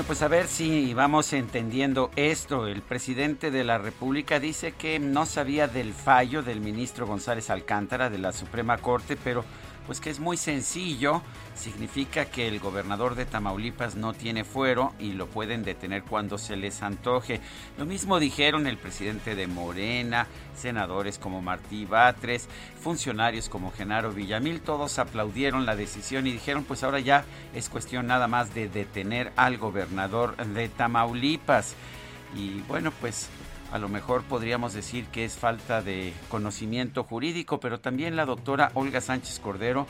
Bueno, pues a ver si vamos entendiendo esto. El presidente de la República dice que no sabía del fallo del ministro González Alcántara de la Suprema Corte, pero pues que es muy sencillo. Significa que el gobernador de Tamaulipas no tiene fuero y lo pueden detener cuando se les antoje. Lo mismo dijeron el presidente de Morena, senadores como Martí Batres, funcionarios como Genaro Villamil. Todos aplaudieron la decisión y dijeron pues ahora ya es cuestión nada más de detener al gobernador de Tamaulipas. Y bueno, pues a lo mejor podríamos decir que es falta de conocimiento jurídico, pero también la doctora Olga Sánchez Cordero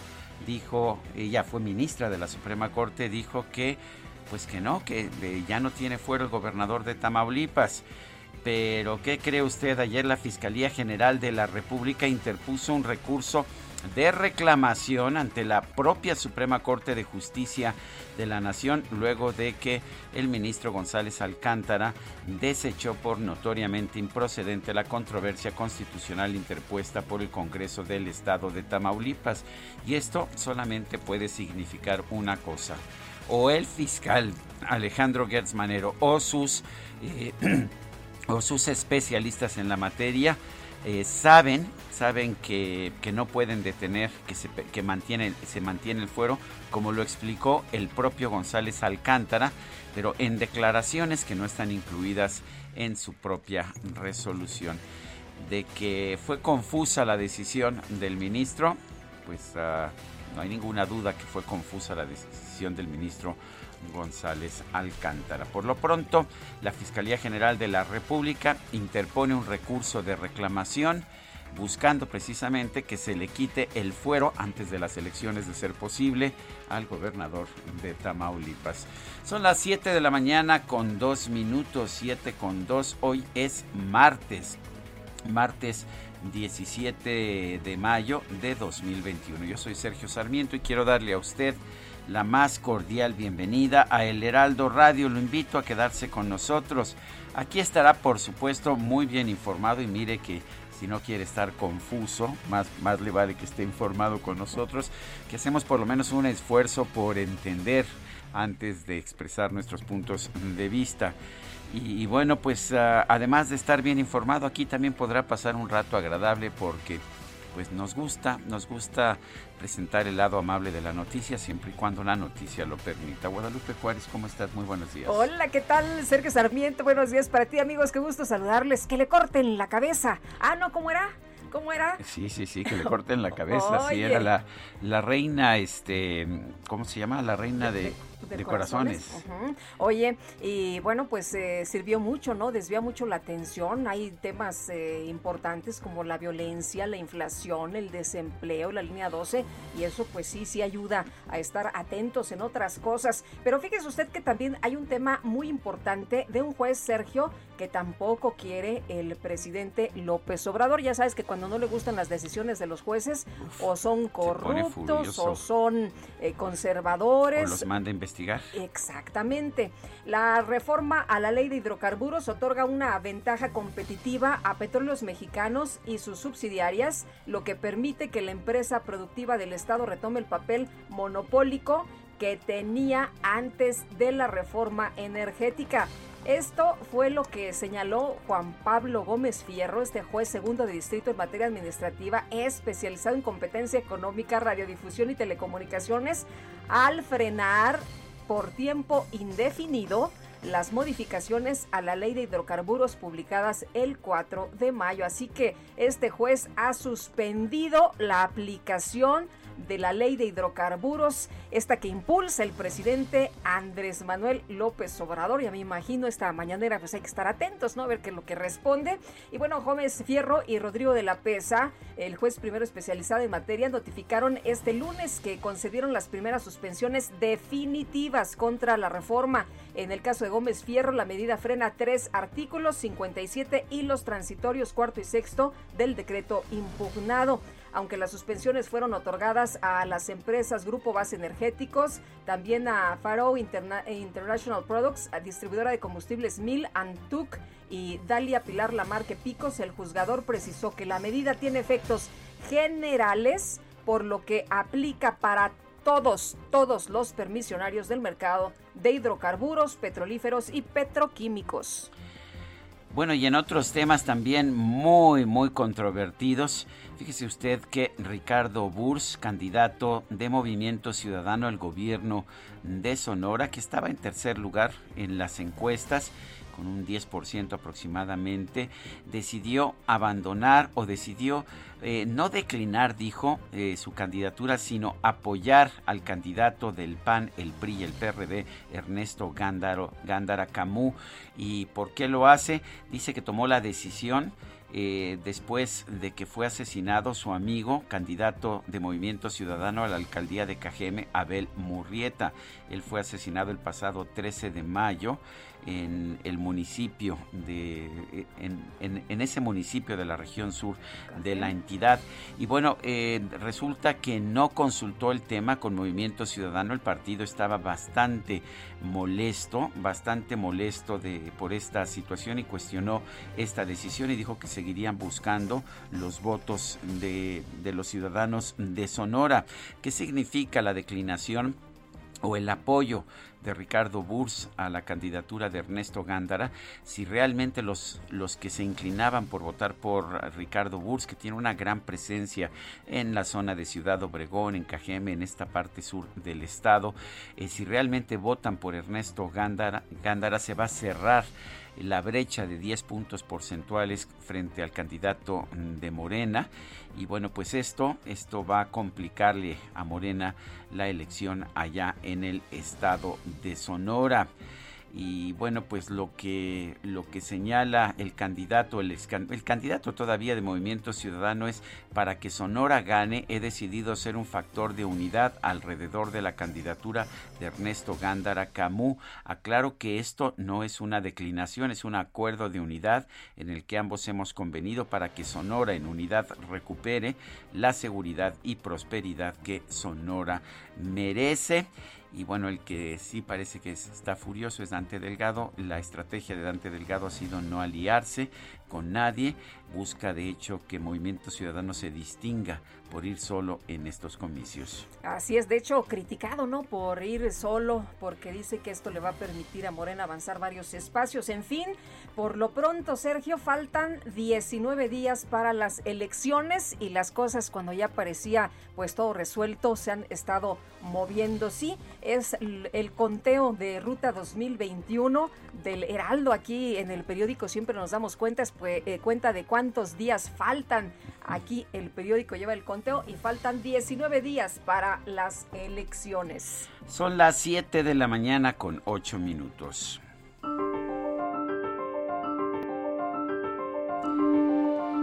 dijo, ella fue ministra de la Suprema Corte, dijo que pues que no, que eh, ya no tiene fuero el gobernador de Tamaulipas. Pero ¿qué cree usted? Ayer la Fiscalía General de la República interpuso un recurso de reclamación ante la propia Suprema Corte de Justicia de la Nación luego de que el ministro González Alcántara desechó por notoriamente improcedente la controversia constitucional interpuesta por el Congreso del Estado de Tamaulipas. Y esto solamente puede significar una cosa. O el fiscal Alejandro Gertz Manero o sus, eh, o sus especialistas en la materia eh, saben, saben que, no pueden detener, que, se, que mantiene, se mantiene el fuero, como lo explicó el propio González Alcántara, pero en declaraciones que no están incluidas en su propia resolución. De que fue confusa la decisión del ministro, pues ah, no hay ninguna duda que fue confusa la decisión del ministro González Alcántara. Por lo pronto, la Fiscalía General de la República interpone un recurso de reclamación buscando precisamente que se le quite el fuero antes de las elecciones de ser posible al gobernador de Tamaulipas. Son las 7 de la mañana con 2 minutos, 7 con 2. Hoy es martes, martes 17 de mayo de 2021. Yo soy Sergio Sarmiento y quiero darle a usted la más cordial bienvenida a El Heraldo Radio. Lo invito a quedarse con nosotros. Aquí estará, por supuesto, muy bien informado y mire que si no quiere estar confuso, más, más le vale que esté informado con nosotros, que hacemos por lo menos un esfuerzo por entender antes de expresar nuestros puntos de vista. Y, bueno, pues ah, además de estar bien informado, aquí también podrá pasar un rato agradable porque pues nos gusta, nos gusta presentar el lado amable de la noticia siempre y cuando la noticia lo permita. Guadalupe Juárez, ¿cómo estás? Muy buenos días. Hola, ¿qué tal? Sergio Sarmiento, buenos días para ti amigos, qué gusto saludarles. Que le corten la cabeza. Ah, no, ¿cómo era? ¿Cómo era? Sí, sí, sí, que le corten la cabeza. Sí, era la, la reina, este, ¿cómo se llama? La reina de de, corazones. Oye, y bueno, pues eh, sirvió mucho, ¿no? Desvía mucho la atención. Hay temas eh, importantes como la violencia, la inflación, el desempleo, la línea 12, y eso pues sí, sí ayuda a estar atentos en otras cosas. Pero fíjese usted que también hay un tema muy importante de un juez, Sergio, que tampoco quiere el presidente López Obrador. Ya sabes que cuando no le gustan las decisiones de los jueces, o son corruptos, o son eh, conservadores. O los manda a investigar. Exactamente. La reforma a la ley de hidrocarburos otorga una ventaja competitiva a petróleos mexicanos y sus subsidiarias, lo que permite que la empresa productiva del Estado retome el papel monopólico que tenía antes de la reforma energética. Esto fue lo que señaló Juan Pablo Gómez Fierro, este juez segundo de distrito en materia administrativa, especializado en competencia económica, radiodifusión y telecomunicaciones, al frenar por tiempo indefinido las modificaciones a la ley de hidrocarburos publicadas el 4 de mayo. Así que este juez ha suspendido la aplicación de la ley de hidrocarburos, esta que impulsa el presidente Andrés Manuel López Obrador. Ya me imagino esta mañanera, pues hay que estar atentos, ¿no? A ver qué es lo que responde. Y bueno, Gómez Fierro y Rodrigo de la Pesa, el juez primero especializado en materia, notificaron este lunes que concedieron las primeras suspensiones definitivas contra la reforma. En el caso de Gómez Fierro, la medida frena tres artículos, 57 y los transitorios cuarto y sexto del decreto impugnado aunque las suspensiones fueron otorgadas a las empresas Grupo Base Energéticos, también a Faro International Products, a distribuidora de combustibles Mil, Antuc y Dalia Pilar Lamarque Picos, el juzgador precisó que la medida tiene efectos generales, por lo que aplica para todos, todos los permisionarios del mercado de hidrocarburos, petrolíferos y petroquímicos. Bueno, y en otros temas también muy, muy controvertidos, fíjese usted que Ricardo Burs, candidato de Movimiento Ciudadano al gobierno de Sonora, que estaba en tercer lugar en las encuestas, con un 10% aproximadamente, decidió abandonar o decidió eh, no declinar, dijo, eh, su candidatura, sino apoyar al candidato del PAN, el PRI y el PRD, Ernesto Gándaro, Gándara Camú. ¿Y por qué lo hace? Dice que tomó la decisión eh, después de que fue asesinado su amigo, candidato de Movimiento Ciudadano a la alcaldía de Cajeme, Abel Murrieta. Él fue asesinado el pasado 13 de mayo en el municipio de en, ese municipio de la región sur de la entidad. Y bueno eh, resulta que no consultó el tema con Movimiento Ciudadano. El partido estaba bastante molesto bastante molesto de por esta situación y cuestionó esta decisión y dijo que seguirían buscando los votos de, de los ciudadanos de Sonora. Qué significa la declinación o el apoyo de Ricardo Burs a la candidatura de Ernesto Gándara, si realmente los, los que se inclinaban por votar por Ricardo Burs, que tiene una gran presencia en la zona de Ciudad Obregón, en Cajeme, en esta parte sur del estado, eh, si realmente votan por Ernesto Gándara, Gándara se va a cerrar la brecha de 10 puntos porcentuales frente al candidato de Morena. Y bueno pues esto esto va a complicarle a Morena la elección allá en el estado de Sonora y bueno pues lo que lo que señala el candidato el, el, candidato todavía de Movimiento Ciudadano es para que Sonora gane he decidido ser un factor de unidad alrededor de la candidatura de Ernesto Gándara Camú. Aclaro que esto no es una declinación es un acuerdo de unidad en el que ambos hemos convenido para que Sonora en unidad recupere la seguridad y prosperidad que Sonora merece y bueno, el que sí parece que está furioso es Dante Delgado. La estrategia de Dante Delgado ha sido no aliarse con nadie. Busca de hecho que Movimiento Ciudadano se distinga por ir solo en estos comicios. Así es, de hecho, criticado, ¿no? Por ir solo, porque dice que esto le va a permitir a Morena avanzar varios espacios. En fin, por lo pronto, Sergio, faltan 19 días para las elecciones y las cosas cuando ya parecía pues todo resuelto se han estado moviendo. Sí, es el conteo de Ruta 2021 del Heraldo aquí en el periódico siempre nos damos cuenta, pues, eh, cuenta de cuántos días faltan. Aquí el periódico lleva el conteo y faltan 19 días para las elecciones. Son las 7 de la mañana con 8 minutos.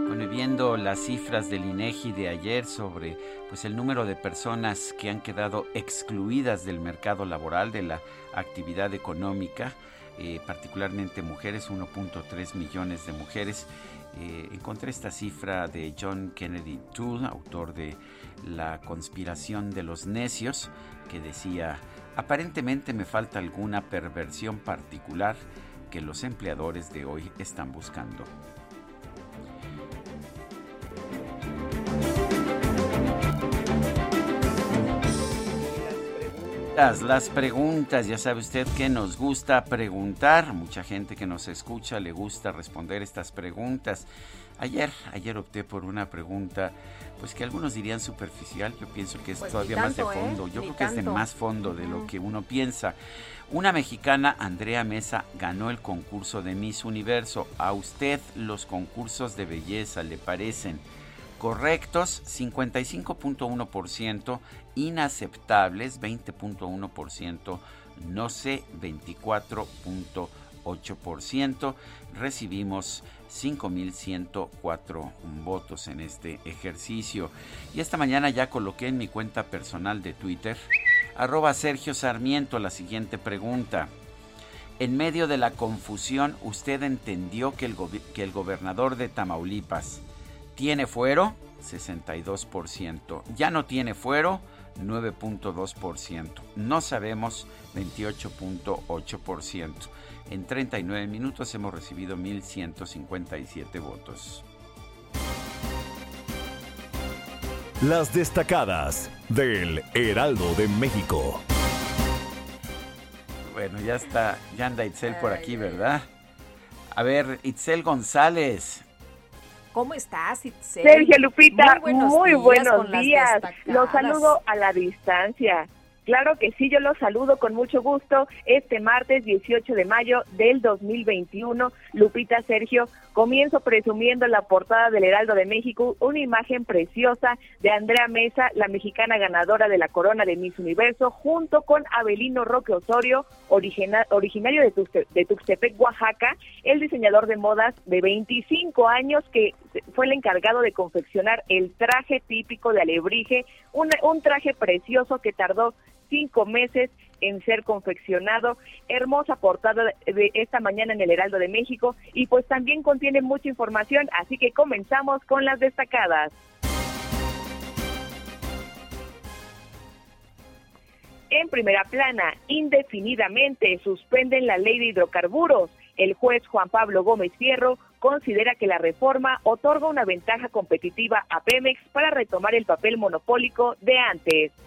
Bueno, viendo las cifras del INEGI de ayer sobre pues el número de personas que han quedado excluidas del mercado laboral, de la actividad económica, eh, particularmente mujeres, 1.3 millones de mujeres. Eh, encontré esta cifra de John Kennedy Toole, autor de La conspiración de los necios, que decía, aparentemente me falta alguna perversión particular que los empleadores de hoy están buscando. Las preguntas, ya sabe usted que nos gusta preguntar, mucha gente que nos escucha le gusta responder estas preguntas. Ayer, ayer opté por una pregunta, pues que algunos dirían superficial, yo pienso que es pues todavía más de ¿eh? fondo, yo creo que es de más fondo de lo que uno piensa. Una mexicana, Andrea Mesa, ganó el concurso de Miss Universo. ¿A usted los concursos de belleza le parecen correctos? 55.1%, inaceptables 20.1%, no sé 24.8%. Recibimos 5.104 votos en este ejercicio. Y esta mañana ya coloqué en mi cuenta personal de Twitter, arroba Sergio Sarmiento, la siguiente pregunta. En medio de la confusión, ¿usted entendió que el, que el gobernador de Tamaulipas tiene fuero? 62%. ¿Ya no tiene fuero? 9.2%. No sabemos 28.8%. En 39 minutos hemos recibido 1.157 votos. Las destacadas del Heraldo de México. Bueno, ya está, ya anda Itzel por aquí, ¿verdad? A ver, Itzel González, ¿Cómo estás, Itzel? Sergio Lupita, muy buenos días. Los saludo a la distancia. Claro que sí, yo los saludo con mucho gusto este martes 18 de mayo del 2021. Lupita Sergio, comienzo presumiendo la portada del Heraldo de México, una imagen preciosa de Andrea Mesa, la mexicana ganadora de la corona de Miss Universo, junto con Abelino Roque Osorio, originario de, de Tuxtepec, Oaxaca, el diseñador de modas de 25 años que fue el encargado de confeccionar el traje típico de Alebrije, un traje precioso que tardó cinco meses en ser confeccionado. Hermosa portada de esta mañana en el Heraldo de México y pues también contiene mucha información, así que comenzamos con las destacadas. En primera plana, indefinidamente suspenden la ley de hidrocarburos. El juez Juan Pablo Gómez Fierro considera que la reforma otorga una ventaja competitiva a Pemex para retomar el papel monopólico de antes.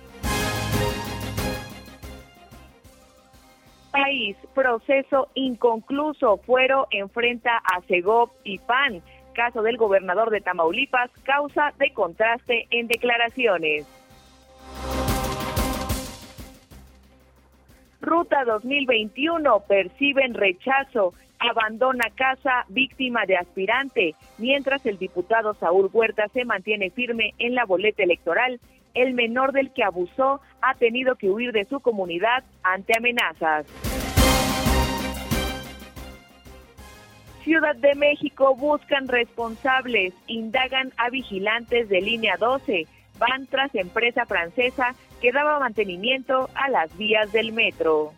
País, proceso inconcluso. Fuero enfrenta a Segov y PAN. Caso del gobernador de Tamaulipas, causa de contraste en declaraciones. Ruta 2021, perciben rechazo, abandona casa víctima de aspirante, mientras el diputado Saúl Huerta se mantiene firme en la boleta electoral el menor del que abusó ha tenido que huir de su comunidad ante amenazas. Ciudad de México buscan responsables, indagan a vigilantes de línea 12, van tras empresa francesa que daba mantenimiento a las vías del metro.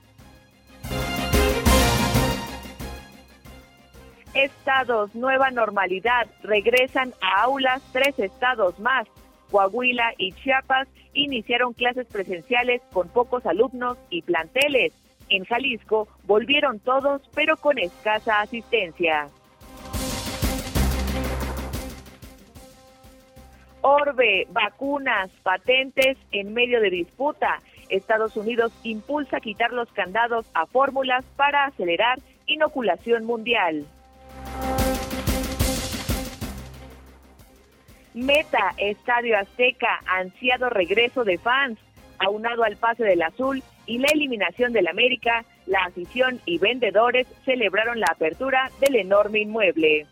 Estados, nueva normalidad, regresan a aulas tres estados más, Coahuila y Chiapas iniciaron clases presenciales con pocos alumnos y planteles. En Jalisco volvieron todos, pero con escasa asistencia. Orbe, vacunas, patentes en medio de disputa. Estados Unidos impulsa quitar los candados a fórmulas para acelerar inoculación mundial. Meta, Estadio Azteca, ansiado regreso de fans, aunado al pase del azul y la eliminación del América, la afición y vendedores celebraron la apertura del enorme inmueble.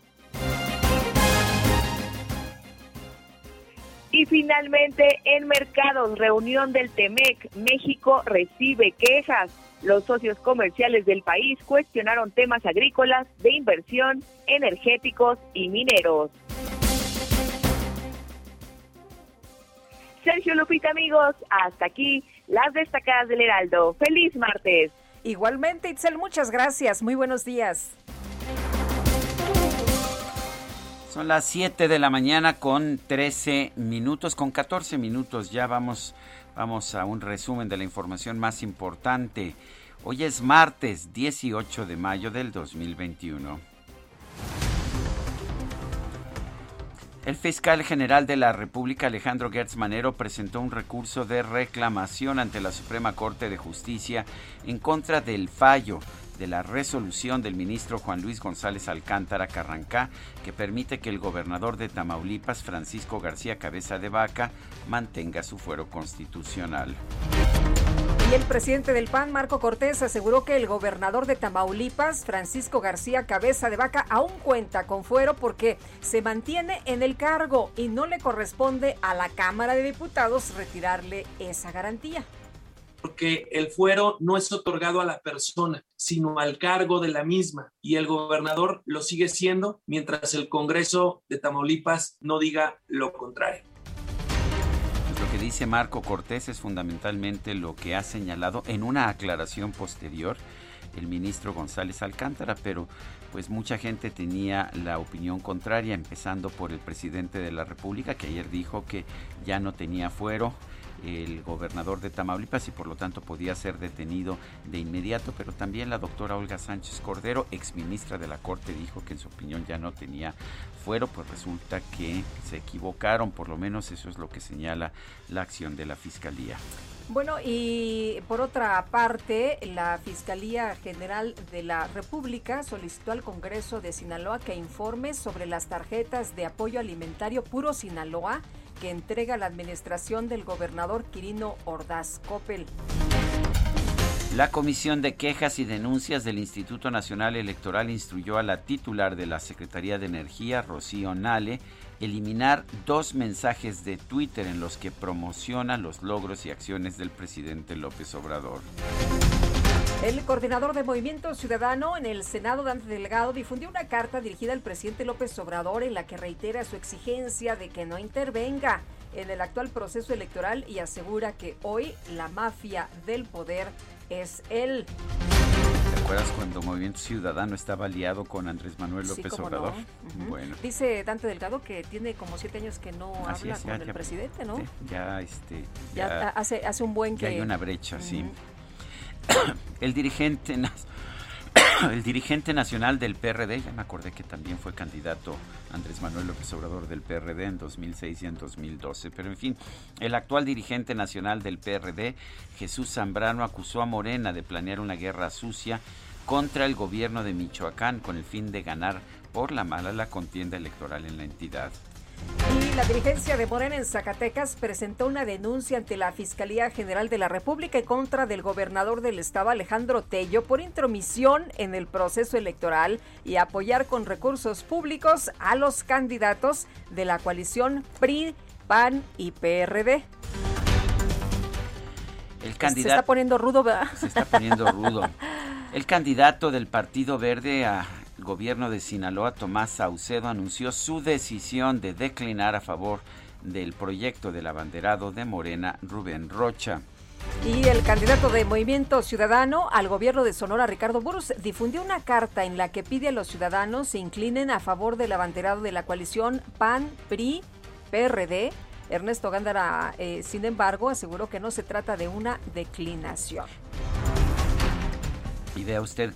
Y finalmente, en mercados, reunión del TEMEC, México recibe quejas. Los socios comerciales del país cuestionaron temas agrícolas, de inversión, energéticos y mineros. Sergio Lupita, amigos, hasta aquí las destacadas del Heraldo. Feliz martes. Igualmente, Itzel, muchas gracias. Muy buenos días. Son las 7 de la mañana con 13 minutos, con 14 minutos ya vamos, vamos a un resumen de la información más importante. Hoy es martes 18 de mayo del 2021. El fiscal general de la República, Alejandro Gertz Manero, presentó un recurso de reclamación ante la Suprema Corte de Justicia en contra del fallo de la resolución del ministro Juan Luis González Alcántara Carrancá, que permite que el gobernador de Tamaulipas, Francisco García Cabeza de Vaca, mantenga su fuero constitucional. El presidente del PAN, Marco Cortés, aseguró que el gobernador de Tamaulipas, Francisco García Cabeza de Vaca, aún cuenta con fuero porque se mantiene en el cargo y no le corresponde a la Cámara de Diputados retirarle esa garantía. Porque el fuero no es otorgado a la persona, sino al cargo de la misma. Y el gobernador lo sigue siendo mientras el Congreso de Tamaulipas no diga lo contrario que dice Marco Cortés es fundamentalmente lo que ha señalado en una aclaración posterior el ministro González Alcántara, pero pues mucha gente tenía la opinión contraria, empezando por el presidente de la República, que ayer dijo que ya no tenía fuero el gobernador de Tamaulipas y por lo tanto podía ser detenido de inmediato, pero también la doctora Olga Sánchez Cordero, exministra de la Corte, dijo que en su opinión ya no tenía fuero, pues resulta que se equivocaron, por lo menos eso es lo que señala la acción de la Fiscalía. Bueno, y por otra parte, la Fiscalía General de la República solicitó al Congreso de Sinaloa que informe sobre las tarjetas de apoyo alimentario Puro Sinaloa que entrega la administración del gobernador Quirino Ordaz Coppel. La Comisión de Quejas y Denuncias del Instituto Nacional Electoral instruyó a la titular de la Secretaría de Energía, Rocío Nale, eliminar dos mensajes de Twitter en los que promociona los logros y acciones del presidente López Obrador. El coordinador de Movimiento Ciudadano en el Senado, Dante Delgado, difundió una carta dirigida al presidente López Obrador en la que reitera su exigencia de que no intervenga en el actual proceso electoral y asegura que hoy la mafia del poder es él. ¿Te acuerdas cuando Movimiento Ciudadano estaba aliado con Andrés Manuel López Obrador? Bueno. Dice Dante Delgado que tiene como siete años que no habla con el presidente, ¿no? Ya, este, ya, hace, hace un buen que... hay una brecha, sí. el dirigente el dirigente nacional del PRD, ya me acordé que también fue candidato Andrés Manuel López Obrador del PRD en 2006 y en 2012, pero en fin, el actual dirigente nacional del PRD, Jesús Zambrano, acusó a Morena de planear una guerra sucia contra el gobierno de Michoacán con el fin de ganar por la mala la contienda electoral en la entidad. Y la dirigencia de Morena en Zacatecas presentó una denuncia ante la Fiscalía General de la República en contra del gobernador del estado Alejandro Tello por intromisión en el proceso electoral y apoyar con recursos públicos a los candidatos de la coalición PRI, PAN y PRD. El candidato, se está poniendo rudo, ¿verdad? Se está poniendo rudo. El candidato del Partido Verde a gobierno de Sinaloa, Tomás Saucedo, anunció su decisión de declinar a favor del proyecto del abanderado de Morena, Rubén Rocha. Y el candidato de Movimiento Ciudadano al gobierno de Sonora, Ricardo Burros, difundió una carta en la que pide a los ciudadanos se inclinen a favor del abanderado de la coalición PAN, PRI, PRD. Ernesto Gándara, eh, sin embargo, aseguró que no se trata de una declinación. Y vea usted,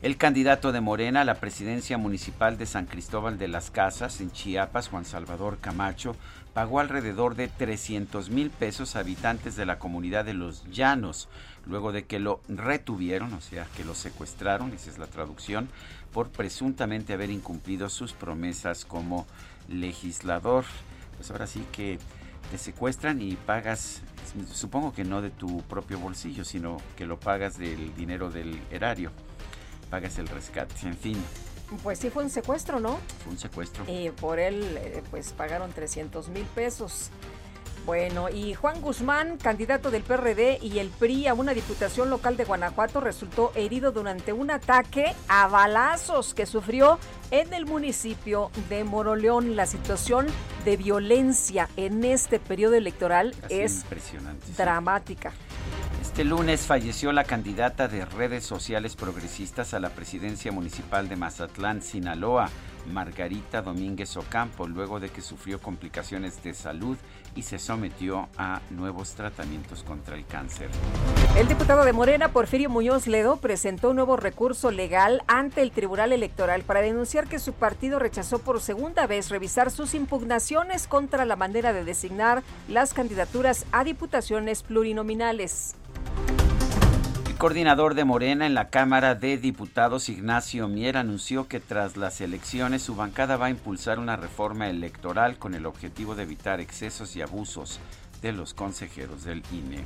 el candidato de Morena a la presidencia municipal de San Cristóbal de las Casas, en Chiapas, Juan Salvador Camacho, pagó alrededor de 300 mil pesos a habitantes de la comunidad de Los Llanos, luego de que lo retuvieron, o sea, que lo secuestraron, esa es la traducción, por presuntamente haber incumplido sus promesas como legislador. Pues ahora sí que te secuestran y pagas, supongo que no de tu propio bolsillo, sino que lo pagas del dinero del erario pagas el rescate, en fin. Pues sí fue un secuestro, ¿no? Fue un secuestro. Y por él, eh, pues pagaron 300 mil pesos. Bueno, y Juan Guzmán, candidato del PRD y el PRI a una diputación local de Guanajuato, resultó herido durante un ataque a balazos que sufrió en el municipio de Moroleón. La situación de violencia en este periodo electoral es dramática. Este lunes falleció la candidata de redes sociales progresistas a la presidencia municipal de Mazatlán, Sinaloa, Margarita Domínguez Ocampo luego de que sufrió complicaciones de salud y se sometió a nuevos tratamientos contra el cáncer. El diputado de Morena, Porfirio Muñoz Ledo, presentó un nuevo recurso legal ante el Tribunal Electoral para denunciar que su partido rechazó por segunda vez revisar sus impugnaciones contra la manera de designar las candidaturas a diputaciones plurinominales coordinador de Morena en la Cámara de Diputados, Ignacio Mier, anunció que tras las elecciones su bancada va a impulsar una reforma electoral con el objetivo de evitar excesos y abusos de los consejeros del INE.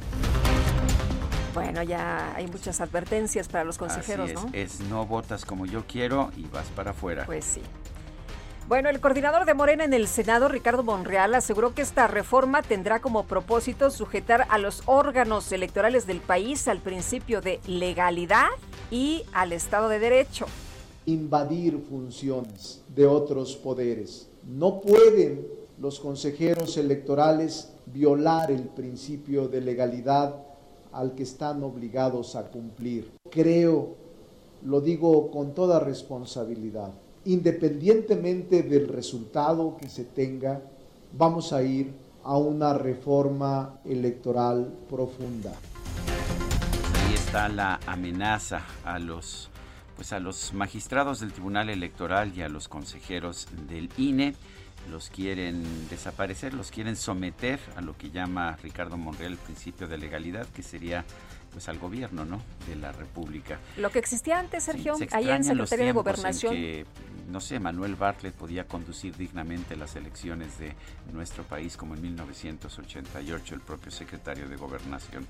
Bueno, ya hay muchas advertencias para los consejeros, es, ¿no? Es no votas como yo quiero y vas para afuera. Pues sí. Bueno, el coordinador de Morena en el Senado, Ricardo Monreal, aseguró que esta reforma tendrá como propósito sujetar a los órganos electorales del país al principio de legalidad y al Estado de Derecho. Invadir funciones de otros poderes. No pueden los consejeros electorales violar el principio de legalidad al que están obligados a cumplir. Creo, lo digo con toda responsabilidad, independientemente del resultado que se tenga, vamos a ir a una reforma electoral profunda. Ahí está la amenaza a los pues a los magistrados del Tribunal Electoral y a los consejeros del INE los quieren desaparecer, los quieren someter a lo que llama Ricardo Monreal el principio de legalidad, que sería pues al gobierno, ¿no? De la República. Lo que existía antes, Sergio, ahí en Secretaría de Gobernación. que, no sé, Manuel Bartlett podía conducir dignamente las elecciones de nuestro país, como en 1988 el propio secretario de Gobernación.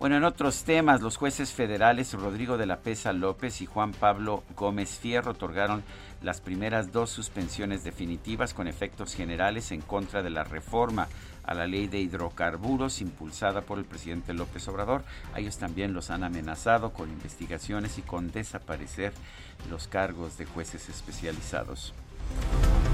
Bueno, en otros temas, los jueces federales Rodrigo de la Pesa López y Juan Pablo Gómez Fierro otorgaron las primeras dos suspensiones definitivas con efectos generales en contra de la reforma a la ley de hidrocarburos impulsada por el presidente López Obrador. A ellos también los han amenazado con investigaciones y con desaparecer los cargos de jueces especializados.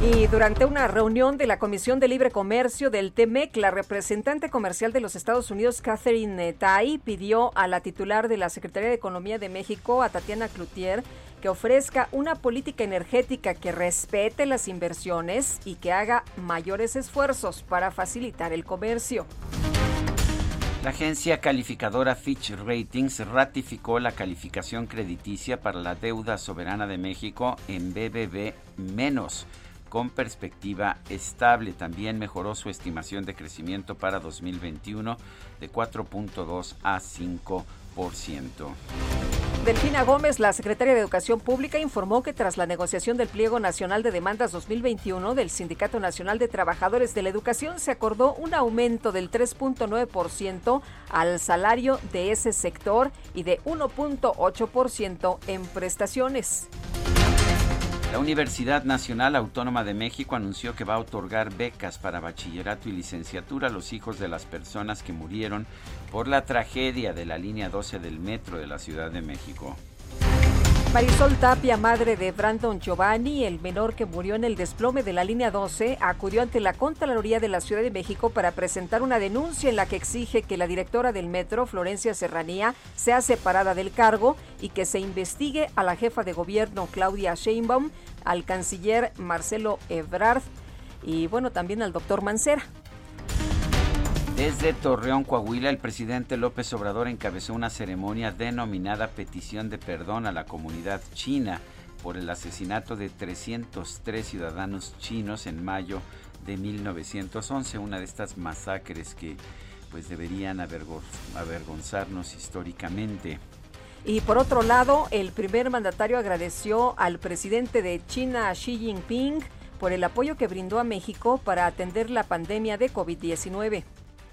Y durante una reunión de la Comisión de Libre Comercio del TEMEC, la representante comercial de los Estados Unidos, Catherine Tai, pidió a la titular de la Secretaría de Economía de México, a Tatiana Cloutier, que ofrezca una política energética que respete las inversiones y que haga mayores esfuerzos para facilitar el comercio. La agencia calificadora Fitch Ratings ratificó la calificación crediticia para la deuda soberana de México en BBB menos con perspectiva estable. También mejoró su estimación de crecimiento para 2021 de 4.2 a 5%. Delfina Gómez, la secretaria de Educación Pública, informó que tras la negociación del Pliego Nacional de Demandas 2021 del Sindicato Nacional de Trabajadores de la Educación se acordó un aumento del 3.9% al salario de ese sector y de 1.8% en prestaciones. La Universidad Nacional Autónoma de México anunció que va a otorgar becas para bachillerato y licenciatura a los hijos de las personas que murieron por la tragedia de la línea 12 del metro de la Ciudad de México. Marisol Tapia, madre de Brandon Giovanni, el menor que murió en el desplome de la línea 12, acudió ante la Contraloría de la Ciudad de México para presentar una denuncia en la que exige que la directora del metro, Florencia Serranía, sea separada del cargo y que se investigue a la jefa de gobierno, Claudia Sheinbaum, al canciller Marcelo Ebrard y bueno, también al doctor Mancera. Desde Torreón, Coahuila, el presidente López Obrador encabezó una ceremonia denominada Petición de Perdón a la Comunidad China por el asesinato de 303 ciudadanos chinos en mayo de 1911, una de estas masacres que pues deberían avergonzarnos históricamente. Y por otro lado, el primer mandatario agradeció al presidente de China, Xi Jinping, por el apoyo que brindó a México para atender la pandemia de COVID-19.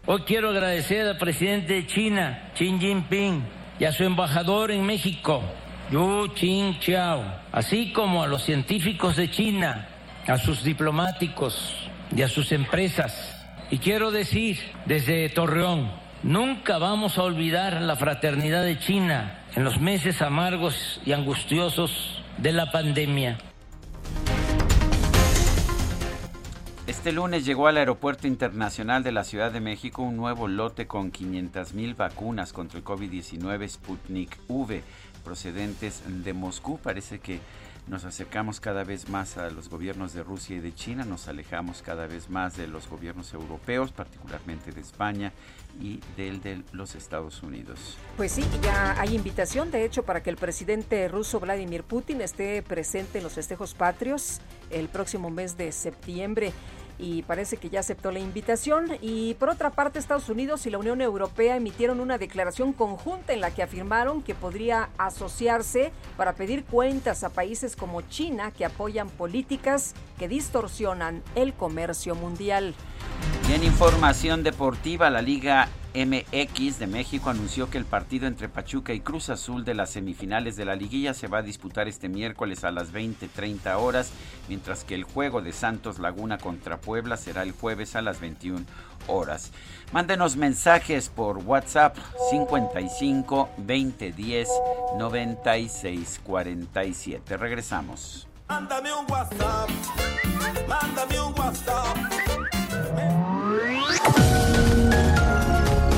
Hoy quiero agradecer al presidente de China, Xi Jinping, y a su embajador en México, Yu Qingqiao, así como a los científicos de China, a sus diplomáticos y a sus empresas. Y quiero decir desde Torreón, nunca vamos a olvidar la fraternidad de China en los meses amargos y angustiosos de la pandemia. Este lunes llegó al Aeropuerto Internacional de la Ciudad de México un nuevo lote con 500.000 vacunas contra el COVID-19 Sputnik V procedentes de Moscú. Parece que nos acercamos cada vez más a los gobiernos de Rusia y de China, nos alejamos cada vez más de los gobiernos europeos, particularmente de España y del de los Estados Unidos. Pues sí, ya hay invitación, de hecho, para que el presidente ruso Vladimir Putin esté presente en los festejos patrios el próximo mes de septiembre y parece que ya aceptó la invitación. Y por otra parte, Estados Unidos y la Unión Europea emitieron una declaración conjunta en la que afirmaron que podría asociarse para pedir cuentas a países como China que apoyan políticas que distorsionan el comercio mundial. Y en información deportiva, la Liga MX de México anunció que el partido entre Pachuca y Cruz Azul de las semifinales de la liguilla se va a disputar este miércoles a las 20:30 horas, mientras que el juego de Santos Laguna contra Puebla será el jueves a las 21 horas. Mándenos mensajes por WhatsApp 55 2010 96 47. Regresamos. Mándame un WhatsApp. Mándame un WhatsApp.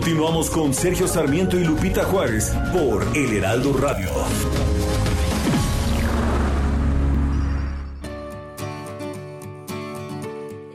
Continuamos con Sergio Sarmiento y Lupita Juárez por El Heraldo Radio.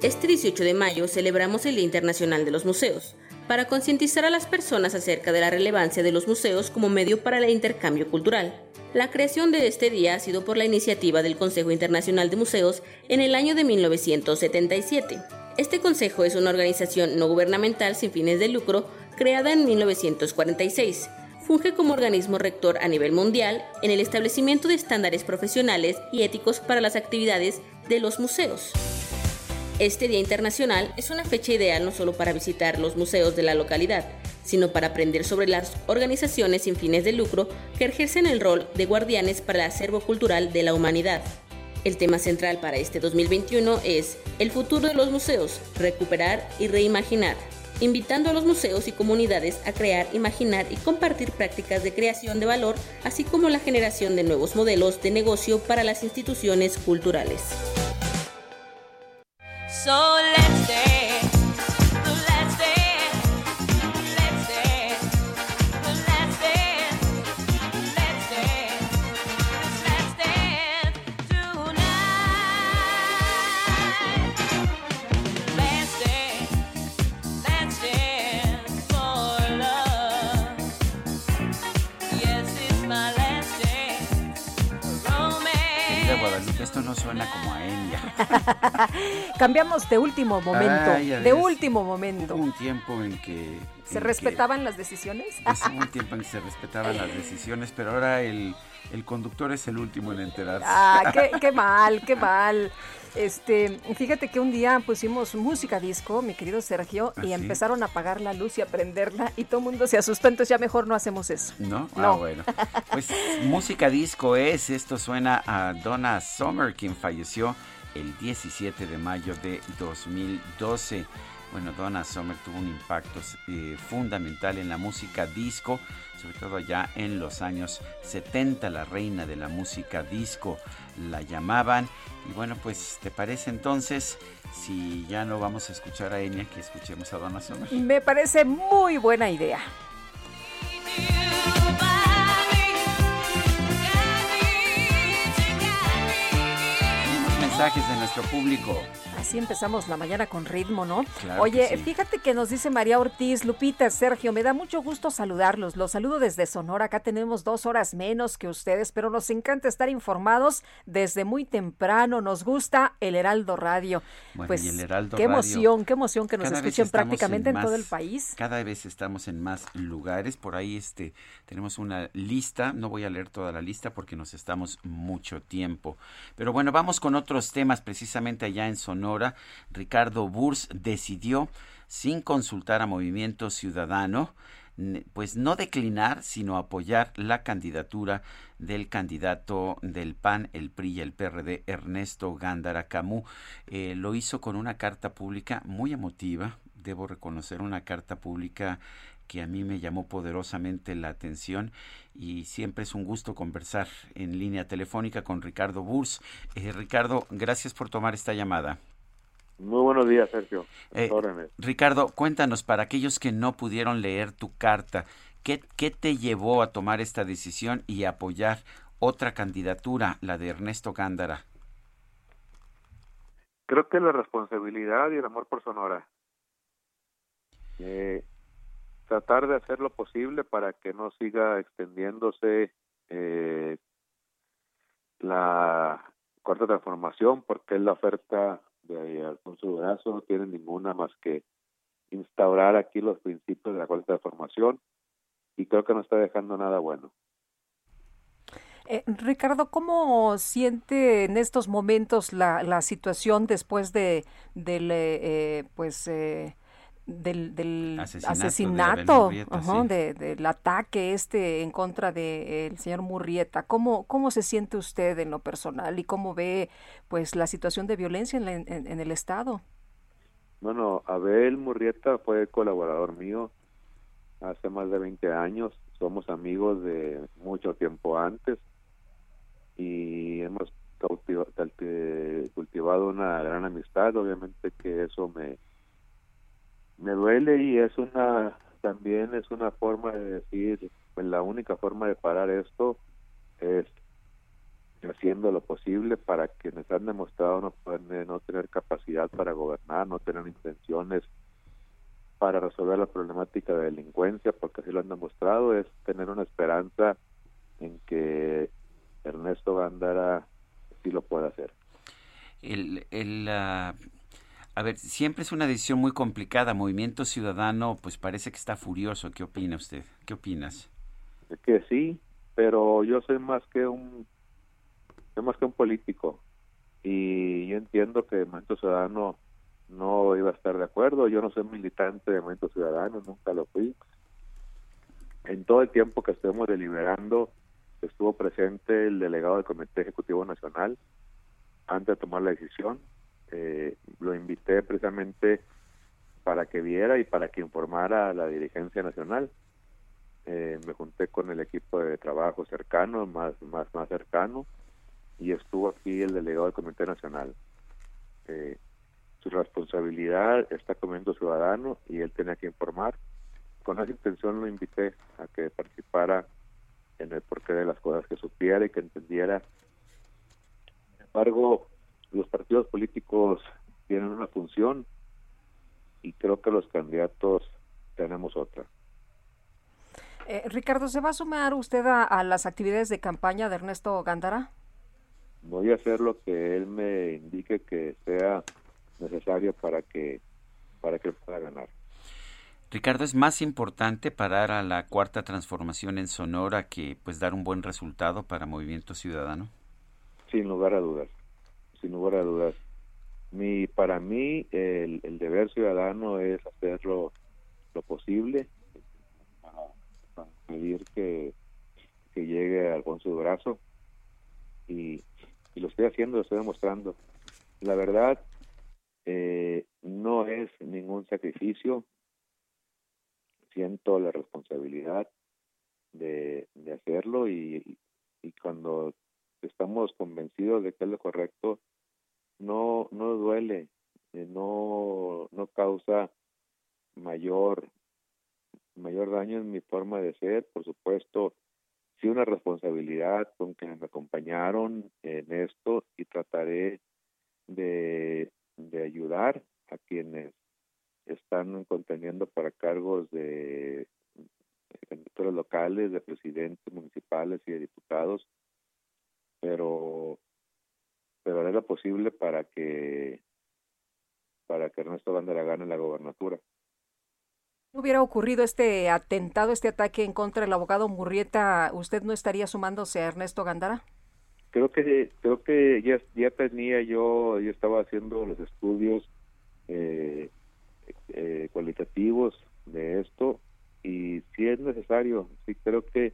Este 18 de mayo celebramos el Día Internacional de los Museos, para concientizar a las personas acerca de la relevancia de los museos como medio para el intercambio cultural. La creación de este día ha sido por la iniciativa del Consejo Internacional de Museos en el año de 1977. Este consejo es una organización no gubernamental sin fines de lucro creada en 1946. Funge como organismo rector a nivel mundial en el establecimiento de estándares profesionales y éticos para las actividades de los museos. Este Día Internacional es una fecha ideal no solo para visitar los museos de la localidad, sino para aprender sobre las organizaciones sin fines de lucro que ejercen el rol de guardianes para el acervo cultural de la humanidad. El tema central para este 2021 es el futuro de los museos, recuperar y reimaginar invitando a los museos y comunidades a crear, imaginar y compartir prácticas de creación de valor, así como la generación de nuevos modelos de negocio para las instituciones culturales. No suena como a Enya. Cambiamos de último momento. de último momento. Hubo un tiempo en que. ¿Se respetaban las decisiones? Hubo un tiempo en que se respetaban las decisiones, pero ahora el, el conductor es el último en enterarse. Ah, qué, qué mal, qué mal. Este, fíjate que un día pusimos música disco, mi querido Sergio, y ¿Ah, empezaron a apagar la luz y a prenderla y todo el mundo se asustó, entonces ya mejor no hacemos eso. ¿No? Ah, no. bueno. Pues música disco es, esto suena a Donna Summer, quien falleció el 17 de mayo de 2012. Bueno, Donna Summer tuvo un impacto eh, fundamental en la música disco, sobre todo allá en los años 70, la reina de la música disco la llamaban. Y bueno, pues, ¿te parece entonces si ya no vamos a escuchar a Enya, que escuchemos a Donna Summer? Me parece muy buena idea. mensajes de nuestro público. Así empezamos la mañana con ritmo, ¿no? Oye, fíjate que nos dice María Ortiz, Lupita, Sergio, me da mucho gusto saludarlos. Los saludo desde Sonora. Acá tenemos dos horas menos que ustedes, pero nos encanta estar informados desde muy temprano. Nos gusta el Heraldo Radio. pues qué emoción, qué emoción que nos escuchen prácticamente en, todo el país. Cada vez estamos en más lugares. Por ahí este tenemos una lista. No voy a leer toda la lista porque nos estamos mucho tiempo. Pero bueno, vamos con otros temas precisamente allá en Sonora Ricardo Burs decidió, sin consultar a Movimiento Ciudadano, pues no declinar, sino apoyar la candidatura del candidato del PAN, el PRI y el PRD, Ernesto Gándara Camú. Eh, lo hizo con una carta pública muy emotiva, debo reconocer una carta pública que a mí me llamó poderosamente la atención y siempre es un gusto conversar en línea telefónica con Ricardo Burs. Eh, Ricardo, gracias por tomar esta llamada. Muy buenos días, Sergio. Eh, Ricardo, cuéntanos, para aquellos que no pudieron leer tu carta, ¿qué, ¿qué te llevó a tomar esta decisión y apoyar otra candidatura, la de Ernesto Gándara? Creo que la responsabilidad y el amor por Sonora. Eh, tratar de hacer lo posible para que no siga extendiéndose eh, la cuarta transformación, porque es la oferta de Alfonso Durazo, no tiene ninguna más que instaurar aquí los principios de la cuarta transformación y creo que no está dejando nada bueno. Eh, Ricardo, ¿cómo siente en estos momentos la, la situación después de del eh, pues eh, del, asesinato, del ataque este en contra del señor Murrieta. ¿Cómo, ¿Cómo se siente usted en lo personal y cómo ve pues la situación de violencia en, en, el Estado? Bueno, Abel Murrieta fue colaborador mío hace más de 20 años. Somos amigos de mucho tiempo antes y hemos cultivado una gran amistad. Obviamente que eso me me duele y es una también es una forma de decir pues la única forma de parar esto es haciendo lo posible para quienes han demostrado no, no tener capacidad para gobernar, no tener intenciones para resolver la problemática de delincuencia, porque así lo han demostrado, es tener una esperanza en que Ernesto Gándara sí lo pueda hacer. El, el, a ver, siempre es una decisión muy complicada. Movimiento Ciudadano, pues parece que está furioso. ¿Qué opina usted? ¿Qué opinas? Que sí, pero yo soy más que un, soy más que un político y yo entiendo que Movimiento Ciudadano no iba a estar de acuerdo. Yo no soy militante de Movimiento Ciudadano, nunca lo fui. En todo el tiempo que estuvimos deliberando, estuvo presente el delegado del Comité Ejecutivo Nacional antes de tomar la decisión eh, lo invité precisamente para que viera y para que informara a la dirigencia nacional. Eh, me junté con el equipo de trabajo cercano, más, más, más cercano, y estuvo aquí el delegado del Comité Nacional. Eh, su responsabilidad está comiendo ciudadano y él tenía que informar. Con esa intención lo invité a que participara en el porqué de las cosas, que supiera y que entendiera. Sin embargo, los partidos políticos tienen una función y creo que los candidatos tenemos otra. Eh, Ricardo, ¿se va a sumar usted a, las actividades de campaña de Ernesto Gándara? Voy a hacer lo que él me indique que sea necesario para que para que pueda ganar. Ricardo, ¿es más importante parar a la cuarta transformación en Sonora que pues dar un buen resultado para Movimiento Ciudadano? Sin lugar a dudas sin lugar a dudas. Mi, para mí, el, deber ciudadano es hacerlo lo posible para, pedir que, que llegue Alfonso Brazo y, y, lo estoy haciendo, lo estoy demostrando. La verdad, eh, no es ningún sacrificio, siento la responsabilidad de, de hacerlo y, y cuando estamos convencidos de que es lo correcto, no, no duele, eh, no, no causa mayor, mayor daño en mi forma de ser, por supuesto, sí una responsabilidad con quienes me acompañaron en esto y trataré de, de ayudar a quienes están conteniendo para cargos de candidatos locales, de presidentes municipales y de diputados, pero pero haré lo posible para que para que Ernesto Gándara gane la gobernatura. hubiera ocurrido este atentado, este ataque en contra del abogado Murrieta, ¿usted no estaría sumándose a Ernesto Gándara? Creo que creo que ya, ya tenía yo, ya estaba haciendo los estudios eh, eh, cualitativos de esto y si es necesario, sí creo que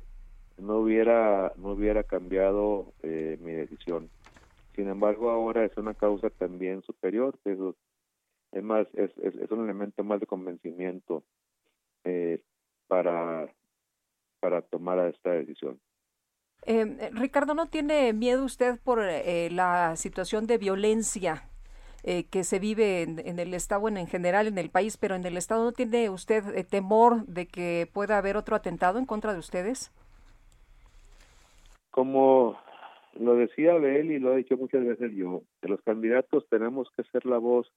no hubiera no hubiera cambiado eh, mi decisión. Sin embargo, ahora es una causa también superior, eso es más es, es, un elemento más de convencimiento eh, para para tomar esta decisión. Eh, Ricardo, ¿no tiene miedo usted por eh, la situación de violencia eh, que se vive en, el Estado, en, en general en el país, pero en el Estado no tiene usted temor de que pueda haber otro atentado en contra de ustedes? Como lo decía él y lo he dicho muchas veces yo, que los candidatos tenemos que ser la voz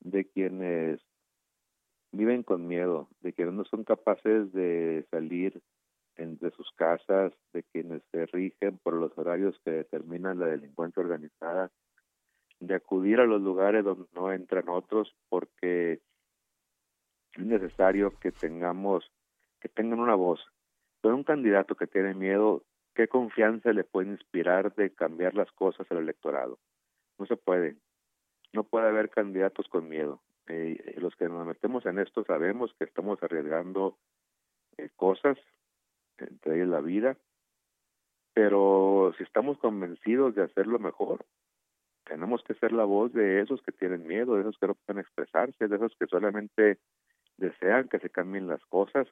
de quienes viven con miedo, de quienes no son capaces de salir de sus casas, de quienes se rigen por los horarios que determinan la delincuencia organizada, de acudir a los lugares donde no entran otros, porque es necesario que tengamos, que tengan una voz. Pero un candidato que tiene miedo, ¿qué confianza le puede inspirar de cambiar las cosas al electorado? No se puede. No puede haber candidatos con miedo. Eh, los que nos metemos en esto sabemos que estamos arriesgando eh, cosas entre ellas la vida, pero si estamos convencidos de hacerlo mejor, tenemos que ser la voz de esos que tienen miedo, de esos que no pueden expresarse, de esos que solamente desean que se cambien las cosas,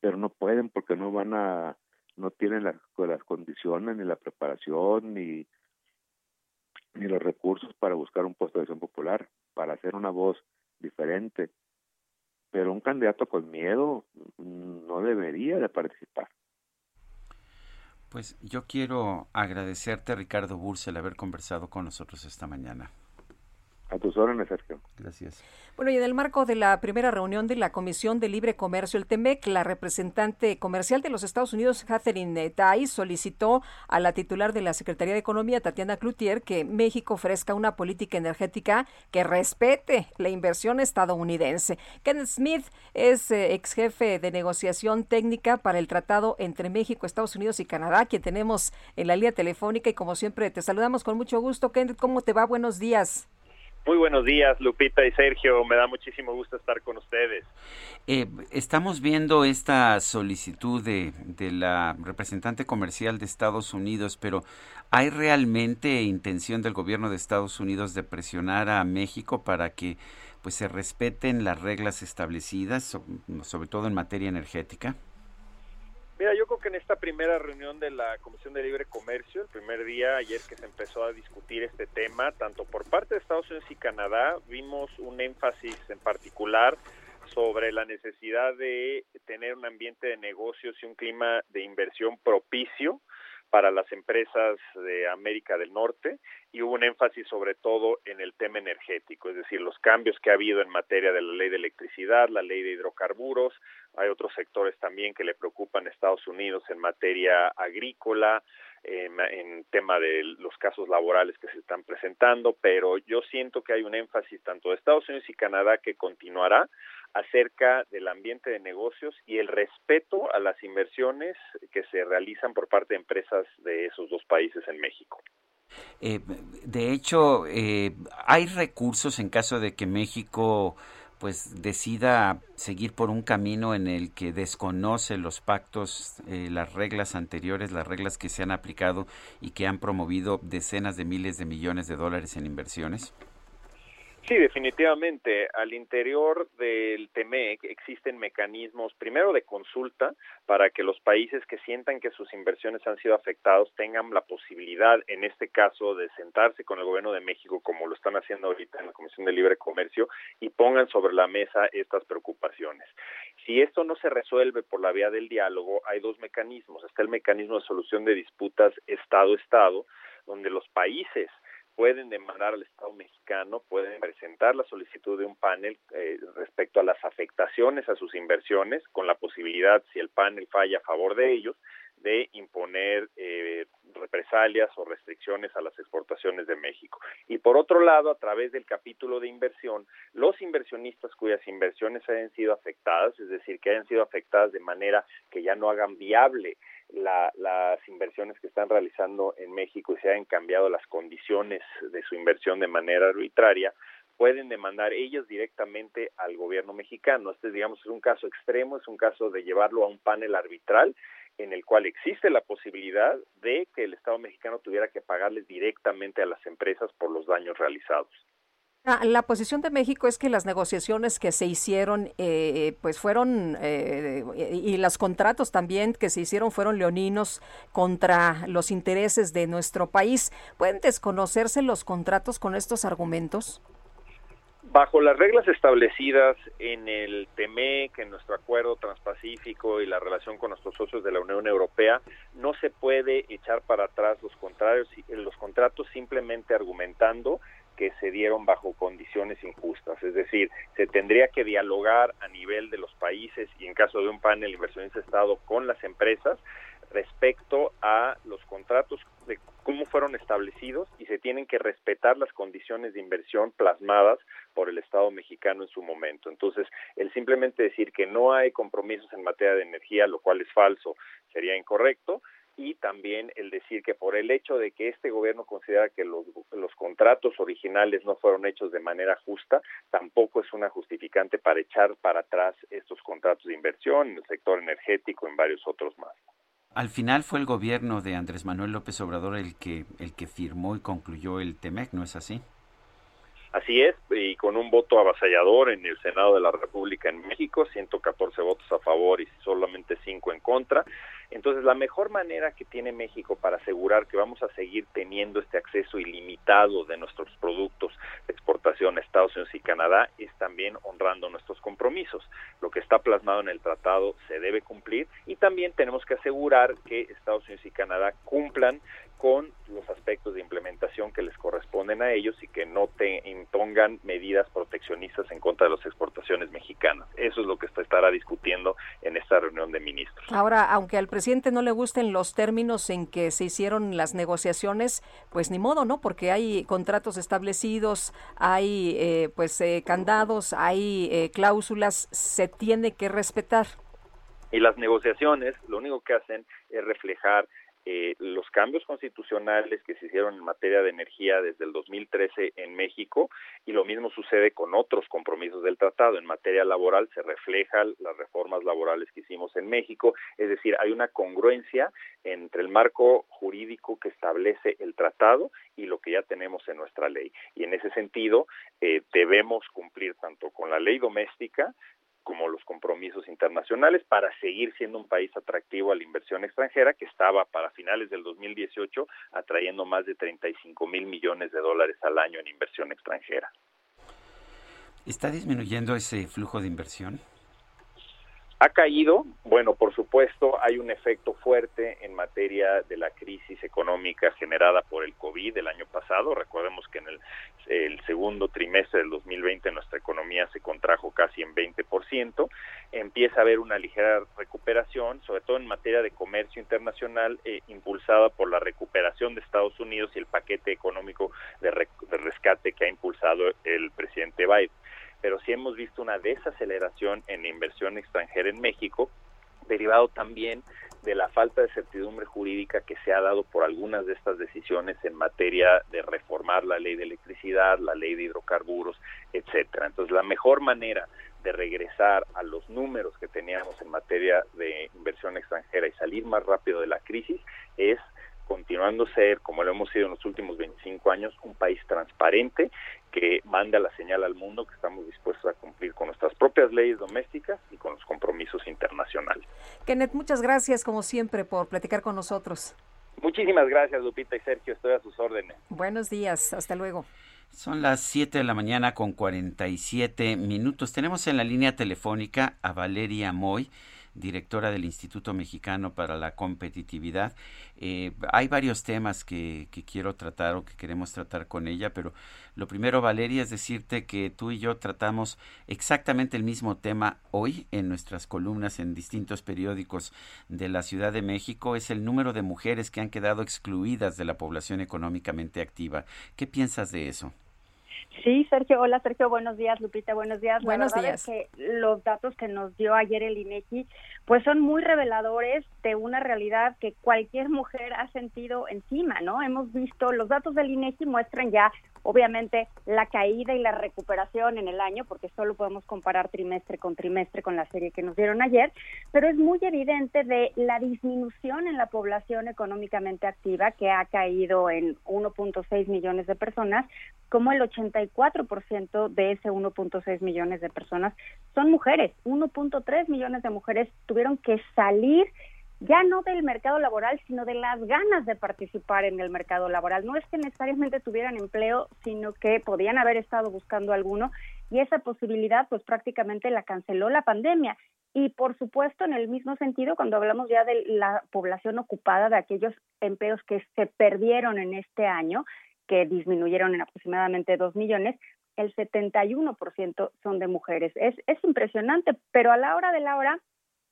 pero no pueden porque no van a, no tienen las, condiciones, ni la preparación, ni, ni los recursos para buscar un puesto de acción popular, para hacer una voz diferente pero un candidato con miedo no debería de participar. Pues yo quiero agradecerte, Ricardo Bursel, haber conversado con nosotros esta mañana. A tus órdenes, Sergio. Gracias. Bueno, y en el marco de la primera reunión de la Comisión de Libre Comercio, el TEMEC, la representante comercial de los Estados Unidos, Catherine Tai, solicitó a la titular de la Secretaría de Economía, Tatiana Cloutier, que México ofrezca una política energética que respete la inversión estadounidense. Ken Smith es eh, ex jefe de negociación técnica para el tratado entre México, Estados Unidos y Canadá, que tenemos en la línea telefónica y como siempre te saludamos con mucho gusto. Ken, ¿cómo te va? Buenos días. Muy buenos días, Lupita y Sergio. Me da muchísimo gusto estar con ustedes. Eh, estamos viendo esta solicitud de, de, la representante comercial de Estados Unidos, pero ¿hay realmente intención del gobierno de Estados Unidos de presionar a México para que pues se respeten las reglas establecidas, sobre todo en materia energética? Mira, yo creo que en esta primera reunión de la Comisión de Libre Comercio, el primer día ayer que se empezó a discutir este tema, tanto por parte de Estados Unidos y Canadá, vimos un énfasis en particular sobre la necesidad de tener un ambiente de negocios y un clima de inversión propicio para las empresas de América del Norte y hubo un énfasis sobre todo en el tema energético, es decir, los cambios que ha habido en materia de la ley de electricidad, la ley de hidrocarburos, hay otros sectores también que le preocupan a Estados Unidos en materia agrícola, en, en, tema de los casos laborales que se están presentando, pero yo siento que hay un énfasis tanto de Estados Unidos y Canadá que continuará acerca del ambiente de negocios y el respeto a las inversiones que se realizan por parte de empresas de esos dos países en México. Eh, de hecho, eh, hay recursos en caso de que México pues decida seguir por un camino en el que desconoce los pactos, eh, las reglas anteriores, las reglas que se han aplicado y que han promovido decenas de miles de millones de dólares en inversiones? Sí, definitivamente. Al interior del TEMEC existen mecanismos, primero de consulta, para que los países que sientan que sus inversiones han sido afectados tengan la posibilidad, en este caso, de sentarse con el gobierno de México, como lo están haciendo ahorita en la Comisión de Libre Comercio, y pongan sobre la mesa estas preocupaciones. Si esto no se resuelve por la vía del diálogo, hay dos mecanismos. Está el mecanismo de solución de disputas Estado-Estado, donde los países pueden demandar al Estado mexicano, pueden presentar la solicitud de un panel eh, respecto a las afectaciones a sus inversiones, con la posibilidad, si el panel falla a favor de ellos, de imponer eh, represalias o restricciones a las exportaciones de México. Y por otro lado, a través del capítulo de inversión, los inversionistas cuyas inversiones hayan sido afectadas, es decir, que hayan sido afectadas de manera que ya no hagan viable las inversiones que están realizando en México y se hayan cambiado las condiciones de su inversión de manera arbitraria, pueden demandar ellas directamente al gobierno mexicano. Este, digamos, es un caso extremo, es un caso de llevarlo a un panel arbitral en el cual existe la posibilidad de que el Estado mexicano tuviera que pagarles directamente a las empresas por los daños realizados. Ah, la posición de México es que las negociaciones que se hicieron, eh, pues fueron, eh, y los contratos también que se hicieron fueron leoninos contra los intereses de nuestro país. ¿Pueden desconocerse los contratos con estos argumentos? Bajo las reglas establecidas en el TEMEC, en nuestro acuerdo transpacífico y la relación con nuestros socios de la Unión Europea, no se puede echar para atrás los, contrarios, los contratos simplemente argumentando que se dieron bajo condiciones injustas. Es decir, se tendría que dialogar a nivel de los países y en caso de un panel inversionista Estado con las empresas respecto a los contratos de cómo fueron establecidos y se tienen que respetar las condiciones de inversión plasmadas por el Estado mexicano en su momento. Entonces, el simplemente decir que no hay compromisos en materia de energía, lo cual es falso, sería incorrecto, y también el decir que por el hecho de que este gobierno considera que los, los, contratos originales no fueron hechos de manera justa, tampoco es una justificante para echar para atrás estos contratos de inversión en el sector energético y en varios otros más. Al final fue el gobierno de Andrés Manuel López Obrador el que el que firmó y concluyó el TEMEC, ¿no es así? Así es, y con un voto avasallador en el Senado de la República en México, 114 votos a favor y solamente 5 en contra. Entonces, la mejor manera que tiene México para asegurar que vamos a seguir teniendo este acceso ilimitado de nuestros productos de exportación a Estados Unidos y Canadá es también honrando nuestros compromisos. Lo que está plasmado en el tratado se debe cumplir y también tenemos que asegurar que Estados Unidos y Canadá cumplan con los aspectos de implementación que les corresponden a ellos y que no te impongan medidas proteccionistas en contra de las exportaciones mexicanas. Eso es lo que se estará discutiendo en esta reunión de ministros. Ahora, aunque al presidente no le gusten los términos en que se hicieron las negociaciones, pues ni modo, ¿no? Porque hay contratos establecidos, hay eh, pues eh, candados, hay eh, cláusulas, se tiene que respetar. Y las negociaciones lo único que hacen es reflejar eh, los cambios constitucionales que se hicieron en materia de energía desde el 2013 en México y lo mismo sucede con otros compromisos del tratado. En materia laboral se reflejan las reformas laborales que hicimos en México, es decir, hay una congruencia entre el marco jurídico que establece el tratado y lo que ya tenemos en nuestra ley. Y en ese sentido, eh, debemos cumplir tanto con la ley doméstica como los compromisos internacionales para seguir siendo un país atractivo a la inversión extranjera que estaba para finales del 2018 atrayendo más de 35 mil millones de dólares al año en inversión extranjera. ¿Está disminuyendo ese flujo de inversión? Ha caído, bueno, por supuesto, hay un efecto fuerte en materia de la crisis económica generada por el COVID el año pasado. Recordemos que en el, segundo trimestre del 2020 nuestra economía se contrajo casi en 20%. Empieza a haber una ligera recuperación, sobre todo en materia de comercio internacional, eh, impulsada por la recuperación de Estados Unidos y el paquete económico de rescate que ha impulsado el presidente Biden pero sí hemos visto una desaceleración en inversión extranjera en México, derivado también de la falta de certidumbre jurídica que se ha dado por algunas de estas decisiones en materia de reformar la ley de electricidad, la ley de hidrocarburos, etcétera. Entonces, la mejor manera de regresar a los números que teníamos en materia de inversión extranjera y salir más rápido de la crisis es continuando a ser, como lo hemos sido en los últimos 25 años, un país transparente que manda la señal al mundo que estamos dispuestos a cumplir con nuestras propias leyes domésticas y con los compromisos internacionales. Kenneth, muchas gracias como siempre por platicar con nosotros. Muchísimas gracias Lupita y Sergio, estoy a sus órdenes. Buenos días, hasta luego. Son las 7 de la mañana con 47 minutos. Tenemos en la línea telefónica a Valeria Moy directora del Instituto Mexicano para la Competitividad. Eh, hay varios temas que, que, quiero tratar o que queremos tratar con ella, pero lo primero, Valeria, es decirte que tú y yo tratamos exactamente el mismo tema hoy en nuestras columnas en distintos periódicos de la Ciudad de México. Es el número de mujeres que han quedado excluidas de la población económicamente activa. ¿Qué piensas de eso? Sí, Sergio. Hola, Sergio. Buenos días, Lupita. Buenos días. Buenos días. que los datos que nos dio ayer el INEGI, pues son muy reveladores de una realidad que cualquier mujer ha sentido encima, ¿no? Hemos visto, los datos del INEGI muestran ya, obviamente, la caída y la recuperación en el año, porque solo podemos comparar trimestre con trimestre con la serie que nos dieron ayer, pero es muy evidente de la disminución en la población económicamente activa, que ha caído en 1.6 millones de personas, como el 84% de ese 1.6 millones de personas son mujeres. 1.3 millones de mujeres tuvieron que salir ya no del mercado laboral, sino de las ganas de participar en el mercado laboral. No es que necesariamente tuvieran empleo, sino que podían haber estado buscando alguno y esa posibilidad pues prácticamente la canceló la pandemia. Y por supuesto, en el mismo sentido, cuando hablamos ya de la población ocupada, de aquellos empleos que se perdieron en este año, que disminuyeron en aproximadamente 2 millones, el 71% son de mujeres. Es, es impresionante, pero a la hora de la hora,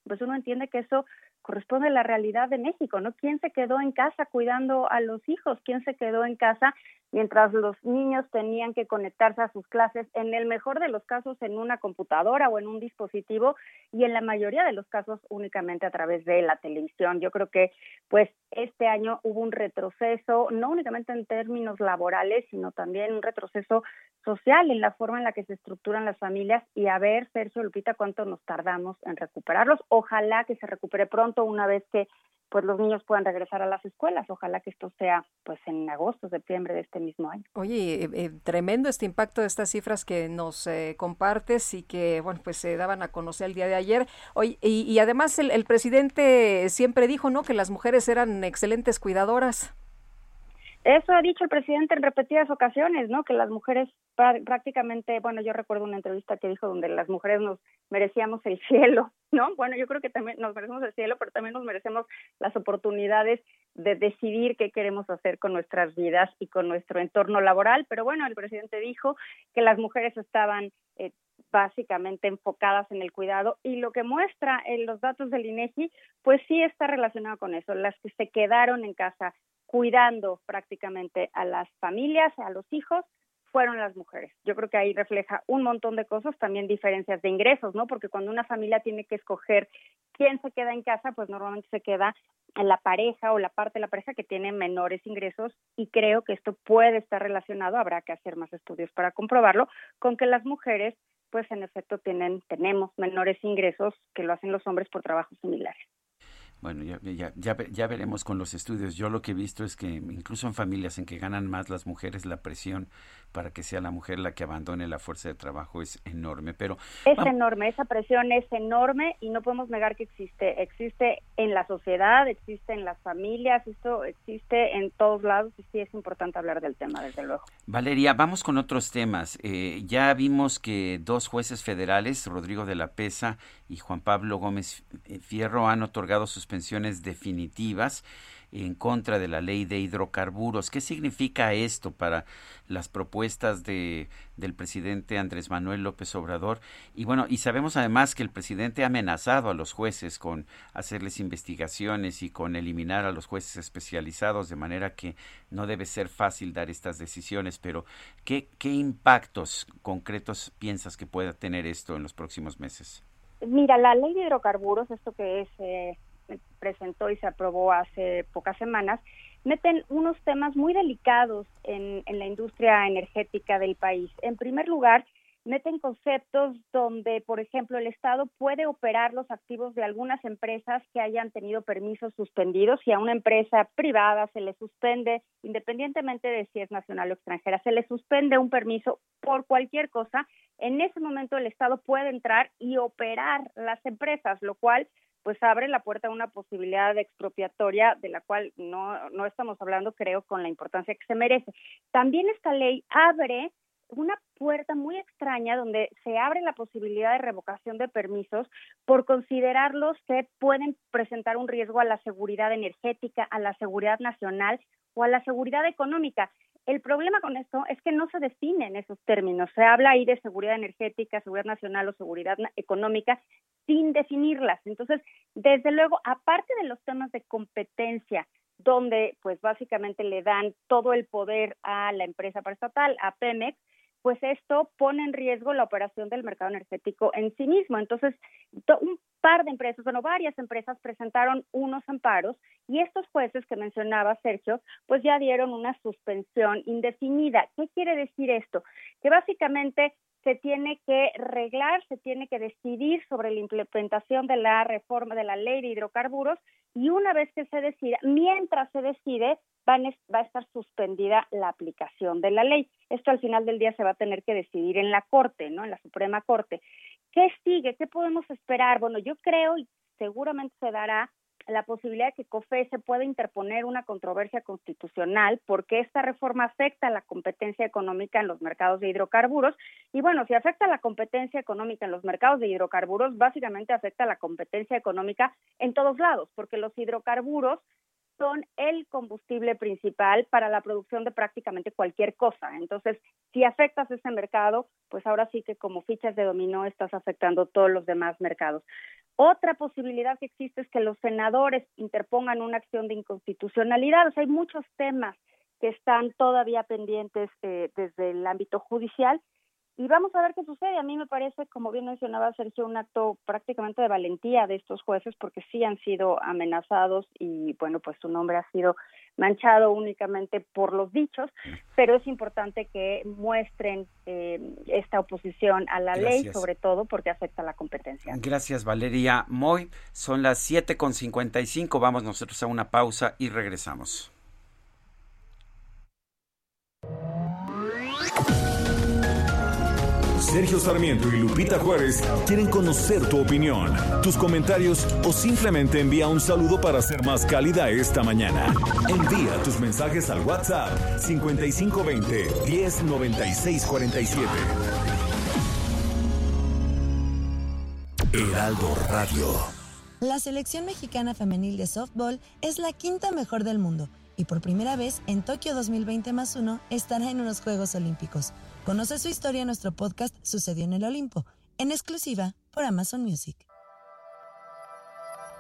pues uno entiende que eso corresponde a la realidad de México, ¿no? ¿Quién se quedó en casa cuidando a los hijos? ¿Quién se quedó en casa mientras los niños tenían que conectarse a sus clases, en el mejor de los casos en una computadora o en un dispositivo y en la mayoría de los casos únicamente a través de la televisión? Yo creo que pues este año hubo un retroceso, no únicamente en términos laborales, sino también un retroceso social en la forma en la que se estructuran las familias y a ver, Sergio Lupita, cuánto nos tardamos en recuperarlos. Ojalá que se recupere pronto una vez que pues los niños puedan regresar a las escuelas. Ojalá que esto sea pues en agosto, septiembre de este mismo año. Oye, eh, eh, tremendo este impacto de estas cifras que nos eh, compartes y que bueno pues se daban a conocer el día de ayer. Oye, y, además el, el presidente siempre dijo no que las mujeres eran excelentes cuidadoras. Eso ha dicho el presidente en repetidas ocasiones, ¿no? Que las mujeres prácticamente, bueno, yo recuerdo una entrevista que dijo donde las mujeres nos merecíamos el cielo, ¿no? Bueno, yo creo que también nos merecemos el cielo, pero también nos merecemos las oportunidades de decidir qué queremos hacer con nuestras vidas y con nuestro entorno laboral. Pero bueno, el presidente dijo que las mujeres estaban eh, básicamente enfocadas en el cuidado y lo que muestra en los datos del INEGI, pues sí está relacionado con eso, las que se quedaron en casa cuidando prácticamente a las familias, a los hijos, fueron las mujeres. Yo creo que ahí refleja un montón de cosas, también diferencias de ingresos, ¿no? Porque cuando una familia tiene que escoger quién se queda en casa, pues normalmente se queda en la pareja o la parte de la pareja que tiene menores ingresos y creo que esto puede estar relacionado, habrá que hacer más estudios para comprobarlo, con que las mujeres pues en efecto tienen tenemos menores ingresos que lo hacen los hombres por trabajos similares. Bueno, ya, ya, ya, ya, veremos con los estudios. Yo lo que he visto es que incluso en familias en que ganan más las mujeres, la presión para que sea la mujer la que abandone la fuerza de trabajo es enorme. Pero es enorme, esa presión es enorme y no podemos negar que existe. Existe en la sociedad, existe en las familias, esto existe en todos lados y sí es importante hablar del tema, desde luego. Valeria, vamos con otros temas. Eh, ya vimos que dos jueces federales, Rodrigo de la Pesa y Juan Pablo Gómez Fierro, han otorgado sus definitivas en contra de la ley de hidrocarburos. ¿Qué significa esto para las propuestas de, del presidente Andrés Manuel López Obrador? Y bueno, y sabemos además que el presidente ha amenazado a los jueces con hacerles investigaciones y con eliminar a los jueces especializados, de manera que no debe ser fácil dar estas decisiones. Pero, ¿qué, qué impactos concretos piensas que pueda tener esto en los próximos meses? Mira, la ley de hidrocarburos, esto que es eh, presentó y se aprobó hace pocas semanas, meten unos temas muy delicados en, en la industria energética del país. En primer lugar, meten conceptos donde, por ejemplo, el Estado puede operar los activos de algunas empresas que hayan tenido permisos suspendidos y a una empresa privada se le suspende, independientemente de si es nacional o extranjera, se le suspende un permiso por cualquier cosa, en ese momento el Estado puede entrar y operar las empresas, lo cual pues abre la puerta a una posibilidad de expropiatoria de la cual no, no estamos hablando, creo, con la importancia que se merece. También esta ley abre una puerta muy extraña donde se abre la posibilidad de revocación de permisos por considerarlos que pueden presentar un riesgo a la seguridad energética, a la seguridad nacional o a la seguridad económica. El problema con esto es que no se definen esos términos. Se habla ahí de seguridad energética, seguridad nacional o seguridad económica sin definirlas. Entonces, desde luego, aparte de los temas de competencia, donde pues básicamente le dan todo el poder a la empresa paraestatal, a Pemex, pues esto pone en riesgo la operación del mercado energético en sí mismo. Entonces, un par de empresas, bueno, varias empresas presentaron unos amparos y estos jueces que mencionaba Sergio, pues ya dieron una suspensión indefinida. ¿Qué quiere decir esto? Que básicamente se tiene que reglar, se tiene que decidir sobre la implementación de la reforma de la ley de hidrocarburos y una vez que se decida, mientras se decide, va a estar suspendida la aplicación de la ley. Esto al final del día se va a tener que decidir en la Corte, ¿no? En la Suprema Corte. ¿Qué sigue? ¿Qué podemos esperar? Bueno, yo creo y seguramente se dará la posibilidad de que COFE se pueda interponer una controversia constitucional porque esta reforma afecta a la competencia económica en los mercados de hidrocarburos. Y bueno, si afecta a la competencia económica en los mercados de hidrocarburos, básicamente afecta a la competencia económica en todos lados, porque los hidrocarburos son el combustible principal para la producción de prácticamente cualquier cosa. Entonces, si afectas ese mercado, pues ahora sí que como fichas de dominó estás afectando todos los demás mercados. Otra posibilidad que existe es que los senadores interpongan una acción de inconstitucionalidad. O sea, hay muchos temas que están todavía pendientes eh, desde el ámbito judicial y vamos a ver qué sucede. A mí me parece, como bien mencionaba Sergio, un acto prácticamente de valentía de estos jueces porque sí han sido amenazados y bueno, pues su nombre ha sido manchado únicamente por los dichos, pero es importante que muestren eh, esta oposición a la ley, sobre todo porque afecta a la competencia. Gracias, Valeria Moy. Son las 7.55. Vamos nosotros a una pausa y regresamos. Sergio Sarmiento y Lupita Juárez quieren conocer tu opinión, tus comentarios o simplemente envía un saludo para ser más cálida esta mañana. Envía tus mensajes al WhatsApp 5520 109647. Heraldo Radio. La selección mexicana femenil de softball es la quinta mejor del mundo y por primera vez en Tokio 2020 más uno estará en unos Juegos Olímpicos. Conoce su historia en nuestro podcast Sucedió en el Olimpo, en exclusiva por Amazon Music.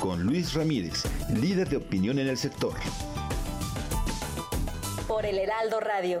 con Luis Ramírez, líder de opinión en el sector. Por el Heraldo Radio.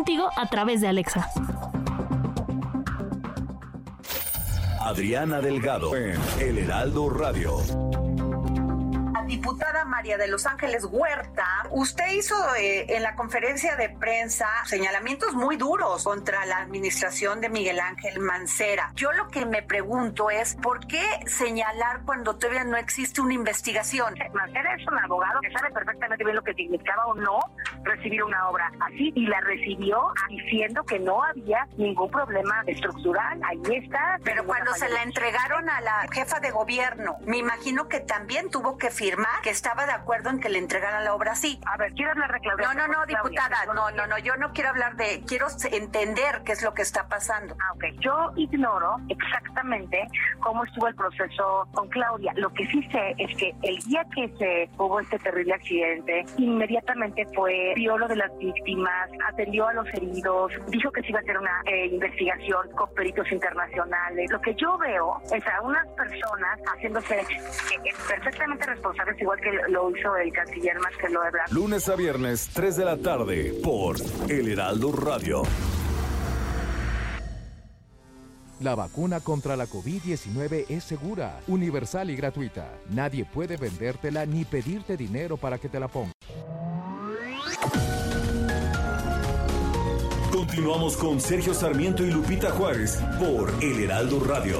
contigo a través de Alexa. Adriana Delgado en El Heraldo Radio diputada María de Los Ángeles Huerta, usted hizo eh, en la conferencia de prensa señalamientos muy duros contra la administración de Miguel Ángel Mancera. Yo lo que me pregunto es, ¿por qué señalar cuando todavía no existe una investigación? Mancera es un abogado que sabe perfectamente bien lo que significaba o no recibir una obra así y la recibió diciendo que no había ningún problema estructural. Ahí está. Pero cuando se la entregaron a la jefa de gobierno, me imagino que también tuvo que firmar que estaba de acuerdo en que le entregaran la obra así. A ver, quiero hablar de Claudia. No, no, no, diputada, no, no, no, yo no quiero hablar de, quiero entender qué es lo que está pasando. Ah, ok. Yo ignoro exactamente cómo estuvo el proceso con Claudia. Lo que sí sé es que el día que se hubo este terrible accidente, inmediatamente fue, vio lo de las víctimas, atendió a los heridos, dijo que se iba a hacer una eh, investigación con peritos internacionales. Lo que yo veo es a unas personas haciéndose eh, perfectamente responsables igual que lo hizo el canciller Marcelo Ebrard. Lunes a viernes, 3 de la tarde, por El Heraldo Radio. La vacuna contra la COVID-19 es segura, universal y gratuita. Nadie puede vendértela ni pedirte dinero para que te la pongas. Continuamos con Sergio Sarmiento y Lupita Juárez por El Heraldo Radio.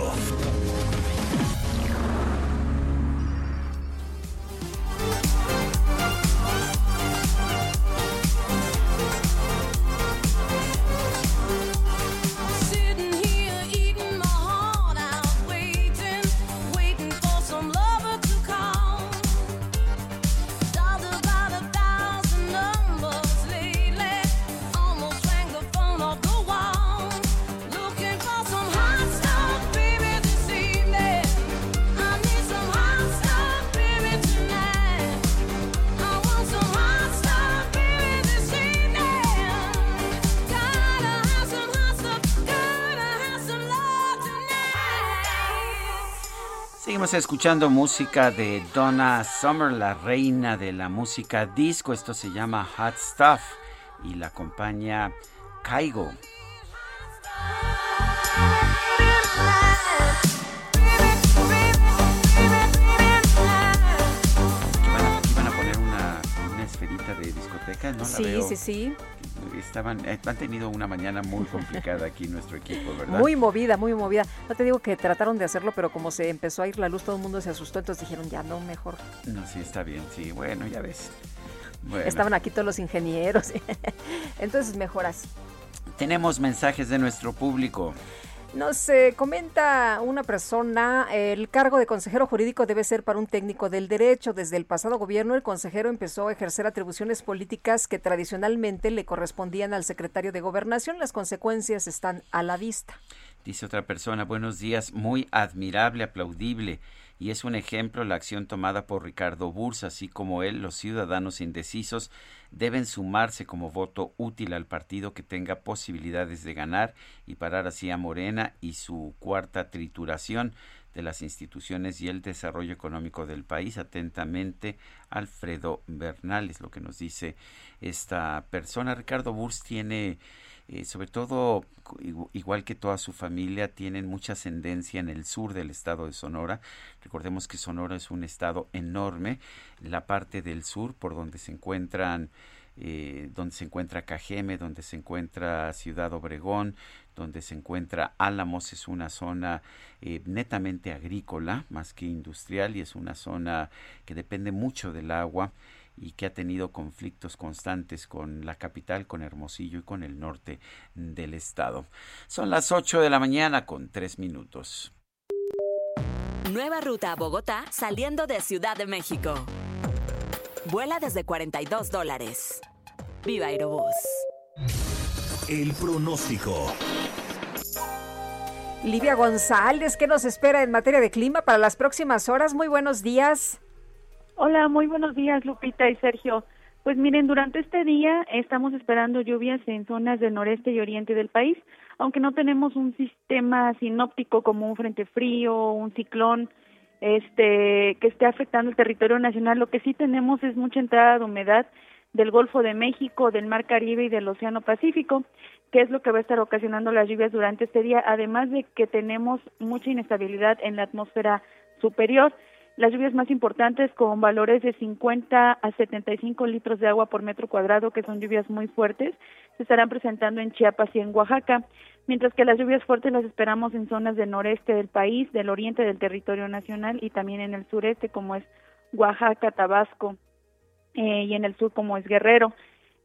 Escuchando música de Donna Summer, la reina de la música disco. Esto se llama Hot Stuff y la acompaña Caigo. Aquí van a, poner una, una esferita de discoteca, ¿no? sí, sí, sí estaban, eh, han tenido una mañana muy complicada aquí nuestro equipo, ¿verdad? Muy movida, muy movida. No te digo que trataron de hacerlo, pero como se empezó a ir la luz, todo el mundo se asustó, entonces dijeron, ya no, mejor. No, sí, está bien, sí, bueno, ya ves. Estaban aquí todos los ingenieros, entonces mejoras. Tenemos mensajes de nuestro público. Nos comenta una persona, el cargo de consejero jurídico debe ser para un técnico del derecho. Desde el pasado gobierno, el consejero empezó a ejercer atribuciones políticas que tradicionalmente le correspondían al secretario de gobernación. Las consecuencias están a la vista. Dice otra persona, buenos días, muy admirable, aplaudible y es un ejemplo la acción tomada por Ricardo Burs, así como él, los ciudadanos indecisos deben sumarse como voto útil al partido que tenga posibilidades de ganar y parar así a Morena y su cuarta trituración de las instituciones y el desarrollo económico del país. Atentamente, Alfredo Bernal es lo que nos dice esta persona. Ricardo Burs tiene eh, sobre todo, igual que toda su familia, tienen mucha ascendencia en el sur del estado de Sonora. Recordemos que Sonora es un estado enorme. La parte del sur, por donde se encuentran eh, donde se encuentra Cajeme, donde se encuentra Ciudad Obregón, donde se encuentra Álamos, es una zona eh, netamente agrícola más que industrial y es una zona que depende mucho del agua y que ha tenido conflictos constantes con la capital, con Hermosillo y con el norte del estado. Son las 8 de la mañana con 3 minutos. Nueva ruta a Bogotá saliendo de Ciudad de México. Vuela desde 42 dólares. Viva Aerobús. El pronóstico. Livia González, ¿qué nos espera en materia de clima para las próximas horas? Muy buenos días. Hola, muy buenos días, Lupita y Sergio. Pues miren, durante este día estamos esperando lluvias en zonas del noreste y oriente del país, aunque no tenemos un sistema sinóptico como un frente frío un ciclón este que esté afectando el territorio nacional, lo que sí tenemos es mucha entrada de humedad del Golfo de México, del Mar Caribe y del Océano Pacífico, que es lo que va a estar ocasionando las lluvias durante este día, además de que tenemos mucha inestabilidad en la atmósfera superior. Las lluvias más importantes con valores de 50 a 75 litros de agua por metro cuadrado, que son lluvias muy fuertes, se estarán presentando en Chiapas y en Oaxaca, mientras que las lluvias fuertes las esperamos en zonas del noreste del país, del oriente del territorio nacional y también en el sureste, como es Oaxaca, Tabasco eh, y en el sur, como es Guerrero.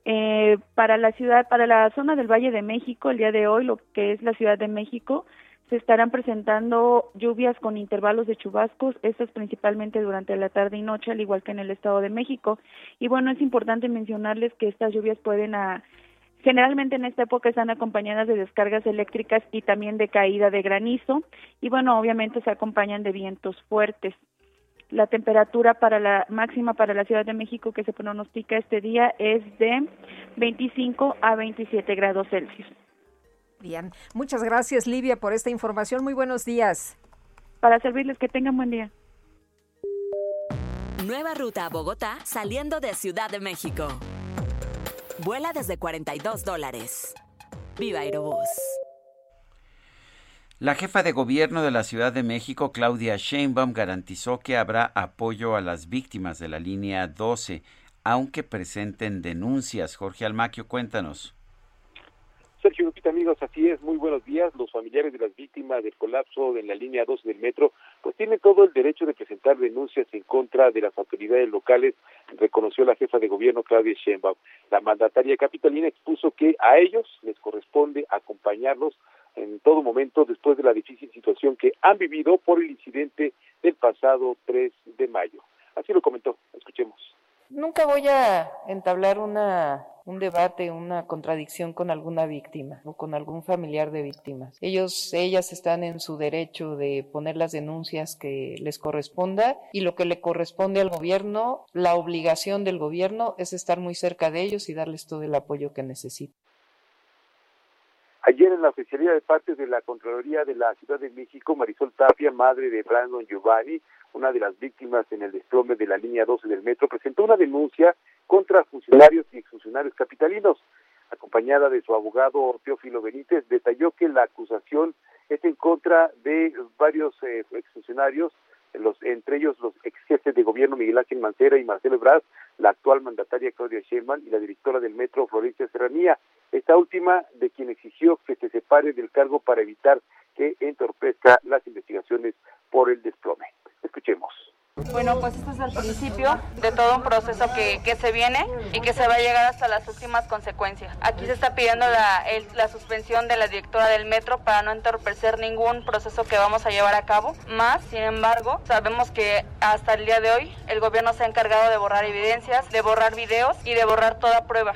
Eh, para la ciudad, para la zona del Valle de México, el día de hoy, lo que es la Ciudad de México, se estarán presentando lluvias con intervalos de chubascos, estas principalmente durante la tarde y noche, al igual que en el Estado de México. Y bueno, es importante mencionarles que estas lluvias pueden Generalmente en esta época están acompañadas de descargas eléctricas y también de caída de granizo y bueno, obviamente se acompañan de vientos fuertes. La temperatura para la máxima para la Ciudad de México que se pronostica este día es de 25 a 27 grados Celsius. Bien, muchas gracias Livia por esta información. Muy buenos días. Para servirles, que tengan buen día. Nueva ruta a Bogotá saliendo de Ciudad de México. Vuela desde 42 dólares. Viva Aerobús. La jefa de gobierno de la Ciudad de México, Claudia Sheinbaum, garantizó que habrá apoyo a las víctimas de la línea 12, aunque presenten denuncias. Jorge Almaquio, cuéntanos. Sergio Lupita, amigos, así es, muy buenos días. Los familiares de las víctimas del colapso en la línea 12 del metro, pues tienen todo el derecho de presentar denuncias en contra de las autoridades locales, reconoció la jefa de gobierno Claudia Sheinbaum. La mandataria capitalina expuso que a ellos les corresponde acompañarlos en todo momento después de la difícil situación que han vivido por el incidente del pasado 3 de mayo. Así lo comentó, escuchemos. Nunca voy a entablar una, un debate, una contradicción con alguna víctima o con algún familiar de víctimas. Ellos, ellas están en su derecho de poner las denuncias que les corresponda y lo que le corresponde al gobierno, la obligación del gobierno es estar muy cerca de ellos y darles todo el apoyo que necesitan. Ayer en la oficialía de partes de la Contraloría de la Ciudad de México, Marisol Tapia, madre de Brandon Giovanni, una de las víctimas en el desplome de la línea 12 del metro, presentó una denuncia contra funcionarios y exfuncionarios capitalinos. Acompañada de su abogado Teófilo Benítez, detalló que la acusación es en contra de varios eh, exfuncionarios, los, entre ellos los ex jefes de gobierno Miguel Ángel Mancera y Marcelo Ebrard, la actual mandataria Claudia Sheinbaum y la directora del metro Florencia Serranía. Esta última de quien exigió que se separe del cargo para evitar que entorpezca las investigaciones por el desplome. Escuchemos. Bueno, pues esto es el principio de todo un proceso que, que, se viene y que se va a llegar hasta las últimas consecuencias. Aquí se está pidiendo la, la suspensión de la directora del metro para no entorpecer ningún proceso que vamos a llevar a cabo. Más, sin embargo, sabemos que hasta el día de hoy el gobierno se ha encargado de borrar evidencias, de borrar videos y de borrar toda prueba.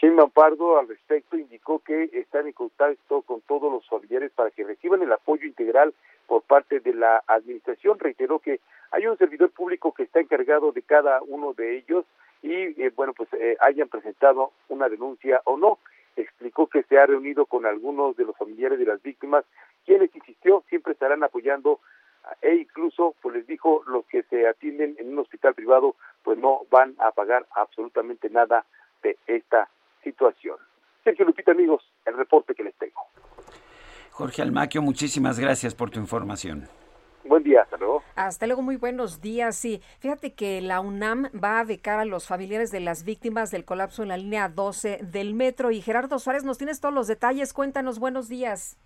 Sheinbaum Pardo al respecto indicó que están en contacto con todos los familiares para que reciban el apoyo integral por parte de la administración. Reiteró que hay un servidor público que está encargado de cada uno de ellos y, eh, bueno, pues eh, hayan presentado una denuncia o no. Explicó que se ha reunido con algunos de los familiares de las víctimas, quienes insistió siempre estarán apoyando e incluso pues les dijo los que se atienden en un hospital privado pues no van a pagar absolutamente nada de esta situación. Sergio Lupita, amigos, el reporte que les tengo. Jorge Almaquio, muchísimas gracias por tu información. Buen día, hasta luego. Hasta luego, muy buenos días. Sí, fíjate que la UNAM va a becar a los familiares de las víctimas del colapso en la línea 12 del metro. Y Gerardo Suárez, nos tienes todos los detalles. Cuéntanos, buenos días.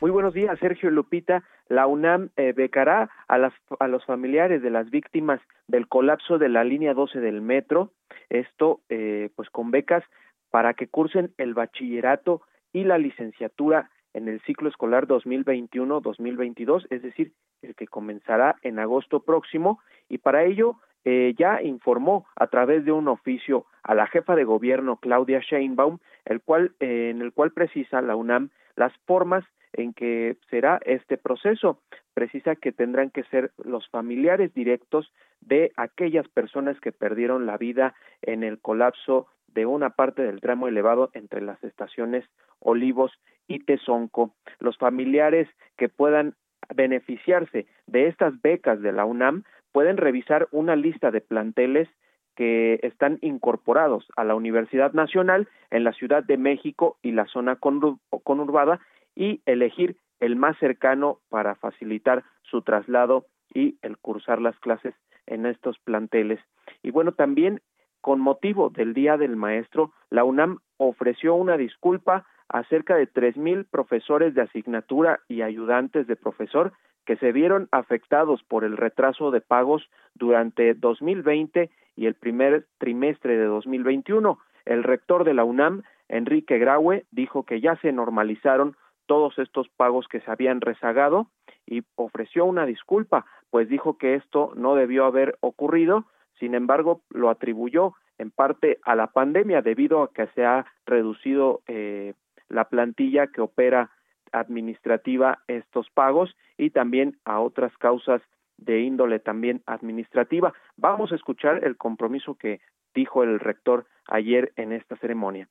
Muy buenos días, Sergio Lupita. La UNAM eh, becará a, las, a los familiares de las víctimas del colapso de la línea 12 del metro. Esto, eh, pues, con becas para que cursen el bachillerato y la licenciatura en el ciclo escolar 2021-2022, es decir, el que comenzará en agosto próximo, y para ello eh, ya informó a través de un oficio a la jefa de gobierno Claudia Sheinbaum, el cual, eh, en el cual precisa la UNAM las formas en que será este proceso. Precisa que tendrán que ser los familiares directos de aquellas personas que perdieron la vida en el colapso de una parte del tramo elevado entre las estaciones Olivos y Tezonco. Los familiares que puedan beneficiarse de estas becas de la UNAM pueden revisar una lista de planteles que están incorporados a la Universidad Nacional en la Ciudad de México y la zona conurbada y elegir el más cercano para facilitar su traslado y el cursar las clases en estos planteles. Y bueno, también con motivo del Día del Maestro, la UNAM ofreció una disculpa a cerca de tres mil profesores de asignatura y ayudantes de profesor que se vieron afectados por el retraso de pagos durante 2020 y el primer trimestre de 2021. El rector de la UNAM, Enrique Graue, dijo que ya se normalizaron todos estos pagos que se habían rezagado y ofreció una disculpa, pues dijo que esto no debió haber ocurrido sin embargo, lo atribuyó en parte a la pandemia debido a que se ha reducido eh, la plantilla que opera administrativa estos pagos y también a otras causas de índole también administrativa. Vamos a escuchar el compromiso que dijo el rector ayer en esta ceremonia.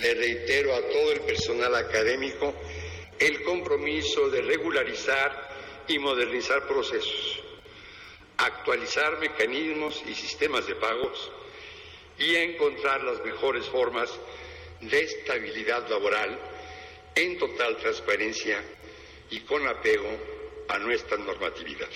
Le reitero a todo el personal académico el compromiso de regularizar y modernizar procesos actualizar mecanismos y sistemas de pagos y encontrar las mejores formas de estabilidad laboral en total transparencia y con apego a nuestra normatividad.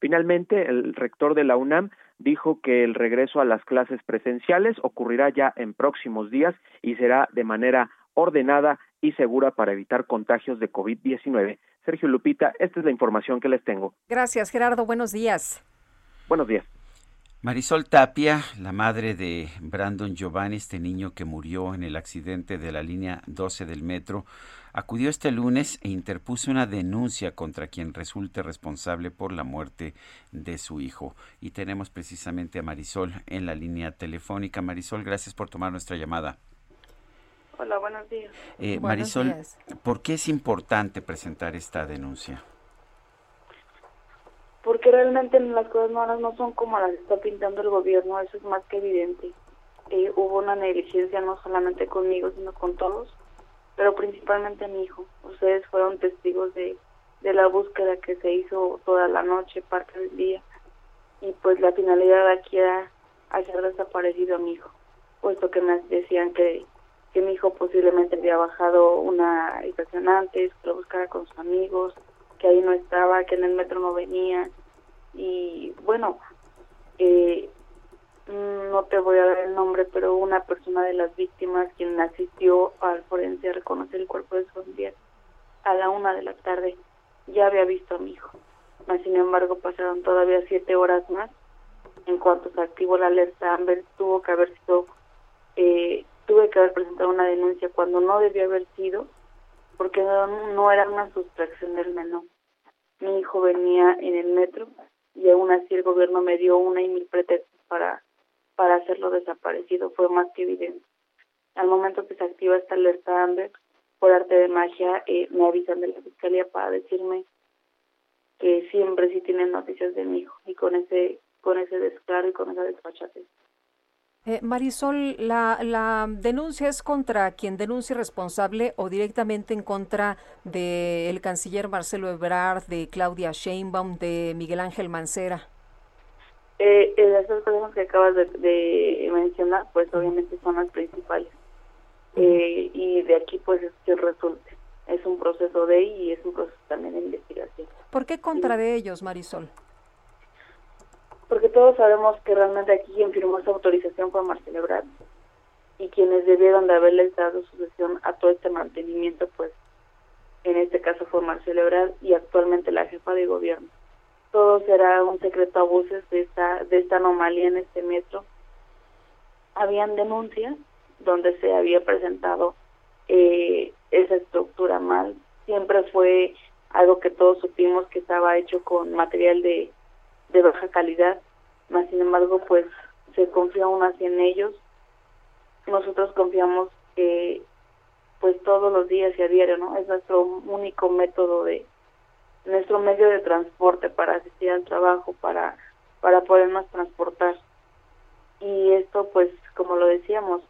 Finalmente, el rector de la UNAM dijo que el regreso a las clases presenciales ocurrirá ya en próximos días y será de manera ordenada y segura para evitar contagios de COVID-19. Sergio Lupita, esta es la información que les tengo. Gracias, Gerardo. Buenos días. Buenos días. Marisol Tapia, la madre de Brandon Giovanni, este niño que murió en el accidente de la línea 12 del metro, acudió este lunes e interpuso una denuncia contra quien resulte responsable por la muerte de su hijo. Y tenemos precisamente a Marisol en la línea telefónica. Marisol, gracias por tomar nuestra llamada. Hola, buenos días. Eh, Marisol, ¿por qué es importante presentar esta denuncia? Porque realmente las cosas no, no son como las está pintando el gobierno, eso es más que evidente. Eh, hubo una negligencia no solamente conmigo, sino con todos, pero principalmente mi hijo. Ustedes fueron testigos de, de la búsqueda que se hizo toda la noche, parte del día, y pues la finalidad aquí era hacer desaparecido a mi hijo, puesto que me decían que que mi hijo posiblemente había bajado una estación antes, que lo buscara con sus amigos, que ahí no estaba, que en el metro no venía. Y bueno, eh, no te voy a dar el nombre, pero una persona de las víctimas quien asistió al forense a reconocer el cuerpo de su familia a la una de la tarde ya había visto a mi hijo. sin embargo, pasaron todavía siete horas más. En cuanto se activó la alerta Amber, tuvo que haber sido eh, tuve que haber presentado una denuncia cuando no debió haber sido, porque no, era una sustracción del menor. Mi hijo venía en el metro y aún así el gobierno me dio una y mil pretextos para, para hacerlo desaparecido, fue más que evidente. Al momento que se activa esta alerta Amber, por arte de magia, eh, me avisan de la fiscalía para decirme que siempre sí tienen noticias de mi hijo y con ese con ese descaro y con esa desfachatez. Eh, Marisol, la, la, denuncia es contra quien denuncie responsable o directamente en contra del canciller Marcelo Ebrard, de Claudia Sheinbaum, de Miguel Ángel Mancera. Eh, eh las dos personas que acabas de, mencionar, pues obviamente son las principales. Eh, y de aquí pues es que resulte. Es un proceso de y es un proceso también de investigación. ¿Por qué contra de ellos, Marisol? Porque todos sabemos que realmente aquí quien firmó esa autorización fue Marcelo Ebrard y quienes debieron de haberle dado sucesión a todo este mantenimiento, pues en este caso fue Marcelo Ebrard y actualmente la jefa de gobierno. Todo será un secreto a voces de esta, de esta anomalía en este metro. Habían denuncias donde se había presentado eh, esa estructura mal. Siempre fue algo que todos supimos que estaba hecho con material de de baja calidad, más sin embargo pues se confía aún así en ellos. Nosotros confiamos que pues todos los días y a diario, ¿no? Es nuestro único método de nuestro medio de transporte para asistir al trabajo, para para podernos transportar. Y esto pues como lo decíamos,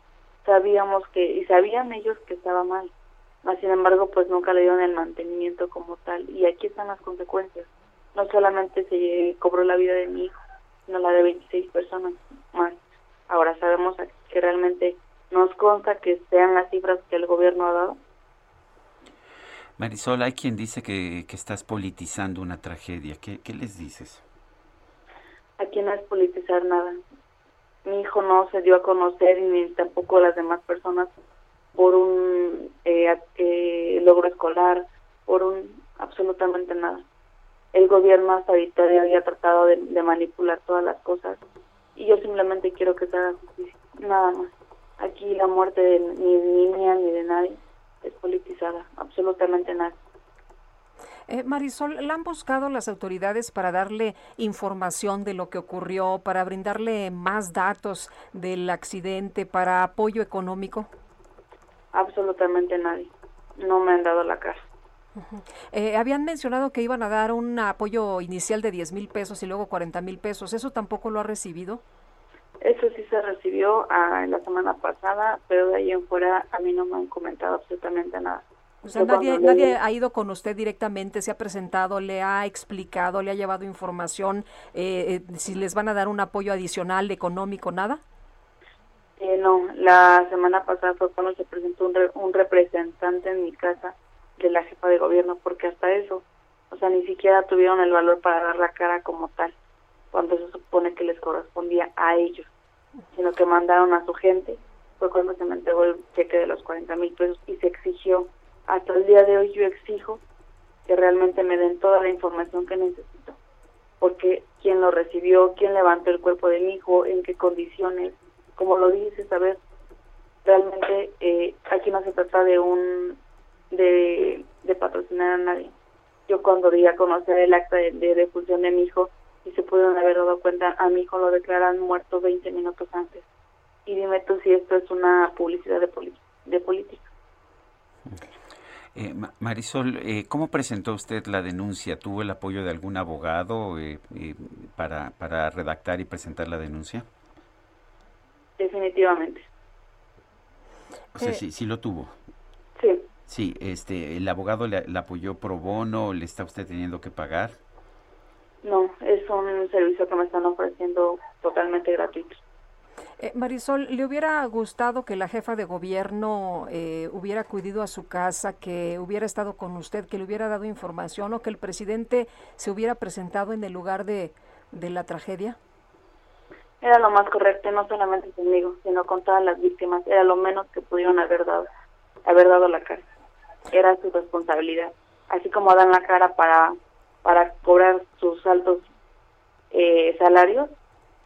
sabíamos que y sabían ellos que estaba mal. Más sin embargo, pues nunca le dieron el mantenimiento como tal y aquí están las consecuencias no solamente se cobró la vida de mi hijo, sino la de 26 personas más. Ahora sabemos que realmente nos consta que sean las cifras que el gobierno ha dado. Marisol, hay quien dice que, que estás politizando una tragedia. ¿Qué, ¿Qué les dices? Aquí no es politizar nada. Mi hijo no se dio a conocer ni tampoco las demás personas por un eh, eh, logro escolar, por un absolutamente nada el gobierno hasta ahorita había tratado de, manipular todas las cosas y yo simplemente quiero que se haga justicia, nada más. Aquí la muerte de, ni, ni mía ni de nadie es politizada, absolutamente nada. Eh, Marisol, ¿la han buscado las autoridades para darle información de lo que ocurrió, para brindarle más datos del accidente, para apoyo económico? Absolutamente nadie. No me han dado la cara. Eh, habían mencionado que iban a dar un apoyo inicial de 10 mil pesos y luego 40 mil pesos. ¿Eso tampoco lo ha recibido? Eso sí se recibió ah, en la semana pasada, pero de ahí en fuera a mí no me han comentado absolutamente nada. O sea, nadie, nadie ha ido con usted directamente, se ha presentado, le ha explicado, le ha llevado información, eh, eh, si les van a dar un apoyo adicional económico, nada. no, la semana pasada fue cuando se presentó un, un representante en mi casa de la jefa de gobierno, porque hasta eso, o sea, ni siquiera tuvieron el valor para dar la cara como tal. cuando se supone que les correspondía a ellos, sino que mandaron a su gente, fue cuando se me entregó el cheque de los 40 mil pesos y se exigió. Hasta el día de hoy yo exijo que realmente me den toda la información que necesito, porque quién lo recibió, quién levantó el cuerpo de mi hijo, en qué condiciones, como lo dices, saber realmente eh, aquí no se trata de un de, de patrocinar a nadie. Yo cuando di a conocer el acta de, de defunción de mi hijo y se pudieron haber dado cuenta, a mi hijo lo declaran muerto 20 minutos antes. Y dime tú si esto es una publicidad de, de política. Eh, Marisol, eh, ¿cómo presentó usted la denuncia? ¿Tuvo el apoyo de algún abogado eh, para, para redactar y presentar la denuncia? Definitivamente. O sea, sí, sí lo tuvo. Sí. Sí, este, ¿el abogado le, apoyó pro bono? ¿Le está usted teniendo que pagar? No, es un servicio que me están ofreciendo totalmente gratuito. Eh, Marisol, ¿le hubiera gustado que la jefa de gobierno eh, hubiera acudido a su casa, que hubiera estado con usted, que le hubiera dado información o que el presidente se hubiera presentado en el lugar de, de la tragedia? Era lo más correcto, no solamente conmigo, sino con todas las víctimas. Era lo menos que pudieron haber dado, haber dado la cara era su responsabilidad. Así como dan la cara para, para cobrar sus altos eh, salarios,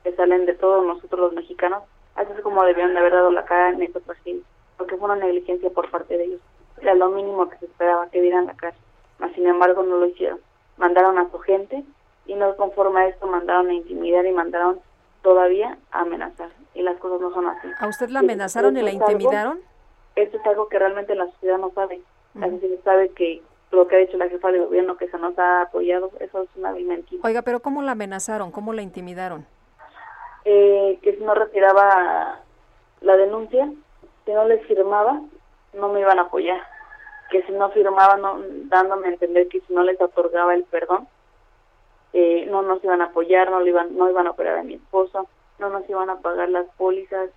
que salen de todos nosotros los mexicanos, así es como debían de haber dado la cara en estos pacientes, porque fue una negligencia por parte de ellos. Era lo mínimo que se esperaba, que dieran la cara. Mas, sin embargo, no lo hicieron. Mandaron a su gente y no conforme a esto mandaron a intimidar y mandaron todavía a amenazar. Y las cosas no son así. ¿A usted la amenazaron y la intimidaron? esto es algo que realmente la sociedad no sabe. Así se sabe que lo que ha dicho la jefa de gobierno que se nos ha apoyado, eso es una mentira. Oiga, pero ¿cómo la amenazaron? ¿Cómo la intimidaron? Eh, que si no retiraba la denuncia, si no les firmaba, no me iban a apoyar. Que si no firmaba, no, dándome a entender que si no les otorgaba el perdón, eh, no nos iban a apoyar, no, le iban, no iban a operar a mi esposo, no nos iban a pagar las pólizas,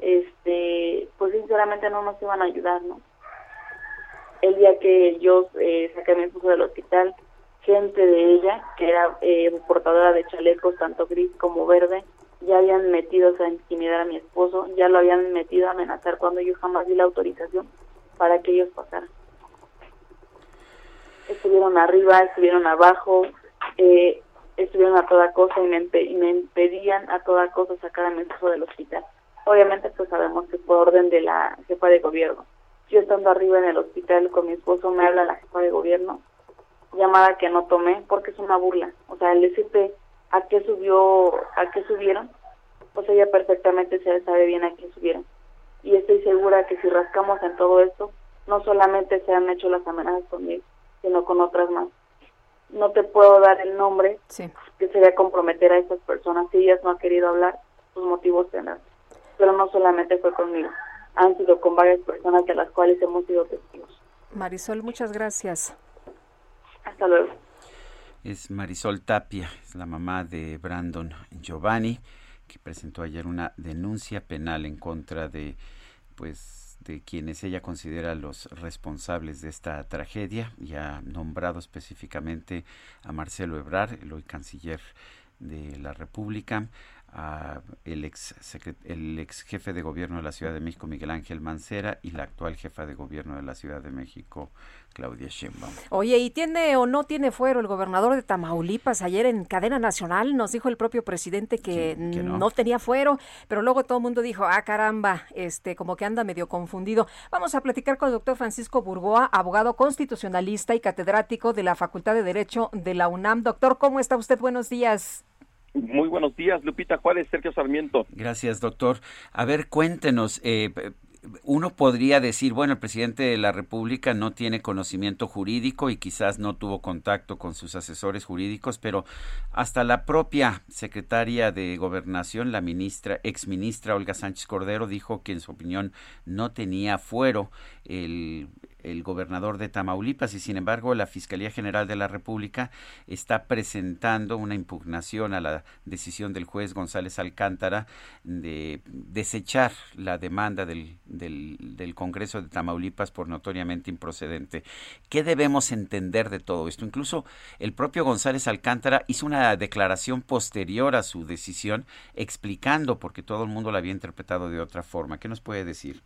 este, pues sinceramente no nos iban a ayudar, ¿no? El día que yo eh, saqué a mi esposo del hospital, gente de ella, que era eh, portadora de chalecos tanto gris como verde, ya habían metido a intimidar a mi esposo, ya lo habían metido a amenazar cuando yo jamás di la autorización para que ellos pasaran. Estuvieron arriba, estuvieron abajo, eh, estuvieron a toda cosa y me, impedían a toda cosa sacar a mi esposo del hospital. Obviamente pues sabemos que fue orden de la jefa de gobierno yo estando arriba en el hospital con mi esposo me habla la jefa de gobierno, llamada que no tomé porque es una burla. O sea, el SP, ¿a qué subió, a qué subieron? Pues ella perfectamente se sabe bien a qué subieron. Y estoy segura que si rascamos en todo esto, no solamente se han hecho las amenazas conmigo, sino con otras más. No te puedo dar el nombre que sería comprometer a estas personas. Si ellas no han querido hablar, sus motivos tendrán. Pero no solamente fue conmigo han sido con varias personas de las cuales hemos sido testigos. Marisol, muchas gracias. Hasta luego. Es Marisol Tapia, es la mamá de Brandon Giovanni, que presentó ayer una denuncia penal en contra de, pues, de quienes ella considera los responsables de esta tragedia y ha nombrado específicamente a Marcelo Ebrar, el hoy canciller de la República, el ex, el ex jefe de gobierno de la Ciudad de México, Miguel Ángel Mancera, y la actual jefa de gobierno de la Ciudad de México, Claudia Sheinbaum. Oye, ¿y tiene o no tiene fuero el gobernador de Tamaulipas? Ayer en cadena nacional nos dijo el propio presidente que, no. tenía fuero, pero luego todo el mundo dijo, ah, caramba, este, como que anda medio confundido. Vamos a platicar con el doctor Francisco Burgoa, abogado constitucionalista y catedrático de la Facultad de Derecho de la UNAM. Doctor, ¿cómo está usted? Buenos días. Muy buenos días, Lupita Juárez, Sergio Sarmiento. Gracias, doctor. A ver, cuéntenos, eh, uno podría decir, bueno, el presidente de la República no tiene conocimiento jurídico y quizás no tuvo contacto con sus asesores jurídicos, pero hasta la propia secretaria de Gobernación, la ministra, exministra Olga Sánchez Cordero, dijo que en su opinión no tenía fuero el el gobernador de Tamaulipas y sin embargo la Fiscalía General de la República está presentando una impugnación a la decisión del juez González Alcántara de desechar la demanda del, del, Congreso de Tamaulipas por notoriamente improcedente. ¿Qué debemos entender de todo esto? Incluso el propio González Alcántara hizo una declaración posterior a su decisión explicando porque todo el mundo la había interpretado de otra forma. ¿Qué nos puede decir?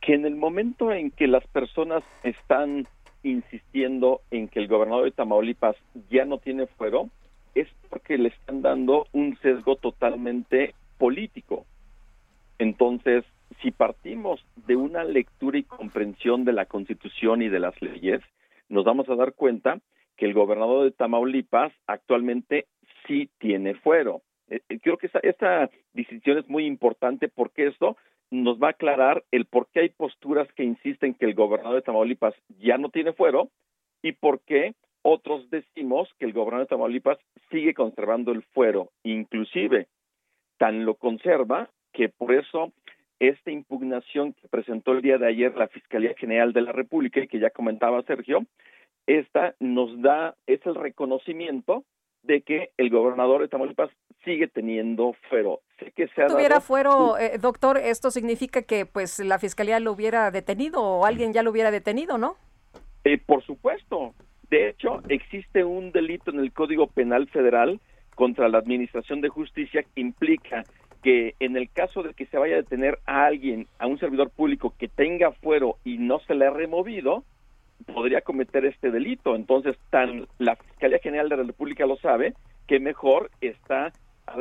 Que en el momento en que las personas están insistiendo en que el gobernador de Tamaulipas ya no tiene fuero, es porque le están dando un sesgo totalmente político. Entonces, si partimos de una lectura y comprensión de la Constitución y de las leyes, nos vamos a dar cuenta que el gobernador de Tamaulipas actualmente sí tiene fuero. Eh, eh, creo que esta, esta distinción es muy importante porque esto nos va a aclarar el por qué hay posturas que insisten que el gobernador de Tamaulipas ya no tiene fuero y por qué otros decimos que el gobernador de Tamaulipas sigue conservando el fuero, inclusive tan lo conserva que por eso esta impugnación que presentó el día de ayer la Fiscalía General de la República y que ya comentaba Sergio, esta nos da, es el reconocimiento de que el gobernador de Tamaulipas sigue teniendo fuero. Sé que se ha tuviera fuero, eh, doctor, esto significa que pues la fiscalía lo hubiera detenido o alguien ya lo hubiera detenido, ¿no? Eh, por supuesto. De hecho, existe un delito en el Código Penal Federal contra la Administración de Justicia que implica que en el caso de que se vaya a detener a alguien, a un servidor público que tenga fuero y no se le ha removido, podría cometer este delito. Entonces, tan la Fiscalía General de la República lo sabe, que mejor está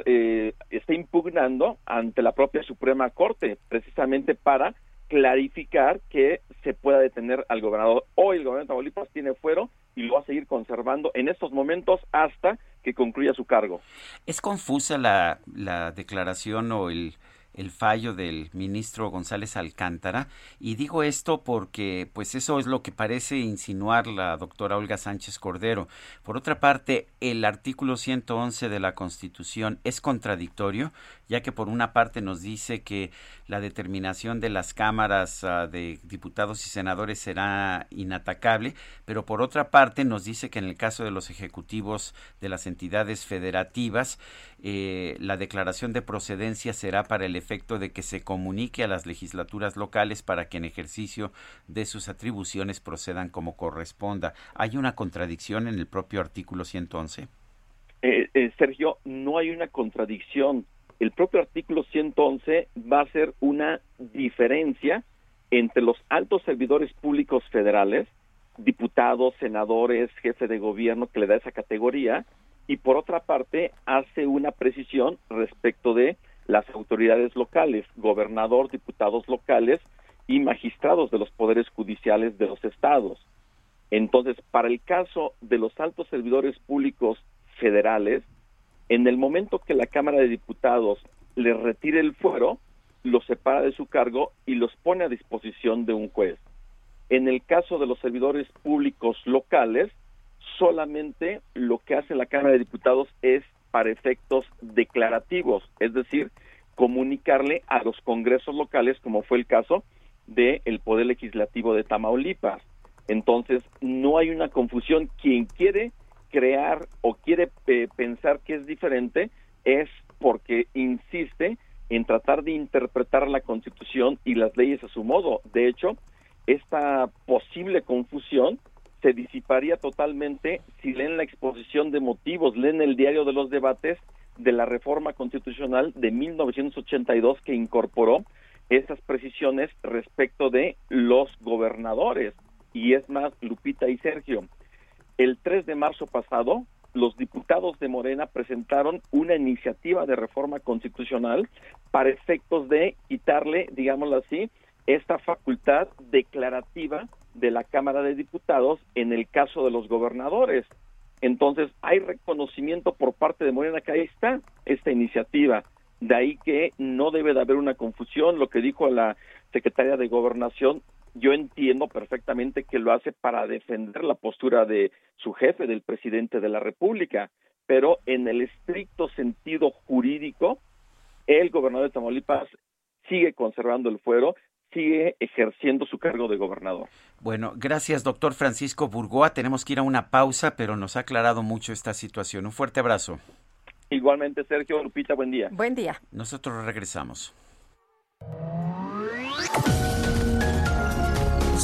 eh, está impugnando ante la propia Suprema Corte, precisamente para clarificar que se pueda detener al gobernador. Hoy el gobernador de Tamaulipas tiene fuero y lo va a seguir conservando en estos momentos hasta que concluya su cargo. Es confusa la, la declaración o el, el fallo del ministro González Alcántara y digo esto porque pues eso es lo que parece insinuar la doctora Olga Sánchez Cordero. Por otra parte, el artículo 111 de la Constitución es contradictorio, ya que por una parte nos dice que la determinación de las cámaras uh, de diputados y senadores será inatacable, pero por otra parte nos dice que en el caso de los ejecutivos de las entidades federativas, eh, la declaración de procedencia será para el efecto de que se comunique a las legislaturas locales para que en ejercicio de sus atribuciones procedan como corresponda. ¿Hay una contradicción en el propio artículo 111? Eh, eh, Sergio, no hay una contradicción el propio artículo 111 va a hacer una diferencia entre los altos servidores públicos federales, diputados, senadores, jefe de gobierno que le da esa categoría, y por otra parte hace una precisión respecto de las autoridades locales, gobernador, diputados locales y magistrados de los poderes judiciales de los estados. Entonces, para el caso de los altos servidores públicos federales, en el momento que la Cámara de Diputados le retire el fuero, los separa de su cargo y los pone a disposición de un juez. En el caso de los servidores públicos locales, solamente lo que hace la Cámara de Diputados es para efectos declarativos, es decir, comunicarle a los congresos locales, como fue el caso del el Poder Legislativo de Tamaulipas. Entonces, no hay una confusión. Quien quiere crear o quiere eh, pensar que es diferente es porque insiste en tratar de interpretar la Constitución y las leyes a su modo. De hecho, esta posible confusión se disiparía totalmente si leen la exposición de motivos, leen el diario de los debates de la reforma constitucional de 1982 que incorporó esas precisiones respecto de los gobernadores. Y es más, Lupita y Sergio, el 3 de marzo pasado, los diputados de Morena presentaron una iniciativa de reforma constitucional para efectos de quitarle, digámoslo así, esta facultad declarativa de la Cámara de Diputados en el caso de los gobernadores. Entonces, hay reconocimiento por parte de Morena que ahí está esta iniciativa. De ahí que no debe de haber una confusión. Lo que dijo la secretaria de Gobernación yo entiendo perfectamente que lo hace para defender la postura de su jefe, del presidente de la República, pero en el estricto sentido jurídico, el gobernador de Tamaulipas sigue conservando el fuero, sigue ejerciendo su cargo de gobernador. Bueno, gracias, doctor Francisco Burgoa. Tenemos que ir a una pausa, pero nos ha aclarado mucho esta situación. Un fuerte abrazo. Igualmente, Sergio Lupita, buen día. Buen día. Nosotros regresamos.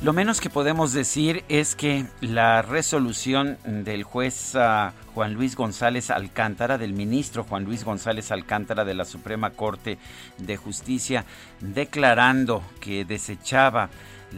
Lo menos que podemos decir es que la resolución del juez uh, Juan Luis González Alcántara, del ministro Juan Luis González Alcántara de la Suprema Corte de Justicia, declarando que desechaba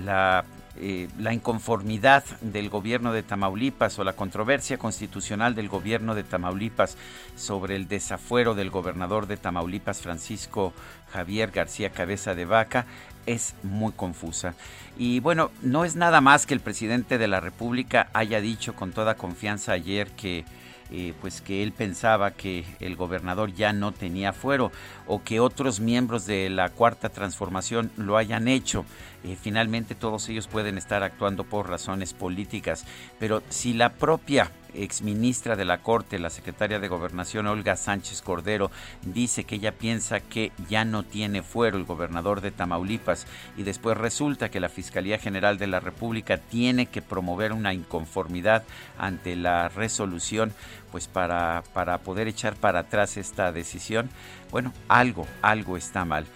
la eh, la inconformidad del gobierno de Tamaulipas o la controversia constitucional del gobierno de Tamaulipas sobre el desafuero del gobernador de Tamaulipas, Francisco Javier García Cabeza de Vaca, es muy confusa. Y bueno, no es nada más que el presidente de la República haya dicho con toda confianza ayer que eh, pues que él pensaba que el gobernador ya no tenía fuero o que otros miembros de la cuarta transformación lo hayan hecho. Eh, finalmente todos ellos pueden estar actuando por razones políticas, pero si la propia exministra de la Corte, la secretaria de Gobernación Olga Sánchez Cordero, dice que ella piensa que ya no tiene fuero el gobernador de Tamaulipas y después resulta que la Fiscalía General de la República tiene que promover una inconformidad ante la resolución, pues para, para poder echar para atrás esta decisión, bueno, algo, algo está mal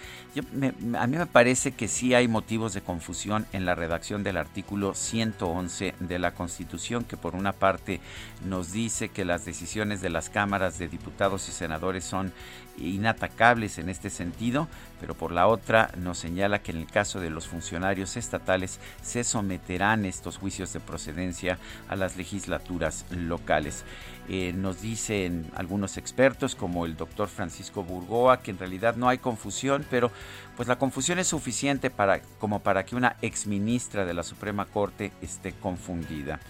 a mí me parece que sí hay motivos de confusión en la redacción del artículo 111 de la Constitución, que por una parte nos dice que las decisiones de las cámaras de diputados y senadores son inatacables en este sentido, pero por la otra nos señala que en el caso de los funcionarios estatales se someterán estos juicios de procedencia a las legislaturas locales. Eh, nos dicen algunos expertos como el doctor Francisco Burgoa que en realidad no hay confusión, pero pues la confusión es suficiente para, como para que una exministra de la Suprema Corte esté confundida.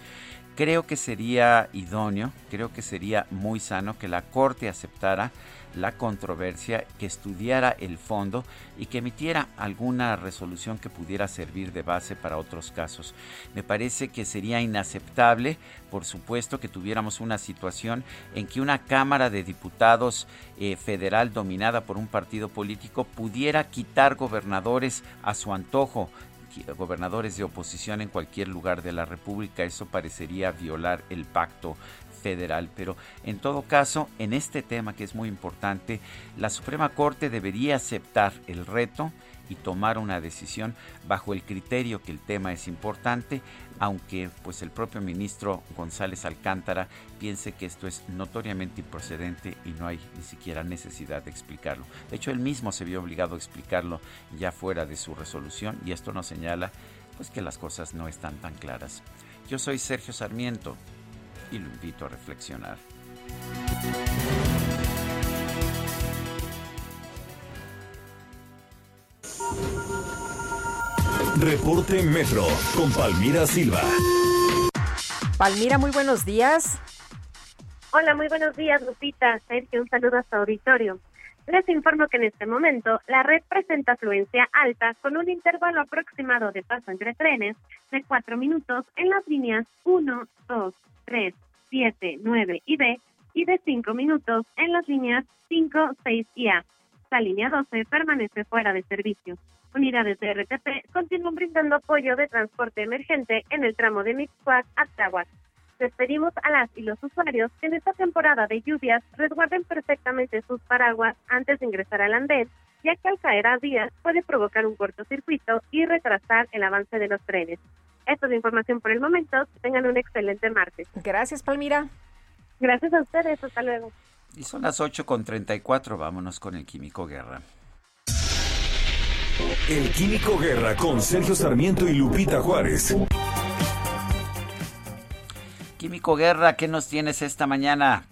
Creo que sería idóneo, creo que sería muy sano que la Corte aceptara la controversia, que estudiara el fondo y que emitiera alguna resolución que pudiera servir de base para otros casos. Me parece que sería inaceptable, por supuesto, que tuviéramos una situación en que una Cámara de Diputados eh, federal dominada por un partido político pudiera quitar gobernadores a su antojo gobernadores de oposición en cualquier lugar de la República. Eso parecería violar el pacto federal. Pero en todo caso, en este tema que es muy importante, la Suprema Corte debería aceptar el reto y tomar una decisión bajo el criterio que el tema es importante, aunque pues el propio ministro González Alcántara piense que esto es notoriamente improcedente y no hay ni siquiera necesidad de explicarlo. De hecho, él mismo se vio obligado a explicarlo ya fuera de su resolución y esto nos señala pues que las cosas no están tan claras. Yo soy Sergio Sarmiento y lo invito a reflexionar. Reporte Metro con Palmira Silva. Palmira, muy buenos días. Hola, muy buenos días, Lupita. Sergio, un saludo a su auditorio. Les informo que en este momento la red presenta afluencia alta con un intervalo aproximado de paso entre trenes de 4 minutos en las líneas 1, 2, 3, 7, 9 y B y de 5 minutos en las líneas 5, 6 y A. La línea 12 permanece fuera de servicio. Unidades de RTP continúan brindando apoyo de transporte emergente en el tramo de Mixcoac a Tláhuac. Despedimos a las y los usuarios que en esta temporada de lluvias resguarden perfectamente sus paraguas antes de ingresar al andén, ya que al caer a días puede provocar un cortocircuito y retrasar el avance de los trenes. Esto es información por el momento. Tengan un excelente martes. Gracias, Palmira. Gracias a ustedes. Hasta luego. Y son las 8 con 34. Vámonos con el Químico Guerra. El Químico Guerra con Sergio Sarmiento y Lupita Juárez. Químico Guerra, ¿qué nos tienes esta mañana?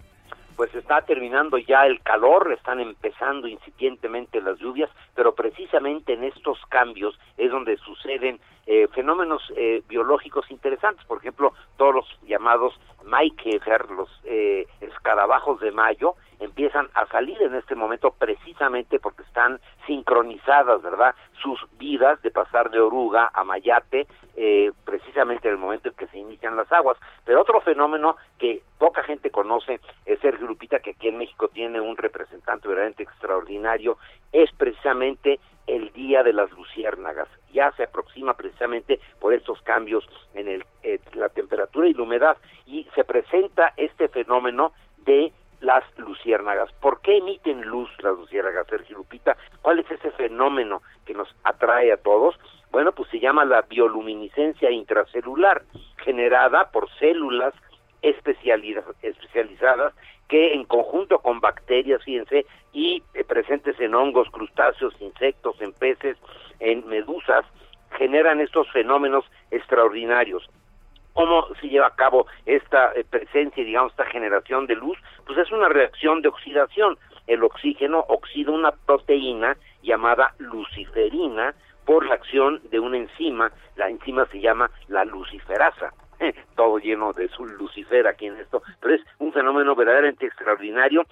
pues está terminando ya el calor, están empezando incipientemente las lluvias, pero precisamente en estos cambios es donde suceden eh, fenómenos eh, biológicos interesantes, por ejemplo, todos los llamados Maikefer, los eh, escarabajos de mayo, empiezan a salir en este momento precisamente porque están sincronizadas, ¿verdad? Sus vidas de pasar de oruga a mayate, eh, precisamente en el momento en que se inician las aguas. Pero otro fenómeno que poca gente conoce es Sergio Lupita, que aquí en México tiene un representante verdaderamente extraordinario, es precisamente el Día de las Luciérnagas. Ya se aproxima precisamente por estos cambios en el, eh, la temperatura y la humedad y se presenta este fenómeno de las luciérnagas. ¿Por qué emiten luz las luciérnagas, Sergio Lupita? ¿Cuál es ese fenómeno que nos atrae a todos? Bueno, pues se llama la bioluminiscencia intracelular, generada por células especializadas que en conjunto con bacterias, fíjense, y eh, presentes en hongos, crustáceos, insectos, en peces, en medusas, generan estos fenómenos extraordinarios. ¿Cómo se lleva a cabo esta eh, presencia digamos, esta generación de luz? Pues es una reacción de oxidación. El oxígeno oxida una proteína llamada luciferina por la acción de una enzima. La enzima se llama la luciferasa. Todo lleno de su lucifer aquí en esto, pero es un fenómeno verdaderamente extraordinario.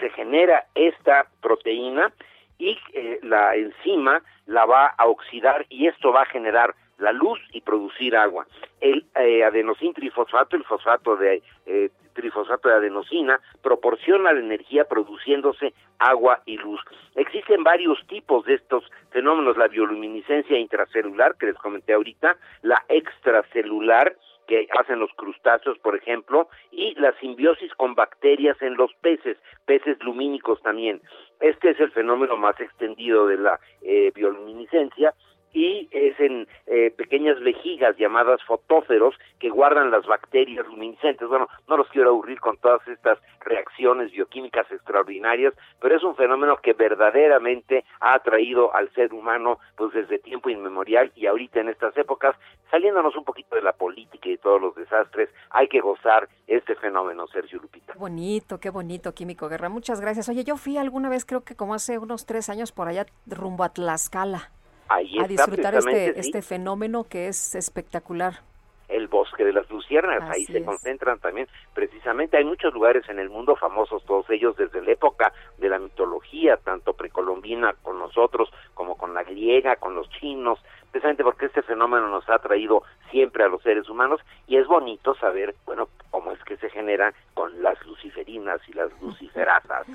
Se genera esta proteína y eh, la enzima la va a oxidar y esto va a generar la luz y producir agua. El eh, adenosin trifosfato, el fosfato de eh, trifosfato de adenosina, proporciona la energía produciéndose agua y luz. Existen varios tipos de estos fenómenos, la bioluminiscencia intracelular, que les comenté ahorita, la extracelular, que hacen los crustáceos, por ejemplo, y la simbiosis con bacterias en los peces, peces lumínicos también. Este es el fenómeno más extendido de la eh, bioluminiscencia y es en eh, pequeñas vejigas llamadas fotóferos que guardan las bacterias luminiscentes. Bueno, no los quiero aburrir con todas estas reacciones bioquímicas extraordinarias, pero es un fenómeno que verdaderamente ha atraído al ser humano pues desde tiempo inmemorial y ahorita en estas épocas, saliéndonos un poquito de la política y todos los desastres, hay que gozar este fenómeno, Sergio Lupita. Qué bonito, qué bonito, Químico Guerra. Muchas gracias. Oye, yo fui alguna vez, creo que como hace unos tres años por allá rumbo a Tlaxcala a disfrutar este, este fenómeno que es espectacular. El bosque de las luciernas, ahí se concentran también. Precisamente hay muchos lugares en el mundo famosos, todos ellos desde la época de la mitología, tanto precolombina con nosotros como con la griega, con los chinos, precisamente porque este fenómeno nos ha traído siempre a los seres humanos y es bonito saber, bueno, cómo es que se genera con las luciferinas y las luciferasas.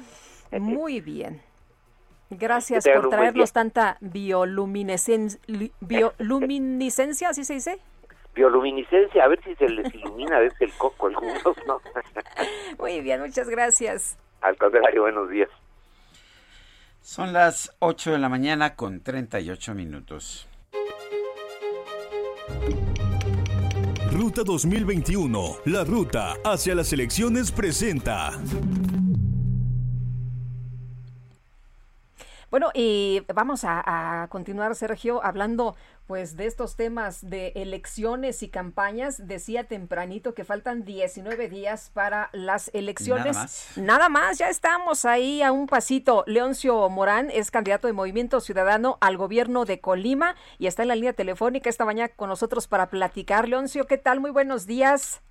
Muy bien. Gracias por traernos tanta bioluminescencia, bioluminiscencia, ¿así se dice? Bioluminiscencia, a ver si se les ilumina desde el coco algunos, ¿no? Muy bien, muchas gracias. Al contrario, buenos días. Son las 8 de la mañana con 38 minutos. Ruta 2021, la ruta hacia las elecciones presenta. Bueno, y vamos a, continuar, Sergio, hablando pues de estos temas de elecciones y campañas. Decía tempranito que faltan 19 días para las elecciones. Nada más. Nada más, ya estamos ahí a un pasito. Leoncio Morán es candidato de Movimiento Ciudadano al gobierno de Colima y está en la línea telefónica esta mañana con nosotros para platicar. Leoncio, ¿qué tal? Muy buenos días.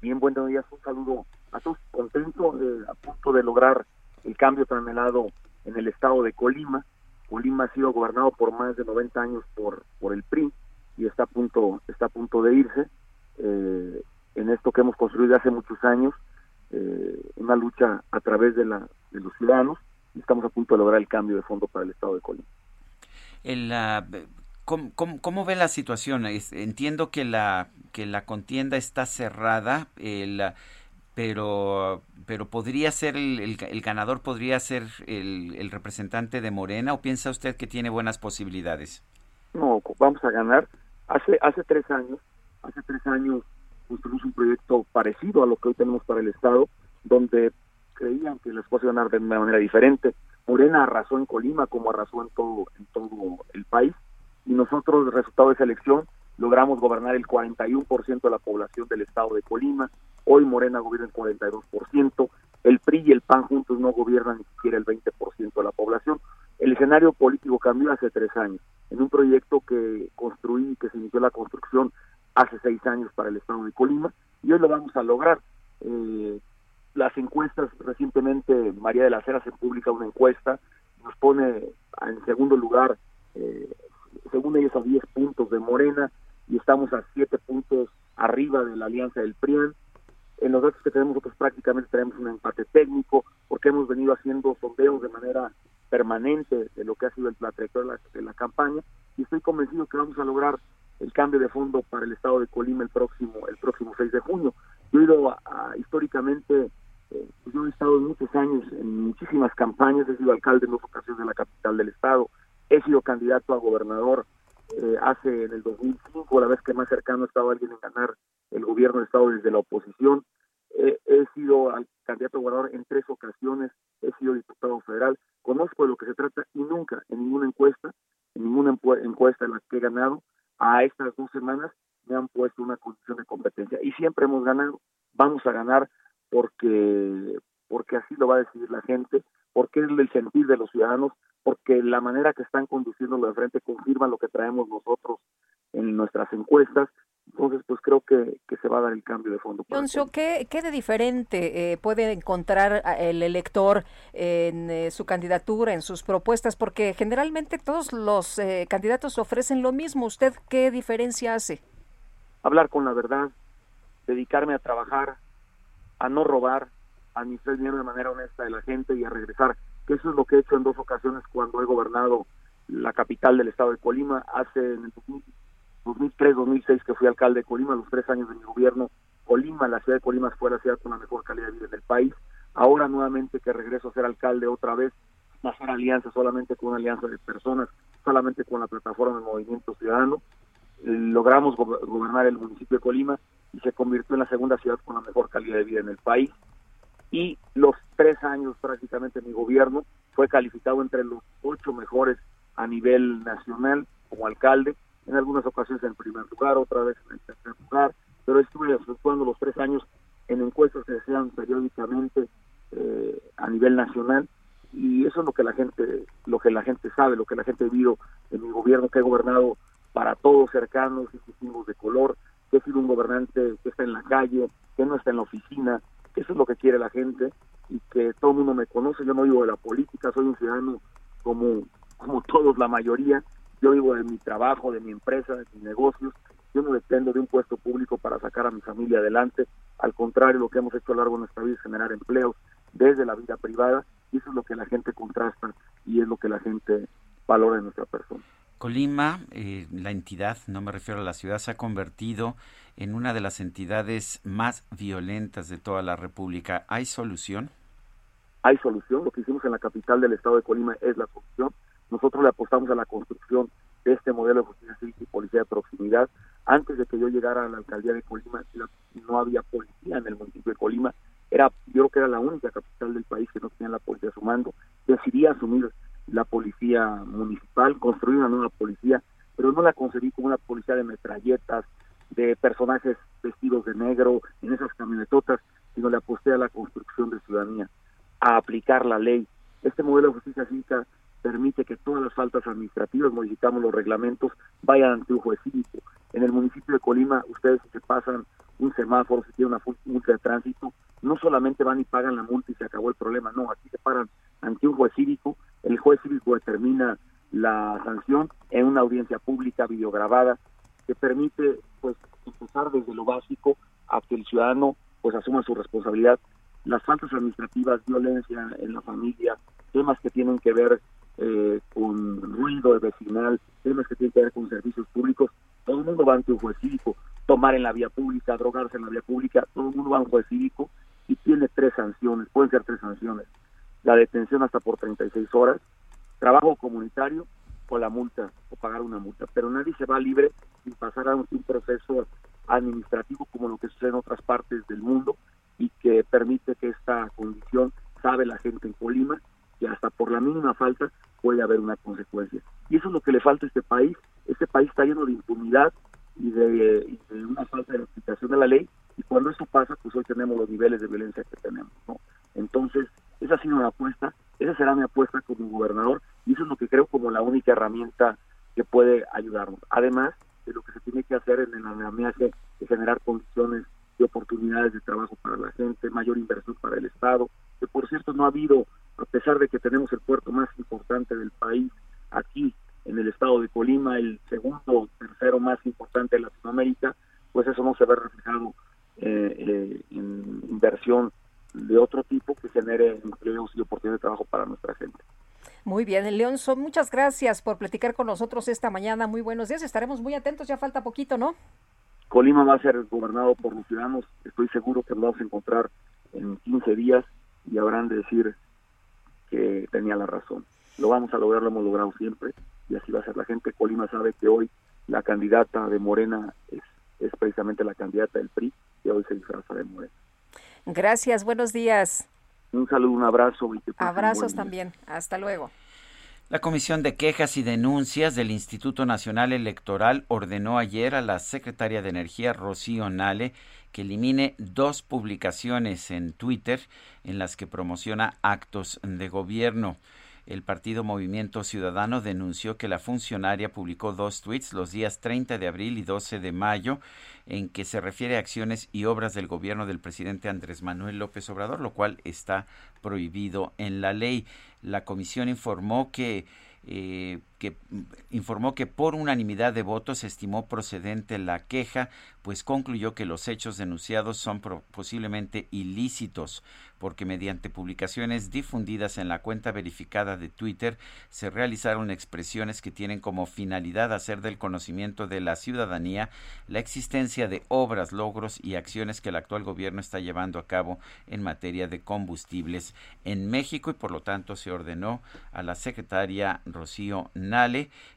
Bien, buenos días. Un saludo a todos. Contento, eh, a punto de lograr el cambio tan anhelado en el estado de Colima. Colima ha sido gobernado por más de 90 años por, por el PRI y está a punto, está a punto de irse. Eh, en esto que hemos construido hace muchos años, eh, una lucha a través de, la, de los ciudadanos y estamos a punto de lograr el cambio de fondo para el estado de Colima. El, ¿cómo, cómo, ve la situación? Entiendo que la, que la contienda está cerrada. El, pero pero podría ser el, el, ganador podría ser el, el, representante de Morena o piensa usted que tiene buenas posibilidades no vamos a ganar. Hace hace tres años hace tres años construimos un proyecto parecido a lo que hoy tenemos para el estado donde creían que las cosas dar de una manera diferente. Morena arrasó en Colima como arrasó en todo, en todo el país y nosotros, el resultado de esa elección, logramos gobernar el 41% de la población del estado de Colima, hoy Morena gobierna el 42%, el PRI y el PAN juntos no gobiernan ni siquiera el 20% de la población. El escenario político cambió hace tres años, en un proyecto que construí, que se inició la construcción hace seis años para el estado de Colima, y hoy lo vamos a lograr. Eh, las encuestas, recientemente María de la Cera se publica una encuesta, nos pone en segundo lugar, eh, según ellos, a 10 puntos de Morena, y estamos a 7 puntos arriba de la alianza del PRIAN. En los datos que tenemos nosotros prácticamente tenemos un empate técnico, porque hemos venido haciendo sondeos de manera permanente de lo que ha sido la trayectoria de la, campaña, y estoy convencido que vamos a lograr el cambio de fondo para el estado de Colima el próximo el próximo 6 de junio. Yo he ido históricamente eh, pues yo he estado muchos años en muchísimas campañas, he sido alcalde en dos ocasiones de la capital del estado, he sido candidato a gobernador eh, hace en el 2005, la vez que más cercano estaba alguien en ganar el gobierno del estado desde la oposición, eh, he sido candidato a gobernador en tres ocasiones, he sido diputado federal, conozco de lo que se trata y nunca en ninguna encuesta, en ninguna encuesta en la que he ganado, a estas dos semanas me han puesto una condición de competencia y siempre hemos ganado, vamos a ganar porque porque así lo va a decidir la gente, porque es el sentir de los ciudadanos, porque la manera que están conduciéndolo de frente confirma lo que traemos nosotros en nuestras encuestas. Entonces, pues creo que, que se va a dar el cambio de fondo. ¿qué, ¿qué de diferente eh, puede encontrar el elector en eh, su candidatura, en sus propuestas? Porque generalmente todos los eh, candidatos ofrecen lo mismo. ¿Usted qué diferencia hace? Hablar con la verdad, dedicarme a trabajar, a no robar, a administrar dinero de manera honesta de la gente y a regresar, que eso es lo que he hecho en dos ocasiones cuando he gobernado la capital del estado de Colima, hace en el 2003-2006 que fui alcalde de Colima, los tres años de mi gobierno, Colima, la ciudad de Colima fue la ciudad con la mejor calidad de vida del país, ahora nuevamente que regreso a ser alcalde otra vez, no hacer alianza solamente con una alianza de personas, solamente con la plataforma de Movimiento Ciudadano, logramos gobernar el municipio de Colima y se convirtió en la segunda ciudad con la mejor calidad de vida en el país. Y los tres años prácticamente mi gobierno fue calificado entre los ocho mejores a nivel nacional como alcalde, en algunas ocasiones en primer lugar, otra vez en el tercer lugar, pero estuve efectuando los tres años en encuestas que se hacían periódicamente eh, a nivel nacional y eso es lo que la gente lo que la gente sabe, lo que la gente ha vivido en mi gobierno que he gobernado para todos cercanos y distintos de color, que he sido un gobernante que está en la calle, que no está en la oficina, eso es lo que quiere la gente y que todo el mundo me conoce, yo no vivo de la política, soy un ciudadano como, como todos, la mayoría, yo vivo de mi trabajo, de mi empresa, de mis negocios, yo no dependo de un puesto público para sacar a mi familia adelante, al contrario, lo que hemos hecho a lo largo de nuestra vida es generar empleos desde la vida privada, y eso es lo que la gente contrasta y es lo que la gente valora en nuestra persona. Colima, eh, la entidad, no me refiero a la ciudad, se ha convertido en una de las entidades más violentas de toda la República. ¿Hay solución? Hay solución. Lo que hicimos en la capital del estado de Colima es la solución. Nosotros le apostamos a la construcción de este modelo de justicia civil y policía de proximidad. Antes de que yo llegara a la alcaldía de Colima, no había policía en el municipio de Colima. Era, yo creo que era la única capital del país que no tenía la policía a su mando. Decidí asumir policía municipal, construir una nueva policía, pero no la concebí como una policía de metralletas, de personajes vestidos de negro en esas camionetotas, sino le aposté a la construcción de ciudadanía, a aplicar la ley. Este modelo de justicia cívica permite que todas las faltas administrativas, modificamos los reglamentos, vayan ante un juez cívico. En el municipio de Colima, ustedes se pasan un semáforo, si tienen una multa de tránsito, no solamente van y pagan la multa y se acabó el problema, no, aquí se paran ante un juez cívico, juez cívico determina la sanción en una audiencia pública videograbada que permite pues empezar desde lo básico a que el ciudadano pues asuma su responsabilidad. Las faltas administrativas violencia en la familia temas que tienen que ver eh, con ruido vecinal temas que tienen que ver con servicios públicos todo el mundo va ante un juez cívico. Tomar en la vía pública drogarse en la vía pública todo el mundo va a un juez cívico y tiene tres sanciones pueden ser tres sanciones. La detención hasta por 36 horas, trabajo comunitario o la multa, o pagar una multa. Pero nadie se va libre sin pasar a un, proceso administrativo como lo que sucede en otras partes del mundo y que permite que esta condición, sabe la gente en Colima, que hasta por la mínima falta puede haber una consecuencia. Y eso es lo que le falta a este país. Este país está lleno de impunidad y de, una falta de aplicación de la ley y cuando eso pasa, pues hoy tenemos los niveles de violencia que tenemos. ¿no? Entonces, esa ha sido mi apuesta, esa será mi apuesta como gobernador y lo que creo como la única herramienta que puede ayudarnos. Además de lo que se tiene que hacer en el andamiaje de generar condiciones de oportunidades de trabajo para la gente, mayor inversión para el Estado, que por cierto no ha habido, a pesar de que tenemos el puerto más importante del país aquí en el estado de Colima, el segundo o tercero más importante de Latinoamérica, pues eso no se ve reflejado eh, eh, en inversión de otro tipo que genere empleos y oportunidades de trabajo para nuestra gente. Muy bien, Leonson, muchas gracias por platicar con nosotros esta mañana. Muy buenos días, estaremos muy atentos, ya falta poquito, ¿no? Colima va a ser gobernado por los ciudadanos, estoy seguro que nos vamos a encontrar en 15 días y habrán de decir que tenía la razón. Lo vamos a lograr, lo hemos logrado siempre y así va a ser la gente. Colima sabe que hoy la candidata de Morena es, es precisamente la candidata del PRI y hoy se disfraza de Morena. Gracias, buenos días. Un saludo, un abrazo. Y Abrazos también. Hasta luego. La Comisión de Quejas y Denuncias del Instituto Nacional Electoral ordenó ayer a la secretaria de Energía, Rocío Nale, que elimine dos publicaciones en Twitter en las que promociona actos de gobierno. El partido Movimiento Ciudadano denunció que la funcionaria publicó dos tweets los días 30 de abril y 12 de mayo en que se refiere a acciones y obras del gobierno del presidente Andrés Manuel López Obrador, lo cual está prohibido en la ley. La comisión informó que eh, que informó que por unanimidad de votos estimó procedente la queja, pues concluyó que los hechos denunciados son posiblemente ilícitos, porque mediante publicaciones difundidas en la cuenta verificada de Twitter se realizaron expresiones que tienen como finalidad hacer del conocimiento de la ciudadanía la existencia de obras, logros y acciones que el actual gobierno está llevando a cabo en materia de combustibles en México y por lo tanto se ordenó a la secretaria Rocío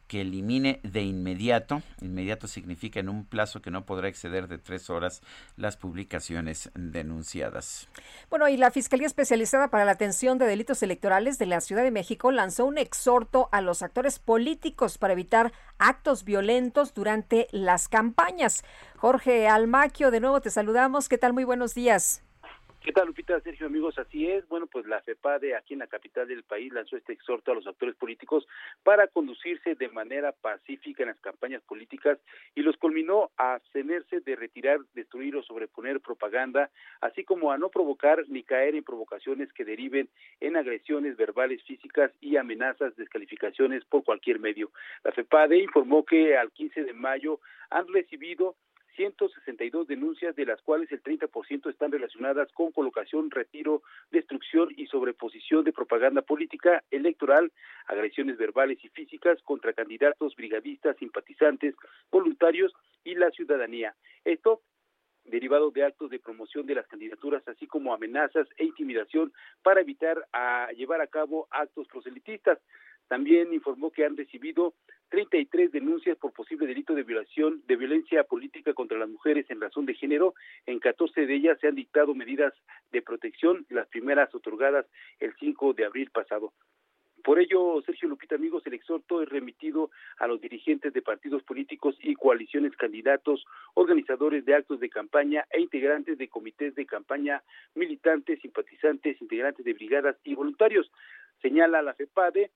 Que elimine de inmediato, inmediato significa en un plazo que no podrá exceder de tres horas, las publicaciones denunciadas. Bueno, y la Fiscalía Especializada para la Atención de Delitos Electorales de la Ciudad de México lanzó un exhorto a los actores políticos para evitar actos violentos durante las campañas. Jorge Almaquio, de nuevo te saludamos. ¿Qué tal? Muy buenos días. ¿Qué tal, Lupita? Sergio, amigos, así es. Bueno, pues la FEPADE aquí en la capital del país lanzó este exhorto a los actores políticos para conducirse de manera pacífica en las campañas políticas y los culminó a abstenerse de retirar, destruir o sobreponer propaganda, así como a no provocar ni caer en provocaciones que deriven en agresiones verbales, físicas y amenazas, descalificaciones por cualquier medio. La FEPADE informó que al 15 de mayo han recibido 162 denuncias, de las cuales el 30% están relacionadas con colocación, retiro, destrucción y sobreposición de propaganda política, electoral, agresiones verbales y físicas contra candidatos, brigadistas, simpatizantes, voluntarios y la ciudadanía. Esto derivado de actos de promoción de las candidaturas, así como amenazas e intimidación para evitar llevar a cabo actos proselitistas. También informó que han recibido 33 denuncias por posible delito de violación de violencia política contra las mujeres en razón de género. En 14 de ellas se han dictado medidas de protección, las primeras otorgadas el 5 de abril pasado. Por ello, Sergio Lupita, amigos, el exhorto es remitido a los dirigentes de partidos políticos y coaliciones candidatos, organizadores de actos de campaña e integrantes de comités de campaña, militantes, simpatizantes, integrantes de brigadas y voluntarios. Señala la FEPADE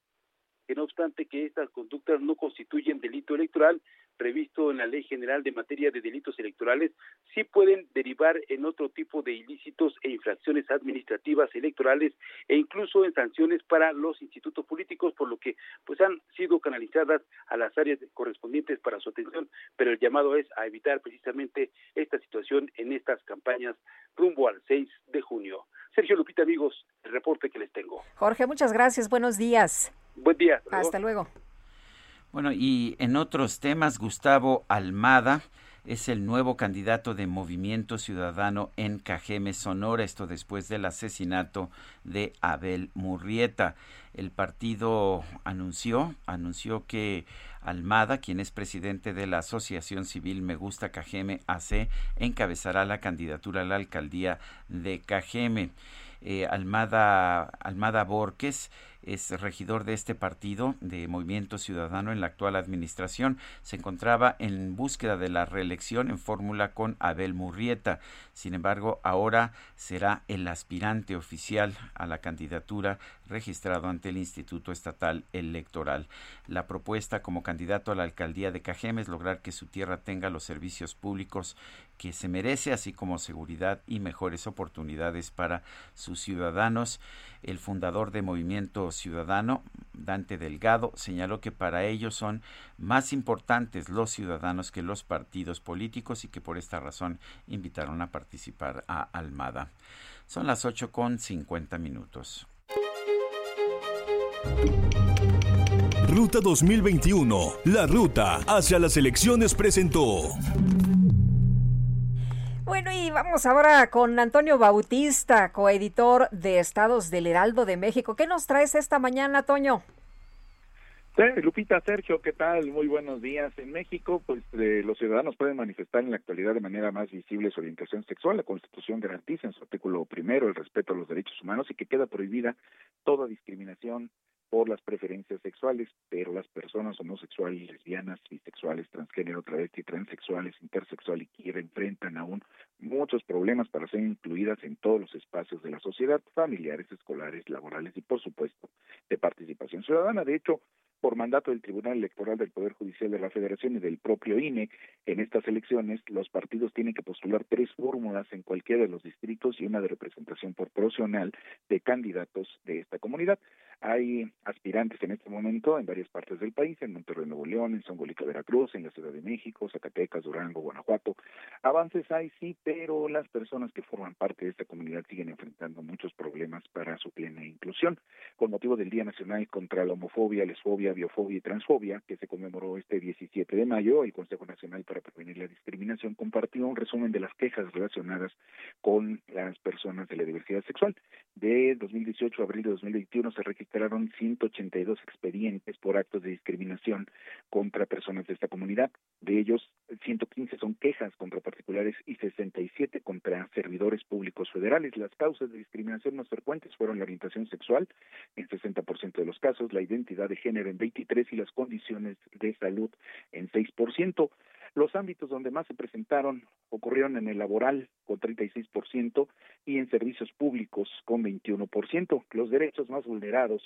que no obstante que estas conductas no constituyen delito electoral previsto en la Ley General de Materia de Delitos Electorales, sí pueden derivar en otro tipo de ilícitos e infracciones administrativas electorales e incluso en sanciones para los institutos políticos, por lo que pues han sido canalizadas a las áreas correspondientes para su atención, pero el llamado es a evitar precisamente esta situación en estas campañas rumbo al 6 de junio. Sergio Lupita, amigos, el reporte que les tengo. Jorge, muchas gracias. Buenos días. Buen día. Hasta luego. Bueno, y en otros temas, Gustavo Almada es el nuevo candidato de Movimiento Ciudadano en Cajeme, Sonora, esto después del asesinato de Abel Murrieta. El partido anunció, anunció que Almada, quien es presidente de la Asociación Civil Me Gusta Cajeme AC, encabezará la candidatura a la alcaldía de Cajeme. Eh, Almada, Almada Borges es regidor de este partido de Movimiento Ciudadano en la actual administración. Se encontraba en búsqueda de la reelección en fórmula con Abel Murrieta. Sin embargo, ahora será el aspirante oficial a la candidatura registrado ante el Instituto Estatal Electoral. La propuesta como candidato a la alcaldía de Cajeme es lograr que su tierra tenga los servicios públicos que se merece, así como seguridad y mejores oportunidades para sus ciudadanos. El fundador de Movimiento Ciudadano, Dante Delgado, señaló que para ellos son más importantes los ciudadanos que los partidos políticos y que por esta razón invitaron a participar a Almada. Son las 8 con 50 minutos. Ruta 2021, la ruta hacia las elecciones presentó. Bueno, y vamos ahora con Antonio Bautista, coeditor de Estados del Heraldo de México. ¿Qué nos traes esta mañana, Toño? Lupita, Sergio, ¿qué tal? Muy buenos días. En México, pues eh, los ciudadanos pueden manifestar en la actualidad de manera más visible su orientación sexual. La Constitución garantiza en su artículo primero el respeto a los derechos humanos y que queda prohibida toda discriminación por las preferencias sexuales, pero las personas homosexuales, lesbianas, bisexuales, transgénero, travesti, transexuales, intersexuales y queer enfrentan aún muchos problemas para ser incluidas en todos los espacios de la sociedad, familiares, escolares, laborales y, por supuesto, de participación ciudadana. De hecho, por mandato del Tribunal Electoral del Poder Judicial de la Federación y del propio INE, en estas elecciones los partidos tienen que postular tres fórmulas en cualquiera de los distritos y una de representación proporcional de candidatos de esta comunidad. Hay aspirantes en este momento en varias partes del país, en Monterrey, Nuevo León, en Songolica, Veracruz, en la Ciudad de México, Zacatecas, Durango, Guanajuato. Avances hay, sí, pero las personas que forman parte de esta comunidad siguen enfrentando muchos problemas para su plena inclusión. Con motivo del Día Nacional contra la Homofobia, Lesfobia, Biofobia y Transfobia, que se conmemoró este 17 de mayo, el Consejo Nacional para Prevenir la Discriminación compartió un resumen de las quejas relacionadas con las personas de la diversidad sexual. De 2018 a abril de 2021 se registró registraron 182 expedientes por actos de discriminación contra personas de esta comunidad. De ellos, 115 son quejas contra particulares y 67 contra servidores públicos federales. Las causas de discriminación más frecuentes fueron la orientación sexual en 60% de los casos, la identidad de género en 23% y las condiciones de salud en 6%. Los ámbitos donde más se presentaron ocurrieron en el laboral con 36% y en servicios públicos con 21%. Los derechos más vulnerados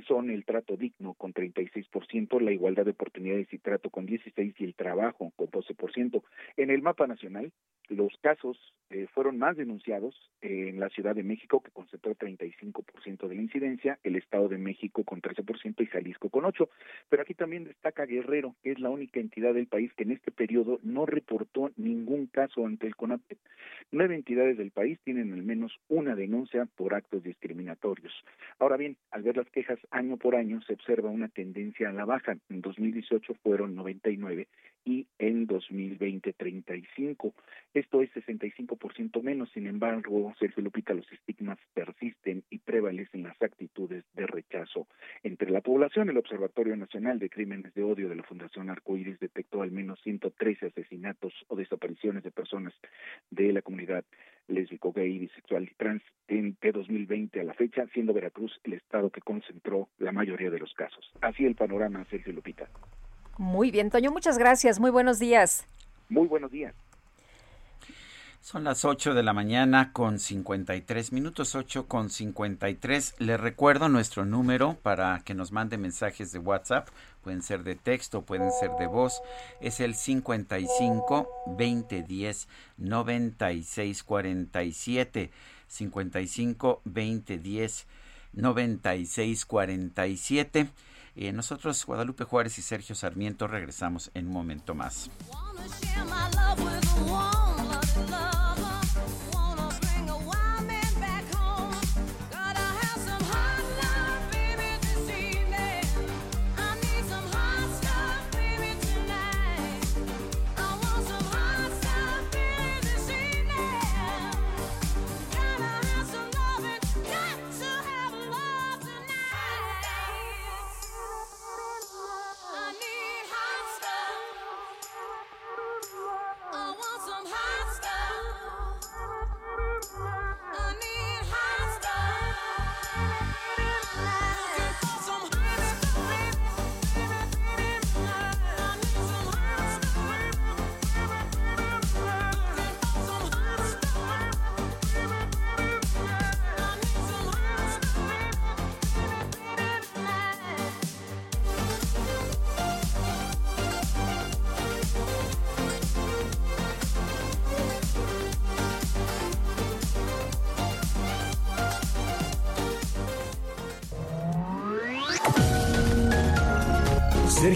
son el trato digno con 36%, la igualdad de oportunidades y trato con 16% y el trabajo con 12%. En el mapa nacional, los casos eh, fueron más denunciados en la Ciudad de México, que concentró 35% de la incidencia, el Estado de México con 13% y Jalisco con 8%. Pero aquí también destaca Guerrero, que es la única entidad del país que en este periodo no reportó ningún caso ante el CONAPET. Nueve entidades del país tienen al menos una denuncia por actos discriminatorios. Ahora bien, al ver las quejas año por año, se observa una tendencia a la baja. En 2018 fueron 99 y en 2020 35. Esto es 65% menos. Sin embargo, Sergio Lupita, los estigmas persisten y prevalecen las actitudes de rechazo entre la población. El Observatorio Nacional de Crímenes de Odio de la Fundación Arcoíris detectó al menos 113 asesinatos o desapariciones de personas de la comunidad lésbico, gay, bisexual y trans de 2020 a la fecha, siendo Veracruz el estado que concentró la mayoría de los casos. Así el panorama, Sergio Lupita. Muy bien, Toño, muchas gracias. Muy buenos días. Muy buenos días. Son las 8 de la mañana con 53 minutos, 8 con 53. Les recuerdo nuestro número para que nos mande mensajes de WhatsApp. Pueden ser de texto, pueden ser de voz. Es el 55 2010 96 47. 55 2010 96 47. nosotros, Guadalupe Juárez y Sergio Sarmiento, regresamos en un momento más.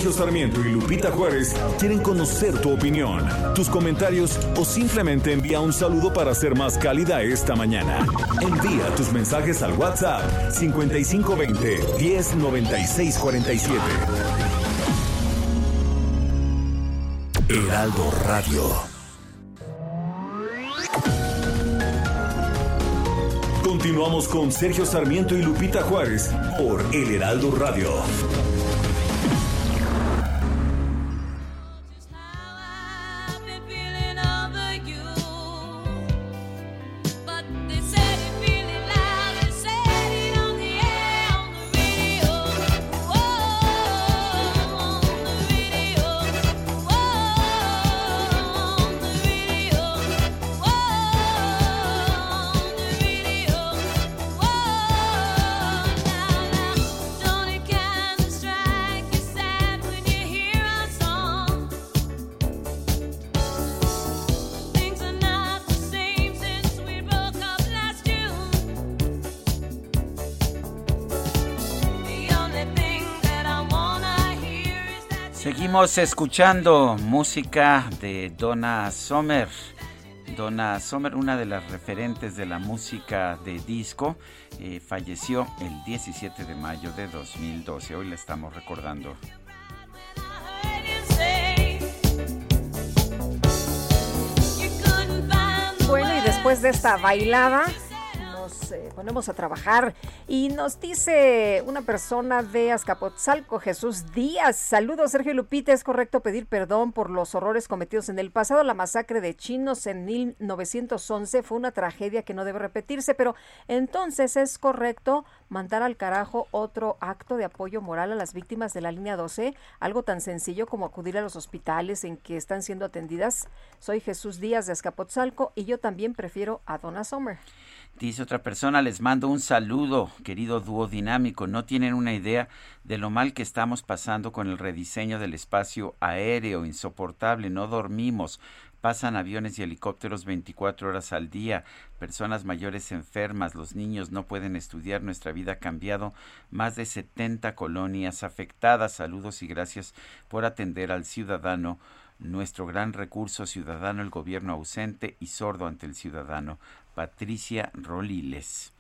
Sergio Sarmiento y Lupita Juárez quieren conocer tu opinión, tus comentarios o simplemente envía un saludo para ser más cálida esta mañana. Envía tus mensajes al WhatsApp 5520 109647. Heraldo Radio. Continuamos con Sergio Sarmiento y Lupita Juárez por El Heraldo Radio. Seguimos escuchando música de Donna Sommer. Donna Sommer, una de las referentes de la música de disco, eh, falleció el 17 de mayo de 2012. Hoy la estamos recordando. Bueno, y después de esta bailada, eh, ponemos a trabajar. Y nos dice una persona de Azcapotzalco, Jesús Díaz. Saludos, Sergio Lupita. Es correcto pedir perdón por los horrores cometidos en el pasado. La masacre de chinos en 1911 fue una tragedia que no debe repetirse, pero entonces es correcto mandar al carajo otro acto de apoyo moral a las víctimas de la línea 12, algo tan sencillo como acudir a los hospitales en que están siendo atendidas. Soy Jesús Díaz de Azcapotzalco y yo también prefiero a Donna Sommer. Dice otra persona, les mando un saludo, querido dúo dinámico. No tienen una idea de lo mal que estamos pasando con el rediseño del espacio aéreo, insoportable, no dormimos. Pasan aviones y helicópteros 24 horas al día, personas mayores enfermas, los niños no pueden estudiar, nuestra vida ha cambiado, más de 70 colonias afectadas. Saludos y gracias por atender al ciudadano nuestro gran recurso ciudadano, el gobierno ausente y sordo ante el ciudadano. Patricia Roliles.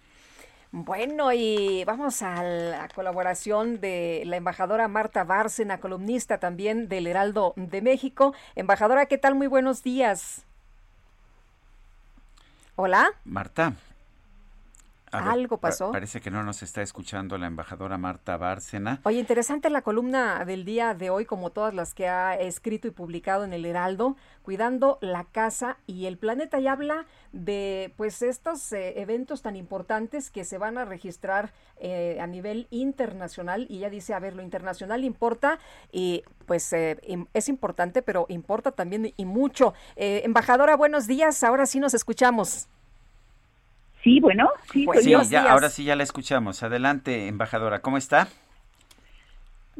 Bueno, y vamos a la colaboración de la embajadora Marta Bárcena, columnista también del Heraldo de México. Embajadora, ¿qué tal? Muy buenos días. Hola. Marta. Algo pasó. parece que no nos está escuchando la embajadora Marta Bárcena. Oye, interesante la columna del día de hoy, como todas las que ha escrito y publicado en el Heraldo, cuidando la casa y el planeta. Y habla de pues estos eh, eventos tan importantes que se van a registrar eh, a nivel internacional. Y ella dice, a ver, lo internacional importa y pues eh, es importante, pero importa también y mucho. embajadora, buenos días. Ahora sí nos escuchamos. Sí, bueno, sí, pues sí ya, ahora sí ya la escuchamos. Adelante, embajadora, ¿cómo está?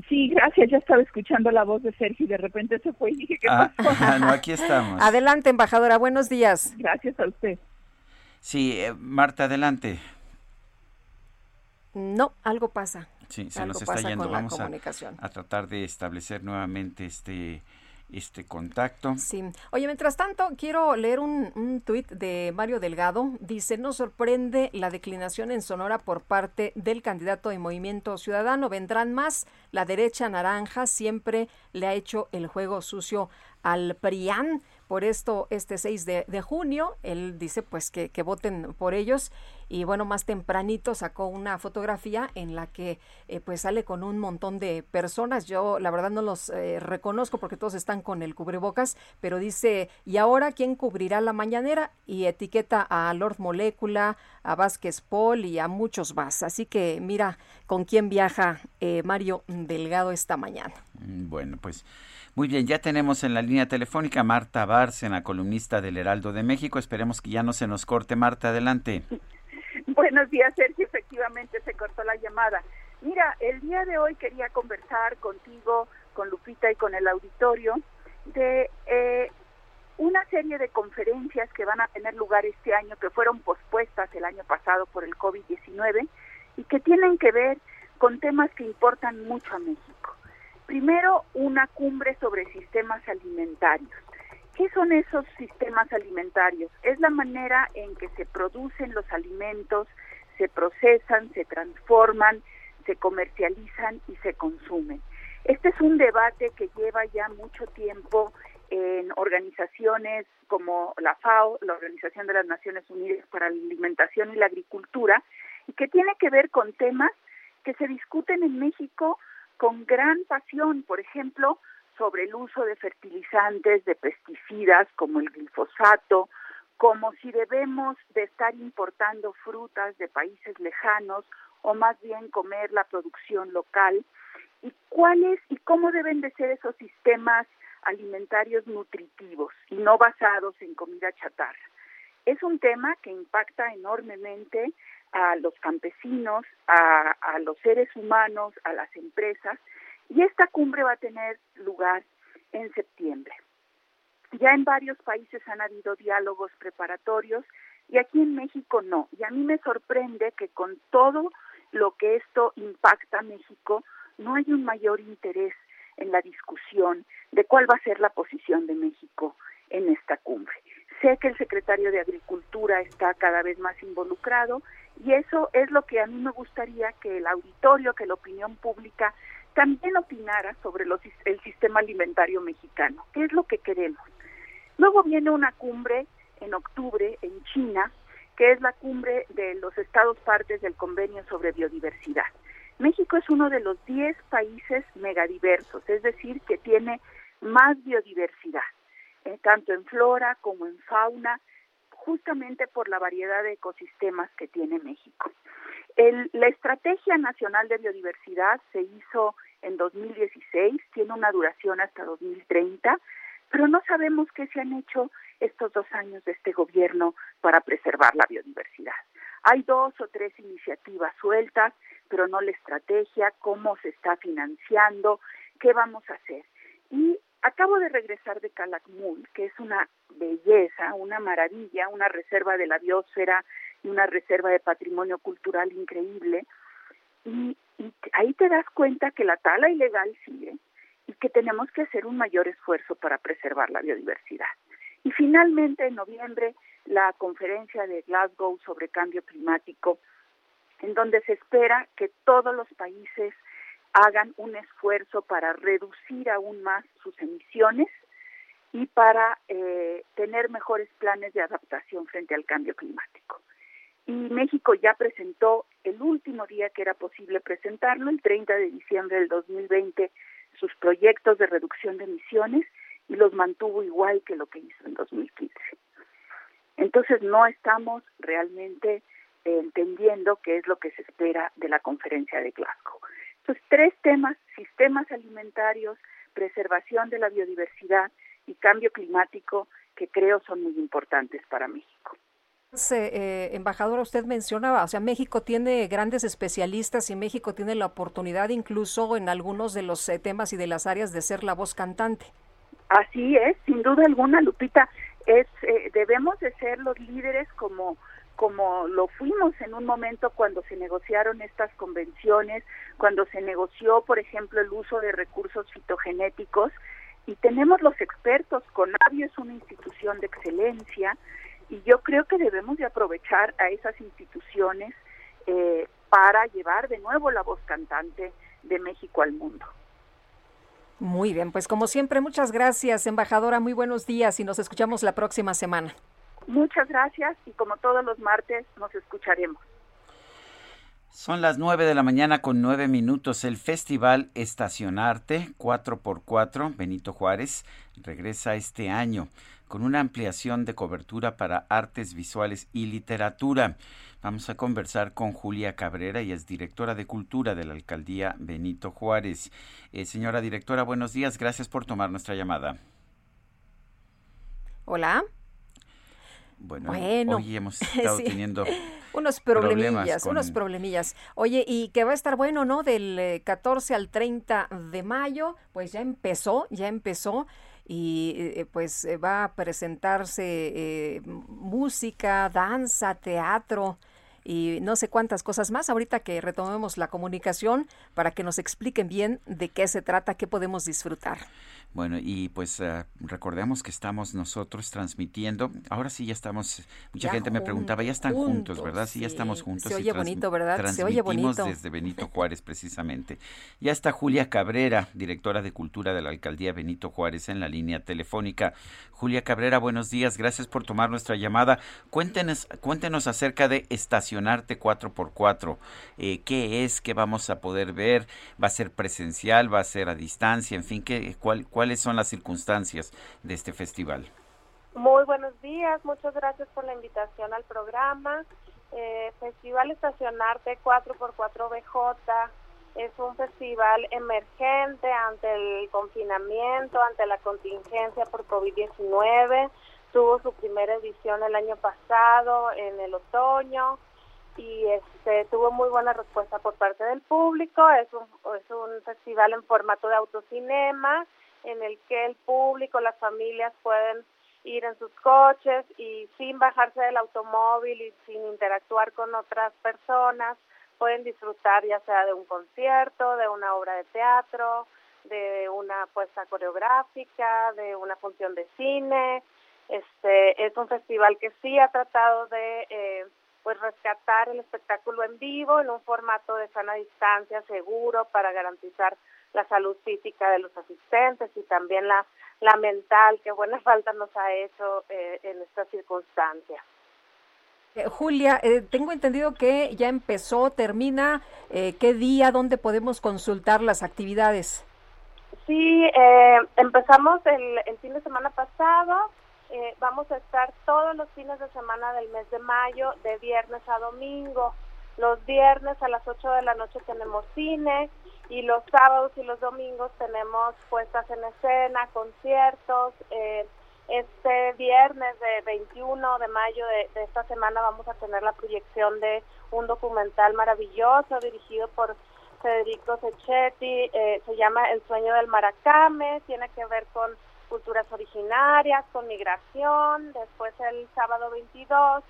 Sí, gracias. Ya estaba escuchando la voz de Sergio y de repente se fue y dije, ¿qué ah, pasó? no, aquí estamos. Adelante, embajadora. Buenos días. Gracias a usted. Sí, eh, Marta, adelante. No, algo pasa. Sí, se nos está yendo. Vamos a, a, tratar de establecer nuevamente este este contacto. Sí. Oye, mientras tanto, quiero leer un, un tuit de Mario Delgado. Dice, no sorprende la declinación en Sonora por parte del candidato de Movimiento Ciudadano. Vendrán más. La derecha naranja siempre le ha hecho el juego sucio al PRIAN. Por esto, este 6 de, de junio, él dice pues que, que voten por ellos y bueno, más tempranito sacó una fotografía en la que eh, pues sale con un montón de personas. Yo la verdad no los eh, reconozco porque todos están con el cubrebocas, pero dice, ¿y ahora quién cubrirá la mañanera? Y etiqueta a Lord Molecula, a Vázquez Paul y a muchos más. Así que mira con quién viaja eh, Mario Delgado esta mañana. Mm, bueno, pues... Muy bien, ya tenemos en la línea telefónica Marta Bárcena, columnista del Heraldo de México. Esperemos que ya no se nos corte. Marta, adelante. Buenos días, Sergio. Efectivamente se cortó la llamada. Mira, el día de hoy quería conversar contigo, con Lupita y con el auditorio de eh, una serie de conferencias que van a tener lugar este año, que fueron pospuestas el año pasado por el COVID-19 y que tienen que ver con temas que importan mucho a México. Primero, una cumbre sobre sistemas alimentarios. ¿Qué son esos sistemas alimentarios? Es la manera en que se producen los alimentos, se procesan, se transforman, se comercializan y se consumen. Este es un debate que lleva ya mucho tiempo en organizaciones como la FAO, la Organización de las Naciones Unidas para la Alimentación y la Agricultura, y que tiene que ver con temas que se discuten en México con gran pasión, por ejemplo, sobre el uso de fertilizantes, de pesticidas como el glifosato, como si debemos de estar importando frutas de países lejanos o más bien comer la producción local y cuáles y cómo deben de ser esos sistemas alimentarios nutritivos y no basados en comida chatarra. Es un tema que impacta enormemente a los campesinos, a, a los seres humanos, a las empresas, y esta cumbre va a tener lugar en septiembre. Ya en varios países han habido diálogos preparatorios y aquí en México no. Y a mí me sorprende que con todo lo que esto impacta a México, no hay un mayor interés en la discusión de cuál va a ser la posición de México en esta cumbre. Sé que el secretario de Agricultura está cada vez más involucrado y eso es lo que a mí me gustaría que el auditorio, que la opinión pública también opinara sobre los, el sistema alimentario mexicano. ¿Qué es lo que queremos? Luego viene una cumbre en octubre en China, que es la cumbre de los estados partes del convenio sobre biodiversidad. México es uno de los 10 países megadiversos, es decir, que tiene más biodiversidad, eh, tanto en flora como en fauna, justamente por la variedad de ecosistemas que tiene México. la Estrategia Nacional de Biodiversidad se hizo en 2016, tiene una duración hasta 2030, pero no sabemos qué se han hecho estos dos años de este gobierno para preservar la biodiversidad. Hay dos o tres iniciativas sueltas, pero no la estrategia, cómo se está financiando, qué vamos a hacer. Y acabo de regresar de Calakmul, que es una belleza, una maravilla, una reserva de la biosfera y una reserva de patrimonio cultural increíble. Y, y ahí te das cuenta que la tala ilegal sigue y que tenemos que hacer un mayor esfuerzo para preservar la biodiversidad. Y finalmente, en noviembre, la conferencia de Glasgow sobre cambio climático, en donde se espera que todos los países hagan un esfuerzo para reducir aún más sus emisiones y para eh, tener mejores planes de adaptación frente al cambio climático. Y México ya presentó el último día que era posible presentarlo, el 30 de diciembre del 2020, sus proyectos de reducción de emisiones y los mantuvo igual que lo que hizo en 2015. Entonces no estamos realmente entendiendo qué es lo que se espera de la conferencia de Glasgow. Entonces, tres temas, sistemas alimentarios, preservación de la biodiversidad y cambio climático, que creo son muy importantes para México. Eh, embajadora, usted mencionaba, o sea, México tiene grandes especialistas y México tiene la oportunidad incluso en algunos de los eh, temas y de las áreas de ser la voz cantante. Así es, sin duda alguna, Lupita, es eh, debemos de ser los líderes como como lo fuimos en un momento cuando se negociaron estas convenciones, cuando se negoció, por ejemplo, el uso de recursos fitogenéticos, y tenemos los expertos, Conavio es una institución de excelencia, y yo creo que debemos de aprovechar a esas instituciones eh, para llevar de nuevo la voz cantante de México al mundo. Muy bien, pues como siempre, muchas gracias, embajadora, muy buenos días y nos escuchamos la próxima semana. Muchas gracias y como todos los martes nos escucharemos. Son las 9 de la mañana con 9 minutos. El Festival Estacionarte 4x4 Benito Juárez regresa este año con una ampliación de cobertura para artes visuales y literatura. Vamos a conversar con Julia Cabrera, y es directora de Cultura de la Alcaldía Benito Juárez. Eh, señora directora, buenos días. Gracias por tomar nuestra llamada. Hola. Bueno, hoy hemos estado teniendo unos problemillas, unos problemillas. Oye, y que va a estar bueno, ¿no? Del 14 eh, al 30 de mayo, pues ya empezó, ya empezó y eh, pues eh, va a presentarse música, danza, teatro. y no sé cuántas cosas más. Ahorita que retomemos la comunicación para que nos expliquen bien de qué se trata, qué podemos disfrutar. Bueno, y pues uh, recordemos que estamos nosotros transmitiendo. Ahora sí ya estamos. Mucha gente me preguntaba, ya están juntos, ¿verdad? Sí, ya estamos juntos. Se oye bonito, ¿verdad? Se oye bonito. desde Benito Juárez, precisamente. Ya está Julia Cabrera, directora de Cultura de la Alcaldía Benito Juárez, en la línea telefónica. Julia Cabrera, buenos días. Gracias por tomar nuestra llamada. Cuéntenos, cuéntenos acerca de Estacionarte 4x4. Eh, ¿Qué es? ¿Qué vamos a poder ver? ¿Va a ser presencial? ¿Va a ser a distancia? En fin, ¿qué, cuál, ¿cuáles son las circunstancias de este festival? Muy buenos días. Muchas gracias por la invitación al programa. Eh, festival Estacionarte 4x4 BJ es un festival emergente ante el confinamiento, ante la contingencia por COVID-19. Tuvo su primera edición el año pasado, en el otoño, y este tuvo muy buena respuesta por parte del público. Es un, es un festival en formato de autocinema, en el que el público, las familias pueden ir en sus coches y sin bajarse del automóvil y sin interactuar con otras personas, pueden disfrutar ya sea de un concierto, de una obra de teatro, de una puesta coreográfica, de una función de cine. Este es un festival que sí ha tratado de eh, pues rescatar el espectáculo en vivo en un formato de sana distancia seguro para garantizar la salud física de los asistentes y también la la mental que buena falta nos ha hecho eh, en estas circunstancias. Eh, Julia, eh, tengo entendido que ya empezó, termina, eh, ¿qué día, dónde podemos consultar las actividades? Sí, empezamos el, el, fin de semana pasado, vamos a estar todos los fines de semana del mes de mayo, de viernes a domingo. Los viernes a las 8 de la noche tenemos cine y los sábados y los domingos tenemos puestas en escena, conciertos, eh, este viernes de 21 de mayo de, esta semana vamos a tener la proyección de un documental maravilloso dirigido por Federico Sechetti, eh, se llama El sueño del Maracame, tiene que ver con culturas originarias, con migración. Después el sábado 22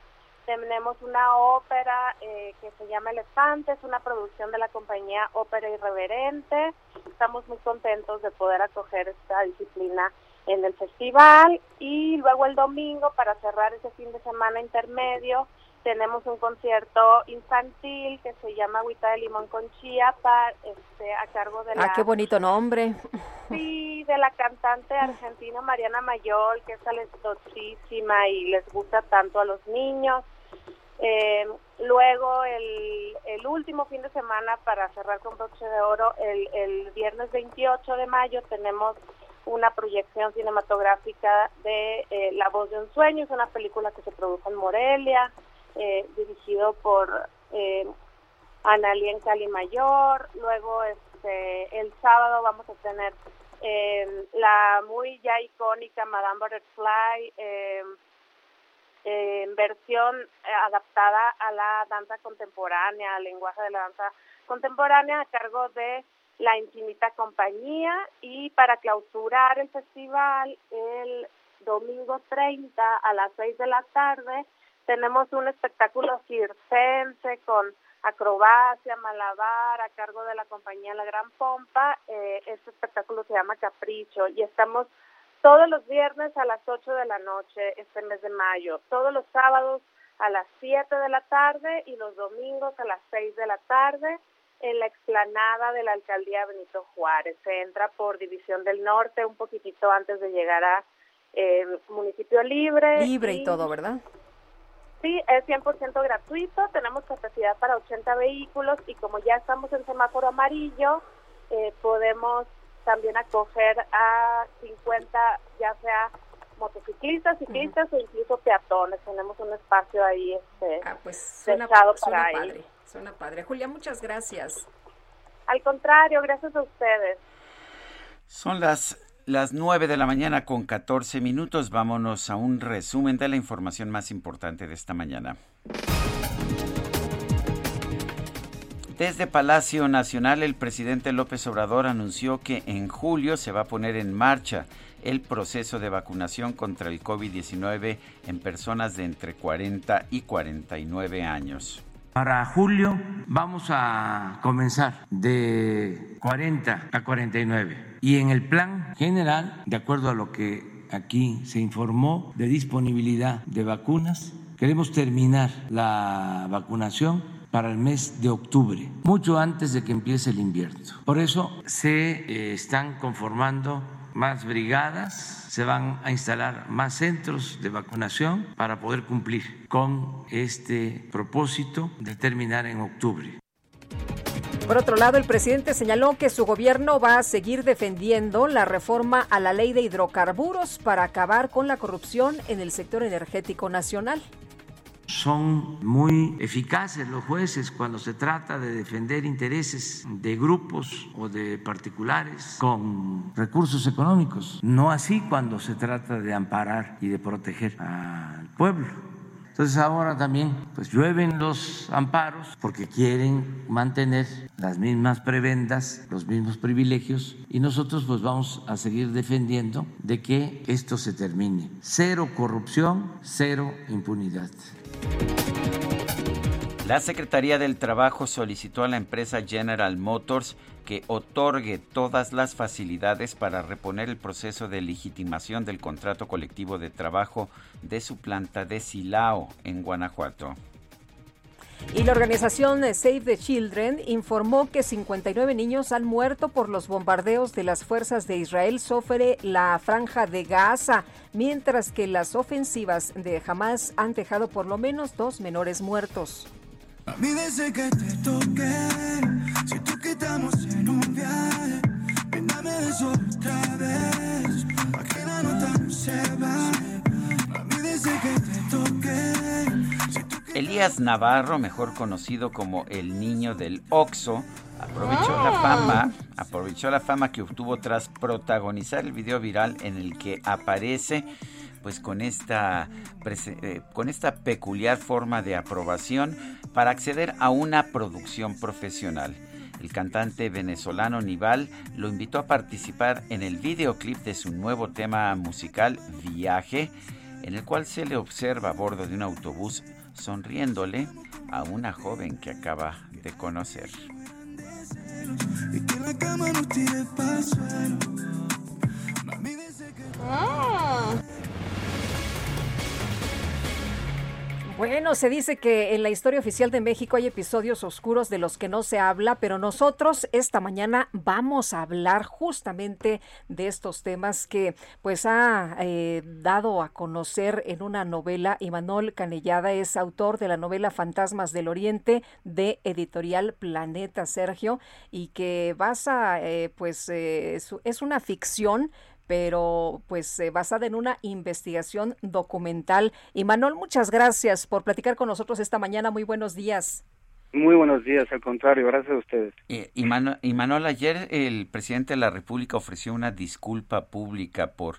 tenemos una ópera eh, que se llama Elefante, es una producción de la compañía Ópera Irreverente. Estamos muy contentos de poder acoger esta disciplina en el festival y luego el domingo para cerrar ese fin de semana intermedio tenemos un concierto infantil que se llama Agüita de Limón con Chía para, este, a cargo de ah, la... Ah, qué bonito nombre. Sí, de la cantante argentina Mariana Mayol, que es talentosísima y les gusta tanto a los niños. Eh, luego el, el último fin de semana para cerrar con broche de oro, el, el viernes 28 de mayo tenemos una proyección cinematográfica de eh, La voz de un sueño, es una película que se produjo en Morelia, eh, dirigido por eh, Analien Calimayor, luego este el sábado vamos a tener eh, la muy ya icónica Madame Butterfly en versión adaptada a la danza contemporánea, al lenguaje de la danza contemporánea a cargo de la Infinita Compañía y para clausurar el festival el domingo 30 a las 6 de la tarde tenemos un espectáculo circense con acrobacia, malabar a cargo de la compañía La Gran Pompa. Eh, este espectáculo se llama Capricho y estamos todos los viernes a las 8 de la noche este mes de mayo, todos los sábados a las 7 de la tarde y los domingos a las 6 de la tarde en la explanada de la alcaldía Benito Juárez. Se entra por División del Norte un poquitito antes de llegar a eh, Municipio Libre. Libre y, todo, ¿verdad? Sí, es 100% gratuito, tenemos capacidad para 80 vehículos y como ya estamos en semáforo amarillo, eh, podemos también acoger a 50, ya sea motociclistas, ciclistas o incluso peatones. Tenemos un espacio ahí este, ah, pues suena, para padre, suena padre. Julia, muchas gracias. Al contrario, gracias a ustedes. Son las las 9 de la mañana con 14 minutos. Vámonos a un resumen de la información más importante de esta mañana. Desde Palacio Nacional, el presidente López Obrador anunció que en julio se va a poner en marcha el proceso de vacunación contra el COVID-19 en personas de entre 40 y 49 años. Para julio vamos a comenzar de 40 a 49. Y en el plan general, de acuerdo a lo que aquí se informó de disponibilidad de vacunas, queremos terminar la vacunación para el mes de octubre, mucho antes de que empiece el invierno. Por eso se eh, están conformando más brigadas, se van a instalar más centros de vacunación para poder cumplir con este propósito de terminar en octubre. Por otro lado, el presidente señaló que su gobierno va a seguir defendiendo la reforma a la ley de hidrocarburos para acabar con la corrupción en el sector energético nacional. Son muy eficaces los jueces cuando se trata de defender intereses de grupos o de particulares con recursos económicos, no así cuando se trata de amparar y de proteger al pueblo. Entonces ahora también pues llueven los amparos porque quieren mantener las mismas prebendas, los mismos privilegios y nosotros pues vamos a seguir defendiendo de que esto se termine. Cero corrupción, cero impunidad. La Secretaría del Trabajo solicitó a la empresa General Motors que otorgue todas las facilidades para reponer el proceso de legitimación del contrato colectivo de trabajo de su planta de Silao, en Guanajuato. Y la organización Save the Children informó que 59 niños han muerto por los bombardeos de las fuerzas de Israel sobre la franja de Gaza, mientras que las ofensivas de Hamas han dejado por lo menos dos menores muertos. que te toque, si tú quitamos en un viaje, eso otra vez, que la nota se va. que te toque, Elías Navarro, mejor conocido como el niño del Oxo, aprovechó la ah. fama, aprovechó la fama que obtuvo tras protagonizar el video viral en el que aparece pues con esta eh, con esta peculiar forma de aprobación para acceder a una producción profesional. El cantante venezolano Nival lo invitó a participar en el videoclip de su nuevo tema musical Viaje, en el cual se le observa a bordo de un autobús sonriéndole a una joven que acaba de conocer. Bueno, se dice que en la historia oficial de México hay episodios oscuros de los que no se habla, pero nosotros esta mañana vamos a hablar justamente de estos temas que pues ha eh, dado a conocer en una novela. Imanol Canellada es autor de la novela Fantasmas del Oriente de Editorial Planeta Sergio y que basa eh, pues eh, es una ficción pero pues eh, basada en una investigación documental. Y Manuel, muchas gracias por platicar con nosotros esta mañana. Muy buenos días. Muy buenos días, al contrario, gracias a ustedes. Eh, y, Manuel, ayer el presidente de la República ofreció una disculpa pública por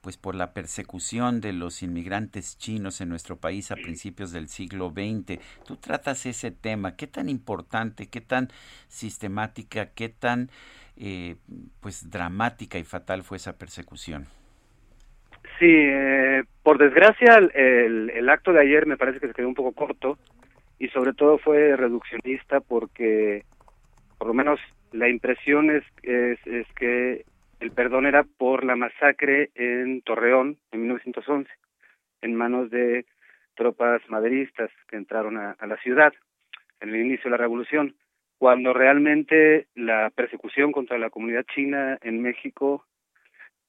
pues por la persecución de los inmigrantes chinos en nuestro país a principios del siglo XX. Tú tratas ese tema, ¿qué tan importante, qué tan sistemática, qué tan eh, pues dramática y fatal fue esa persecución. Sí, eh, por desgracia el, el, acto de ayer me parece que se quedó un poco corto y sobre todo fue reduccionista porque por lo menos la impresión es, es, que el perdón era por la masacre en Torreón en 1911 en manos de tropas maderistas que entraron a la ciudad en el inicio de la revolución cuando realmente la persecución contra la comunidad china en México,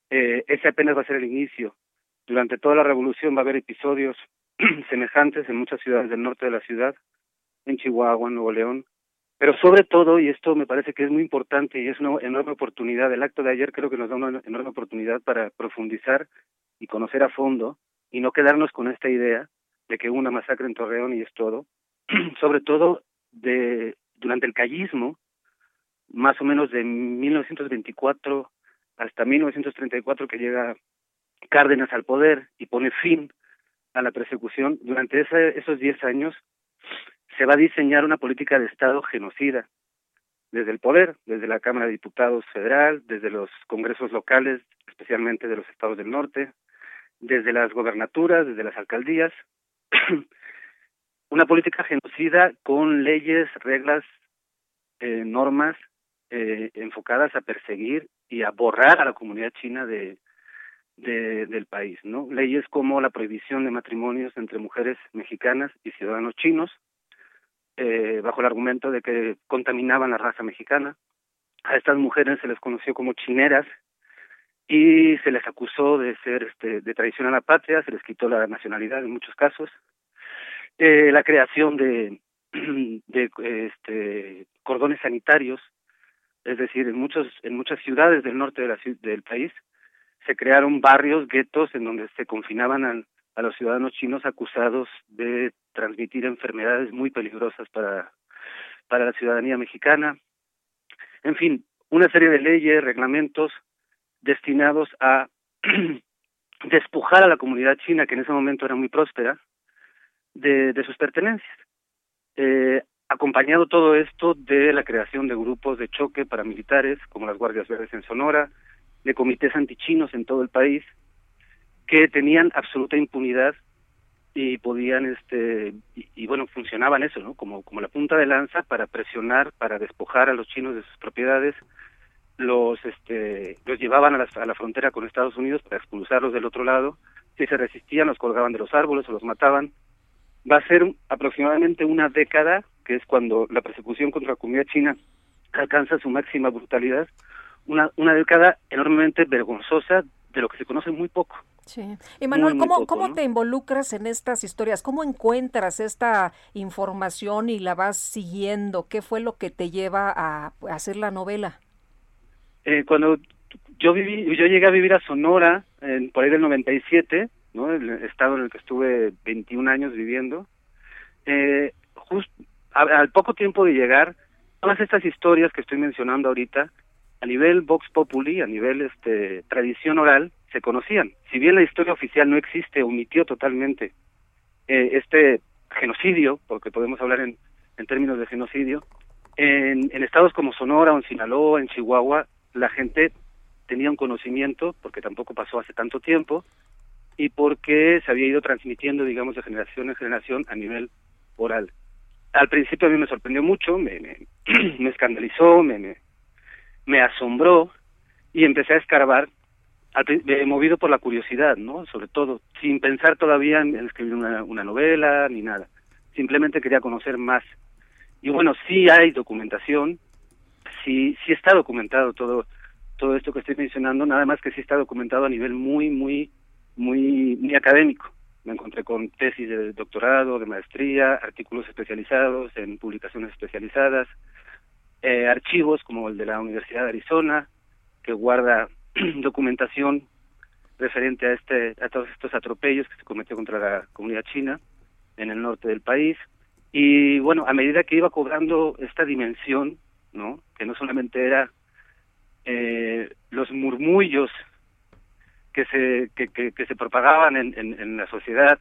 eh, ese apenas va a ser el inicio. Durante toda la revolución va a haber episodios semejantes en muchas ciudades del norte de la ciudad, en Chihuahua, en Nuevo León, pero sobre todo, y esto me parece que es muy importante y es una enorme oportunidad, el acto de ayer creo que nos da una enorme oportunidad para profundizar y conocer a fondo y no quedarnos con esta idea de que hubo una masacre en Torreón y es todo, sobre todo de durante el callismo, más o menos de 1924 hasta 1934 que llega Cárdenas al poder y pone fin a la persecución, durante esos 10 años se va a diseñar una política de Estado genocida, desde el poder, desde la Cámara de Diputados federal, desde los congresos locales, especialmente de los estados del norte, desde las gobernaturas, desde las alcaldías, una política genocida con leyes, reglas, eh, normas eh, enfocadas a perseguir y a borrar a la comunidad china de, de, del país, ¿no? Leyes como la prohibición de matrimonios entre mujeres mexicanas y ciudadanos chinos, eh, bajo el argumento de que contaminaban la raza mexicana. A estas mujeres se les conoció como chineras y se les acusó de ser este, de traición a la patria, se les quitó la nacionalidad en muchos casos. Eh, la creación de, de este, cordones sanitarios, es decir, en muchos en muchas ciudades del norte de la, del país se crearon barrios, guetos, en donde se confinaban a, a los ciudadanos chinos acusados de transmitir enfermedades muy peligrosas para, para la ciudadanía mexicana. En fin, una serie de leyes, reglamentos destinados a despojar a la comunidad china, que en ese momento era muy próspera, de, sus pertenencias. Eh, acompañado todo esto de la creación de grupos de choque paramilitares, como las Guardias Verdes en Sonora, de comités antichinos en todo el país, que tenían absoluta impunidad y podían este y, bueno funcionaban eso no como como la punta de lanza para presionar para despojar a los chinos de sus propiedades los este los llevaban a la, a la frontera con Estados Unidos para expulsarlos del otro lado si se resistían los colgaban de los árboles o los mataban va a ser aproximadamente una década que es cuando la persecución contra la comunidad china alcanza su máxima brutalidad una una década enormemente vergonzosa de lo que se conoce muy poco Sí. Y Manuel, ¿cómo, ¿cómo te involucras en estas historias? ¿Cómo encuentras esta información y la vas siguiendo? ¿Qué fue lo que te lleva a, hacer la novela? Eh, cuando yo viví, yo llegué a vivir a Sonora en, por ahí del 97, ¿no? El estado en el que estuve 21 años viviendo. Eh, just, al poco tiempo de llegar, todas estas historias que estoy mencionando ahorita, a nivel Vox Populi, a nivel este tradición oral, se conocían. Si bien la historia oficial no existe, omitió totalmente eh, este genocidio, porque podemos hablar en, términos de genocidio, en, en estados como Sonora o en Sinaloa, en Chihuahua, la gente tenía un conocimiento, porque tampoco pasó hace tanto tiempo, y porque se había ido transmitiendo, digamos, de generación en generación a nivel oral. Al principio a mí me sorprendió mucho, me, me, me escandalizó, me, me, me asombró, y empecé a escarbar eh, movido por la curiosidad, ¿no? Sobre todo, sin pensar todavía en escribir una, una novela ni nada. Simplemente quería conocer más. Y bueno, sí hay documentación, sí, sí está documentado todo, todo esto que estoy mencionando, nada más que sí está documentado a nivel muy, muy, muy, muy académico. Me encontré con tesis de doctorado, de maestría, artículos especializados en publicaciones especializadas, eh, archivos como el de la Universidad de Arizona, que guarda documentación referente a este a todos estos atropellos que se cometió contra la comunidad china en el norte del país y bueno a medida que iba cobrando esta dimensión no que no solamente era eh, los murmullos que se que, que, que se propagaban en, en, en, la sociedad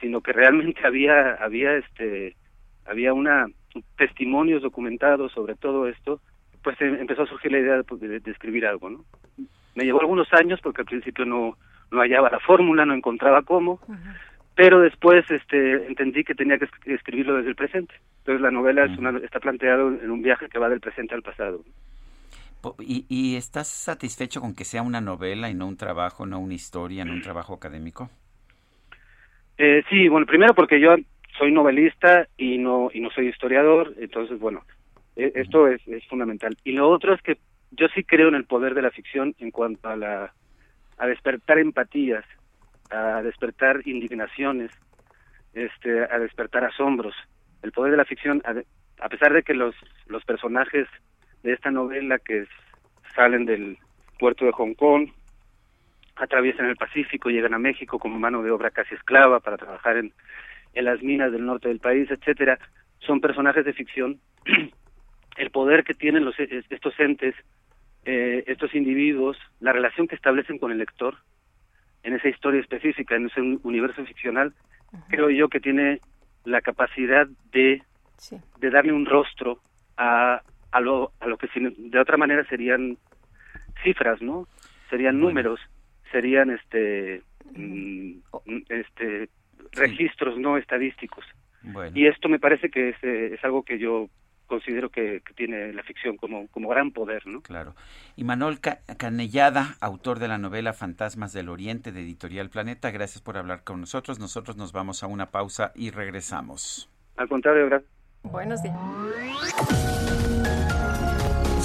sino que realmente había había este había una testimonios documentados sobre todo esto pues em, empezó a surgir la idea de, de escribir algo no me llevó algunos años porque al principio no, no hallaba la fórmula, no encontraba cómo, pero después este, entendí que tenía que escribirlo desde el presente. Entonces la novela es una, está planteado en un viaje que va del presente al pasado. ¿Y, ¿Y estás satisfecho con que sea una novela y no un trabajo, no una historia, no un trabajo académico? Eh, sí, bueno, primero porque yo soy novelista y no y no soy historiador, entonces bueno, e, esto es, es fundamental. Y lo otro es que yo sí creo en el poder de la ficción en cuanto a la a despertar empatías, a despertar indignaciones, este, a despertar asombros. El poder de la ficción, a, a pesar de que los los personajes de esta novela que salen del puerto de Hong Kong, atraviesan el Pacífico, llegan a México como mano de obra casi esclava para trabajar en, en las minas del norte del país, etcétera, son personajes de ficción. el poder que tienen los estos entes eh, estos individuos, la relación que establecen con el lector en esa historia específica, en ese universo ficcional, creo yo que tiene la capacidad de, de darle un rostro a, a, lo, a lo que de otra manera serían cifras, ¿no? Serían números, serían este, mm, este registros no estadísticos. Y esto me parece que es, eh, es algo que yo considero que, tiene la ficción como, como gran poder, ¿no? Claro. Y Manuel Canellada, autor de la novela Fantasmas del Oriente de Editorial Planeta, gracias por hablar con nosotros. Nosotros nos vamos a una pausa y regresamos. Al contrario, gracias. Buenos días.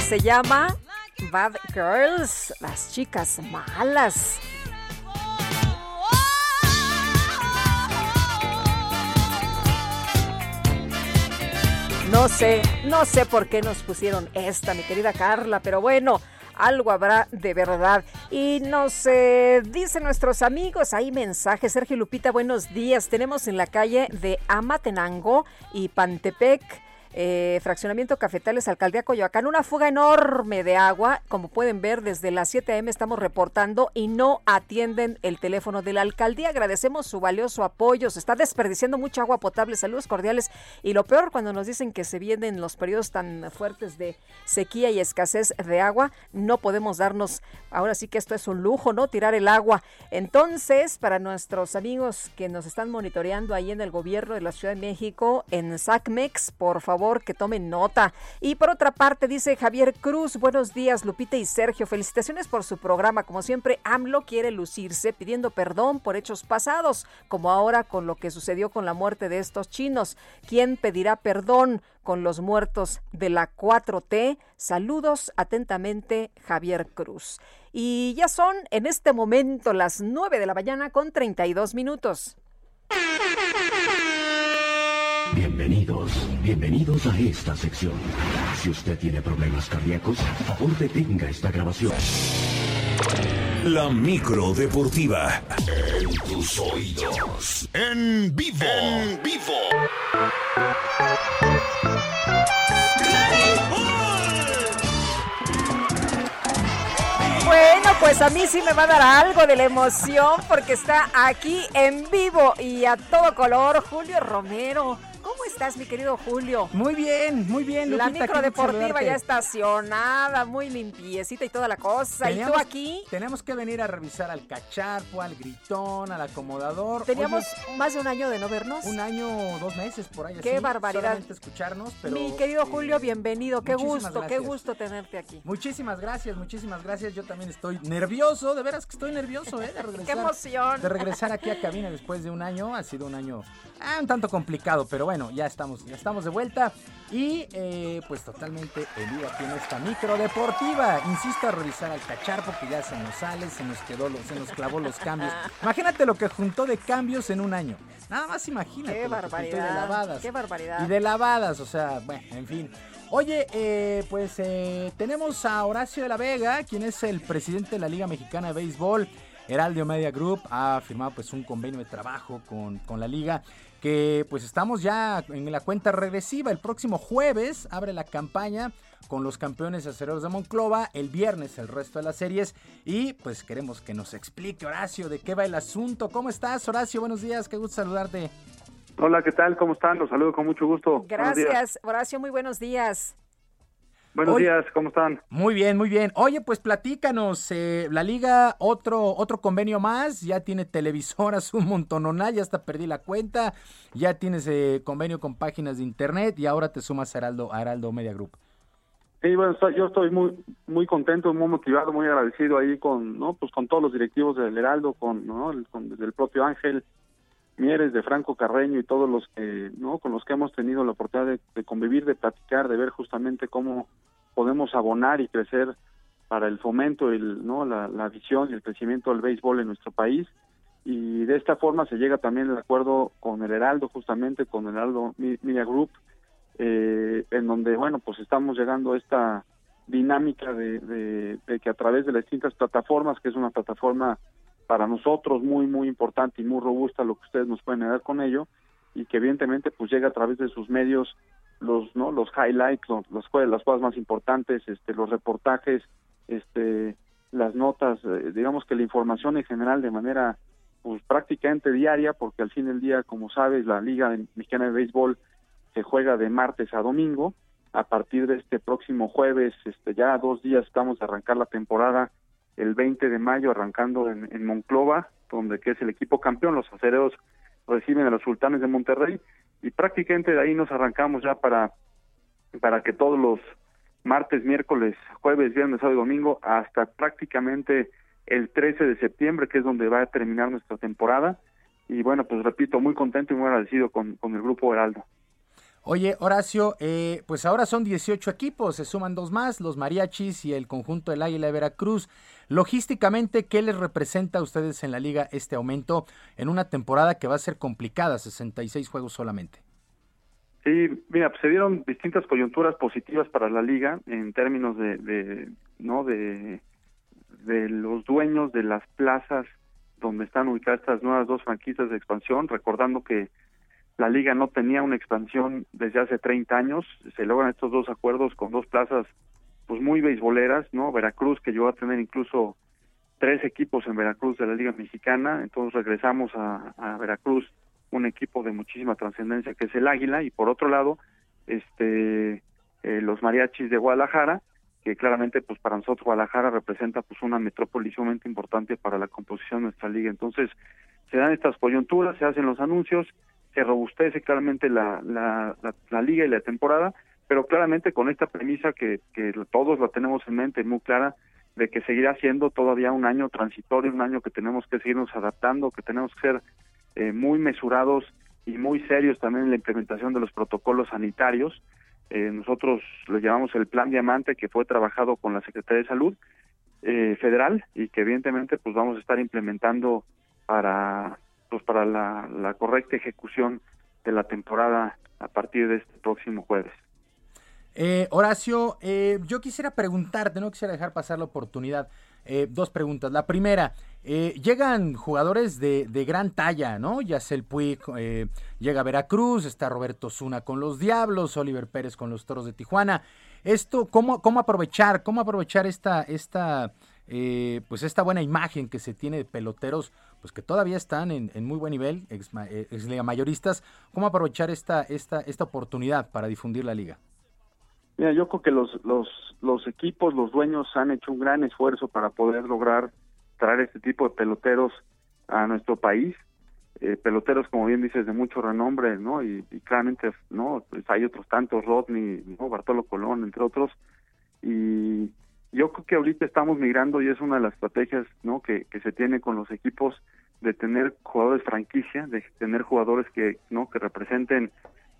Se llama Bad Girls, las chicas malas. No sé, no sé por qué nos pusieron esta, mi querida Carla, pero bueno, algo habrá de verdad. Y nos eh, dicen nuestros amigos, hay mensajes. Sergio Lupita, buenos días. Tenemos en la calle de Amatenango y Pantepec eh, fraccionamiento Cafetales, Alcaldía Coyoacán, una fuga enorme de agua. Como pueden ver, desde las 7 a.m. estamos reportando y no atienden el teléfono de la alcaldía. Agradecemos su valioso apoyo. Se está desperdiciando mucha agua potable. Saludos cordiales. Y lo peor, cuando nos dicen que se vienen los periodos tan fuertes de sequía y escasez de agua, no podemos darnos, ahora sí que esto es un lujo, ¿no? Tirar el agua. Entonces, para nuestros amigos que nos están monitoreando ahí en el gobierno de la Ciudad de México, en SACMEX, por favor, que tomen nota. Y por otra parte, dice Javier Cruz, buenos días Lupita y Sergio, felicitaciones por su programa. Como siempre, AMLO quiere lucirse pidiendo perdón por hechos pasados, como ahora con lo que sucedió con la muerte de estos chinos. ¿Quién pedirá perdón con los muertos de la 4T? Saludos atentamente, Javier Cruz. Y ya son en este momento las 9 de la mañana con 32 minutos. Bienvenidos, bienvenidos a esta sección. Si usted tiene problemas cardíacos, favor detenga esta grabación. La micro deportiva. En tus oídos. En vivo. En vivo. Bueno, pues a mí sí me va a dar algo de la emoción porque está aquí en vivo y a todo color Julio Romero. ¿Cómo estás, mi querido Julio? Muy bien, muy bien. Lupita, la micro deportiva ya estacionada, muy limpiecita y toda la cosa. ¿Y tú aquí? Tenemos que venir a revisar al cacharpo, al gritón, al acomodador. Teníamos más de un año de no vernos. Un año dos meses por ahí. Qué barbaridad. escucharnos, Mi querido Julio, bienvenido. Qué gusto, qué gusto tenerte aquí. Muchísimas gracias, muchísimas gracias. Yo también estoy nervioso, de veras que estoy nervioso, ¿eh? De regresar. qué emoción. De regresar aquí a cabina después de un año. Ha sido un año ah, un tanto complicado, pero bueno bueno, ya estamos, ya estamos de vuelta y eh, pues totalmente en vivo aquí en esta micro deportiva. Insisto a revisar al cacharpo que ya se nos sale, se nos quedó, se nos clavó los cambios. Imagínate lo que juntó de cambios en un año. Nada más imagínate. Qué barbaridad. de lavadas. Qué barbaridad. Y de lavadas, o sea, bueno, en fin. Oye, eh, pues eh, tenemos a Horacio de la Vega, quien es el presidente de la Liga Mexicana de Béisbol. Heraldio Media Group ha firmado pues un convenio de trabajo con, con la liga que pues estamos ya en la cuenta regresiva. El próximo jueves abre la campaña con los campeones acereros de Monclova, el viernes el resto de las series y pues queremos que nos explique Horacio de qué va el asunto. ¿Cómo estás Horacio? Buenos días, qué gusto saludarte. Hola, ¿qué tal? ¿Cómo están? Los saludo con mucho gusto. Gracias, Horacio, muy buenos días. Buenos días, ¿cómo están? Muy bien, muy bien. Oye, pues platícanos, eh, la liga, otro otro convenio más, ya tiene televisoras un montononal, ya hasta perdí la cuenta, ya tienes eh, convenio con páginas de internet y ahora te sumas a Heraldo, a Heraldo Media Group. Sí, bueno, yo estoy muy muy contento, muy motivado, muy agradecido ahí con, ¿no? Pues con todos los directivos del Heraldo, con, ¿no? Con, desde el propio Ángel Mieres, de Franco Carreño y todos los que, ¿no? Con los que hemos tenido la oportunidad de convivir, de platicar, de ver justamente cómo podemos abonar y crecer para el fomento, el, ¿no? la, visión y el crecimiento del béisbol en nuestro país. Y de esta forma se llega también al acuerdo con el Heraldo, justamente con el Heraldo Media Group, eh, en donde, bueno, pues estamos llegando a esta dinámica de, de, que a través de las distintas plataformas, que es una plataforma para nosotros muy, muy importante y muy robusta lo que ustedes nos pueden dar con ello, y que evidentemente pues llega a través de sus medios los no los highlights los, los las cosas más importantes este los reportajes este las notas eh, digamos que la información en general de manera pues prácticamente diaria porque al fin del día como sabes la liga mexicana de béisbol se juega de martes a domingo. A partir de este próximo jueves este ya dos días estamos a arrancar la temporada el 20 de mayo arrancando en, en Monclova donde que es el equipo campeón los acereros reciben a los sultanes de Monterrey y prácticamente de ahí nos arrancamos ya para para que todos los martes, miércoles, jueves, viernes, sábado y domingo hasta prácticamente el 13 de septiembre, que es donde va a terminar nuestra temporada. Y bueno, pues repito, muy contento y muy agradecido con, con el grupo Heraldo. Oye, Horacio, eh, pues ahora son 18 equipos, se suman dos más, los mariachis y el conjunto del Águila de Veracruz. Logísticamente, ¿qué les representa a ustedes en la liga este aumento en una temporada que va a ser complicada, 66 juegos solamente? Sí, mira, pues se dieron distintas coyunturas positivas para la liga en términos de, de no de de los dueños de las plazas donde están ubicadas estas nuevas dos franquicias de expansión, recordando que la liga no tenía una expansión desde hace 30 años, se logran estos dos acuerdos con dos plazas pues muy beisboleras, ¿no? Veracruz que llegó a tener incluso tres equipos en Veracruz de la Liga Mexicana, entonces regresamos a, Veracruz un equipo de muchísima trascendencia que es el Águila y por otro lado este eh, los mariachis de Guadalajara que claramente pues para nosotros Guadalajara representa pues una metrópoli sumamente importante para la composición de nuestra liga entonces se dan estas coyunturas se hacen los anuncios se robustece claramente la, la, la, liga y la temporada, pero claramente con esta premisa que, que todos la tenemos en mente muy clara, de que seguirá siendo todavía un año transitorio, un año que tenemos que seguirnos adaptando, que tenemos que ser eh, muy mesurados y muy serios también en la implementación de los protocolos sanitarios. Eh, nosotros le llamamos el Plan Diamante, que fue trabajado con la Secretaría de Salud eh, Federal y que evidentemente pues vamos a estar implementando para para la, correcta ejecución de la temporada a partir de este próximo jueves. Eh, Horacio, eh, yo quisiera preguntarte, no quisiera dejar pasar la oportunidad. Eh, dos preguntas. La primera, llegan jugadores de, gran talla, ¿no? el Puig llega a Veracruz, está Roberto Zuna con los Diablos, Oliver Pérez con los Toros de Tijuana. Esto, ¿cómo, cómo aprovechar, cómo aprovechar esta, esta, pues esta buena imagen que se tiene de peloteros pues que todavía están en, muy buen nivel, ex, eh, liga mayoristas, ¿cómo aprovechar esta, esta, esta oportunidad para difundir la liga? Mira, yo creo que los, los, los equipos, los dueños han hecho un gran esfuerzo para poder lograr traer este tipo de peloteros a nuestro país. Eh, peloteros, como bien dices, de mucho renombre, ¿no? Y, claramente, ¿no? Pues hay otros tantos, Rodney, ¿no? Bartolo Colón, entre otros. Y yo creo que ahorita estamos migrando y es una de las estrategias, ¿no? Que, se tiene con los equipos de tener jugadores franquicia, de tener jugadores que no que representen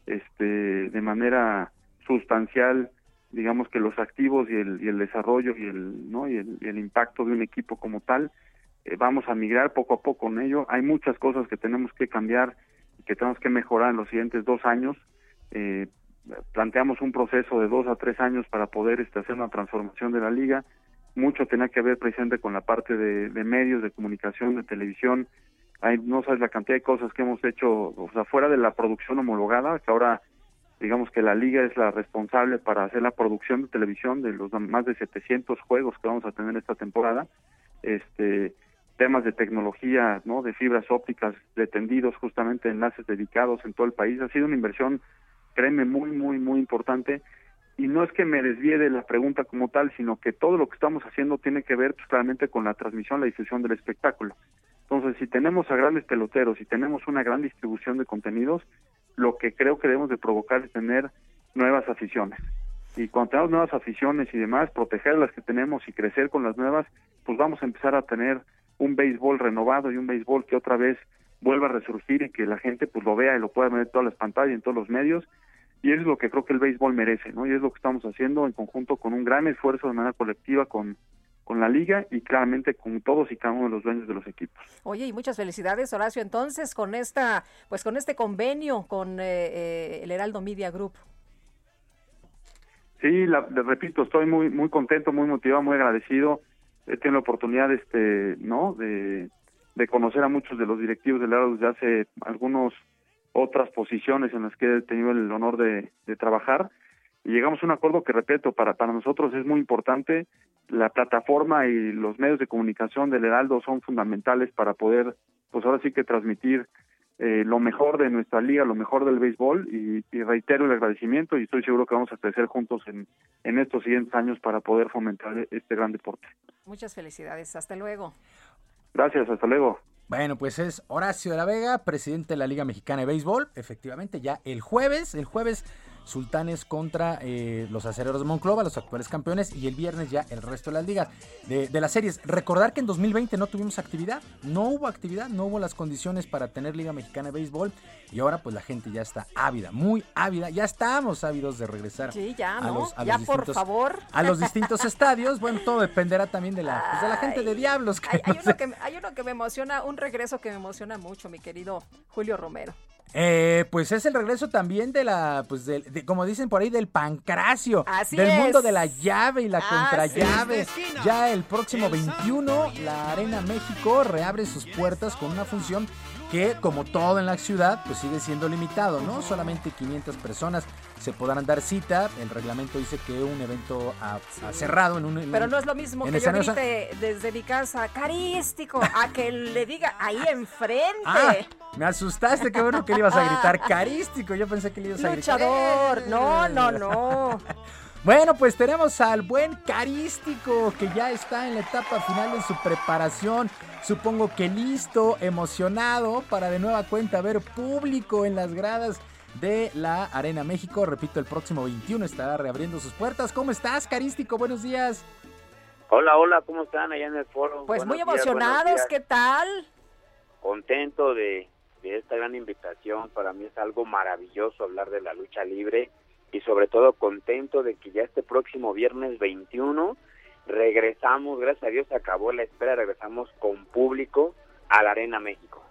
este de manera sustancial digamos que los activos y el, y el desarrollo y el no y el, impacto de un equipo como tal eh, vamos a migrar poco a poco con ello. Hay muchas cosas que tenemos que cambiar y que tenemos que mejorar en los siguientes dos años eh, planteamos un proceso de dos a tres años para poder este, hacer una transformación de la liga mucho tenía que ver presente con la parte de, medios, de comunicación, de televisión. Hay, no sabes la cantidad de cosas que hemos hecho, o sea, fuera de la producción homologada, que ahora digamos que la liga es la responsable para hacer la producción de televisión de los más de 700 juegos que vamos a tener esta temporada. Este temas de tecnología, ¿no? De fibras ópticas, de tendidos, justamente enlaces dedicados en todo el país. Ha sido una inversión, créeme, muy, muy, muy importante y no es que me desvíe de la pregunta como tal, sino que todo lo que estamos haciendo tiene que ver pues, claramente con la transmisión, la difusión del espectáculo. Entonces, si tenemos a grandes peloteros y tenemos una gran distribución de contenidos, lo que creo que debemos de provocar es tener nuevas aficiones. Y cuando tenemos nuevas aficiones y demás, proteger las que tenemos y crecer con las nuevas, pues vamos a empezar a tener un béisbol renovado y un béisbol que otra vez vuelva a resurgir y que la gente pues lo vea y lo pueda ver en todas las pantallas y en todos los medios y eso es lo que creo que el béisbol merece, ¿no? Y es lo que estamos haciendo en conjunto con un gran esfuerzo de manera colectiva con, con la liga y claramente con todos y cada uno de los dueños de los equipos. Oye, y muchas felicidades, Horacio, entonces con esta, pues con este convenio con eh, eh, el Heraldo Media Group. Sí, la, le repito, estoy muy muy contento, muy motivado, muy agradecido. He tenido la oportunidad, este, ¿no? De, de conocer a muchos de los directivos del Heraldo desde hace algunos otras posiciones en las que he tenido el honor de, trabajar y llegamos a un acuerdo que, repito, para, para nosotros es muy importante. La plataforma y los medios de comunicación del Heraldo son fundamentales para poder, pues ahora sí que transmitir eh, lo mejor de nuestra liga, lo mejor del béisbol y, reitero el agradecimiento y estoy seguro que vamos a crecer juntos en, en estos siguientes años para poder fomentar este gran deporte. Muchas felicidades, hasta luego. Gracias, hasta luego. Bueno, pues es Horacio de la Vega, presidente de la Liga Mexicana de Béisbol. Efectivamente, ya el jueves, el jueves Sultanes contra eh, los acereros de Monclova, los actuales campeones, y el viernes ya el resto de las ligas de, las series. Recordar que en 2020 no tuvimos actividad, no hubo actividad, no hubo las condiciones para tener Liga Mexicana de Béisbol, y ahora pues la gente ya está ávida, muy ávida, ya estamos ávidos de regresar sí, ya, a los, ya, por favor. A los distintos estadios. Bueno, todo dependerá también de la, pues, de la gente de Diablos. hay, uno que, hay uno que me emociona, un regreso que me emociona mucho, mi querido Julio Romero. Eh, pues es el regreso también de la, pues de, como dicen por ahí, del pancracio, del mundo de la llave y la contrallave. Ya el próximo 21, la Arena México reabre sus puertas con una función que, como todo en la ciudad, pues sigue siendo limitado, ¿no? Solamente 500 personas se podrán dar cita. El reglamento dice que un evento a, cerrado en un. Pero no es lo mismo que yo grite desde mi casa, carístico, a que le diga ahí enfrente. Ah, me asustaste, qué bueno que le ibas a gritar carístico. Yo pensé que le ibas a gritar. Luchador, no, no, no. Bueno, pues tenemos al buen Carístico que ya está en la etapa final de su preparación. Supongo que listo, emocionado para de nueva cuenta ver público en las gradas de la Arena México. Repito, el próximo 21 estará reabriendo sus puertas. ¿Cómo estás, Carístico? Buenos días. Hola, hola, ¿cómo están allá en el foro? Pues muy emocionados, ¿qué tal? Contento de, de esta gran invitación. Para mí es algo maravilloso hablar de la lucha libre y sobre todo contento de que ya este próximo viernes 21 regresamos, gracias a Dios acabó la espera, regresamos con público a la Arena México.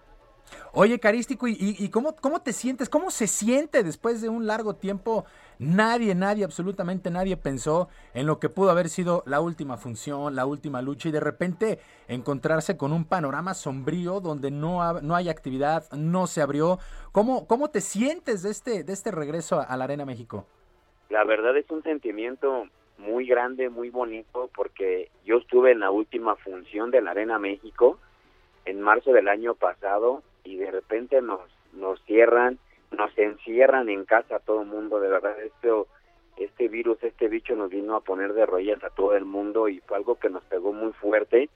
Oye, Carístico, ¿y, cómo, cómo te sientes? ¿Cómo se siente después de un largo tiempo? Nadie, nadie, absolutamente nadie pensó en lo que pudo haber sido la última función, la última lucha y de repente encontrarse con un panorama sombrío donde no, no hay actividad, no se abrió. ¿Cómo, ¿Cómo te sientes de este, de este regreso a la Arena México? La verdad es un sentimiento muy grande, muy bonito, porque yo estuve en la última función de la Arena México en marzo del año pasado y de repente nos, nos cierran, nos encierran en casa a todo el mundo, de verdad esto, este virus, este bicho nos vino a poner de rodillas a todo el mundo y fue algo que nos pegó muy fuerte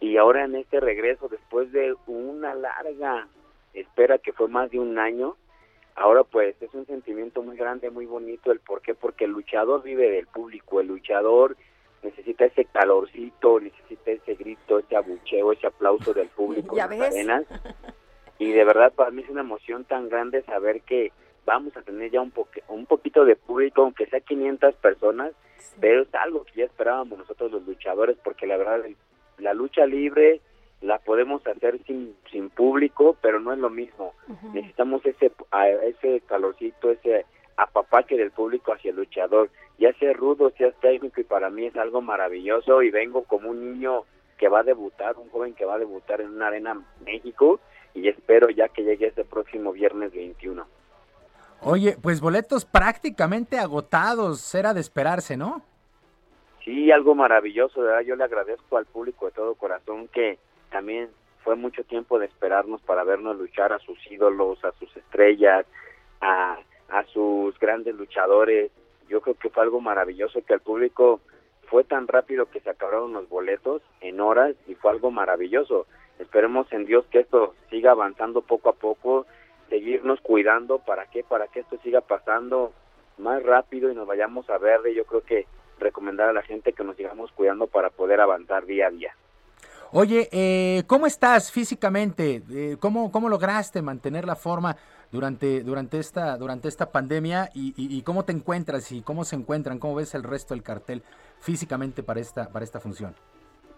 y ahora en este regreso, después de una larga espera que fue más de un año, ahora pues es un sentimiento muy grande, muy bonito, el por qué, porque el luchador vive del público, el luchador necesita ese calorcito, necesita ese grito, ese abucheo, ese aplauso del público en las arenas. Y de verdad para mí es una emoción tan grande saber que vamos a tener ya un, un poquito de público, aunque sea 500 personas, pero es algo que ya esperábamos nosotros los luchadores, porque la verdad la lucha libre la podemos hacer sin, sin público, pero no es lo mismo. Necesitamos ese, ese calorcito, ese apapache del público hacia el luchador, ya sea rudo, sea técnico, y para mí es algo maravilloso y vengo como un niño que va a debutar, un joven que va a debutar en una arena México y espero ya que llegue este próximo viernes 21. Oye, pues boletos prácticamente agotados, era de esperarse, ¿no? Sí, algo maravilloso, ¿verdad? Yo le agradezco al público de todo corazón que también fue mucho tiempo de esperarnos para vernos luchar a sus ídolos, a sus estrellas, a, a sus grandes luchadores. yo creo que fue algo maravilloso que el público fue tan rápido que se acabaron los boletos en horas y fue algo maravilloso. Esperemos en Dios que esto siga avanzando poco a poco, seguirnos cuidando, ¿para qué? Para que esto siga pasando más rápido y nos vayamos a ver. Yo creo que recomendar a la gente que nos sigamos cuidando para poder avanzar día a día. Oye, eh, ¿cómo estás físicamente? Eh, ¿cómo, ¿Cómo lograste mantener la forma durante, durante, esta, durante esta pandemia? Y, y, cómo te encuentras y cómo se encuentran? ¿Cómo ves el resto del cartel físicamente para esta, para esta función?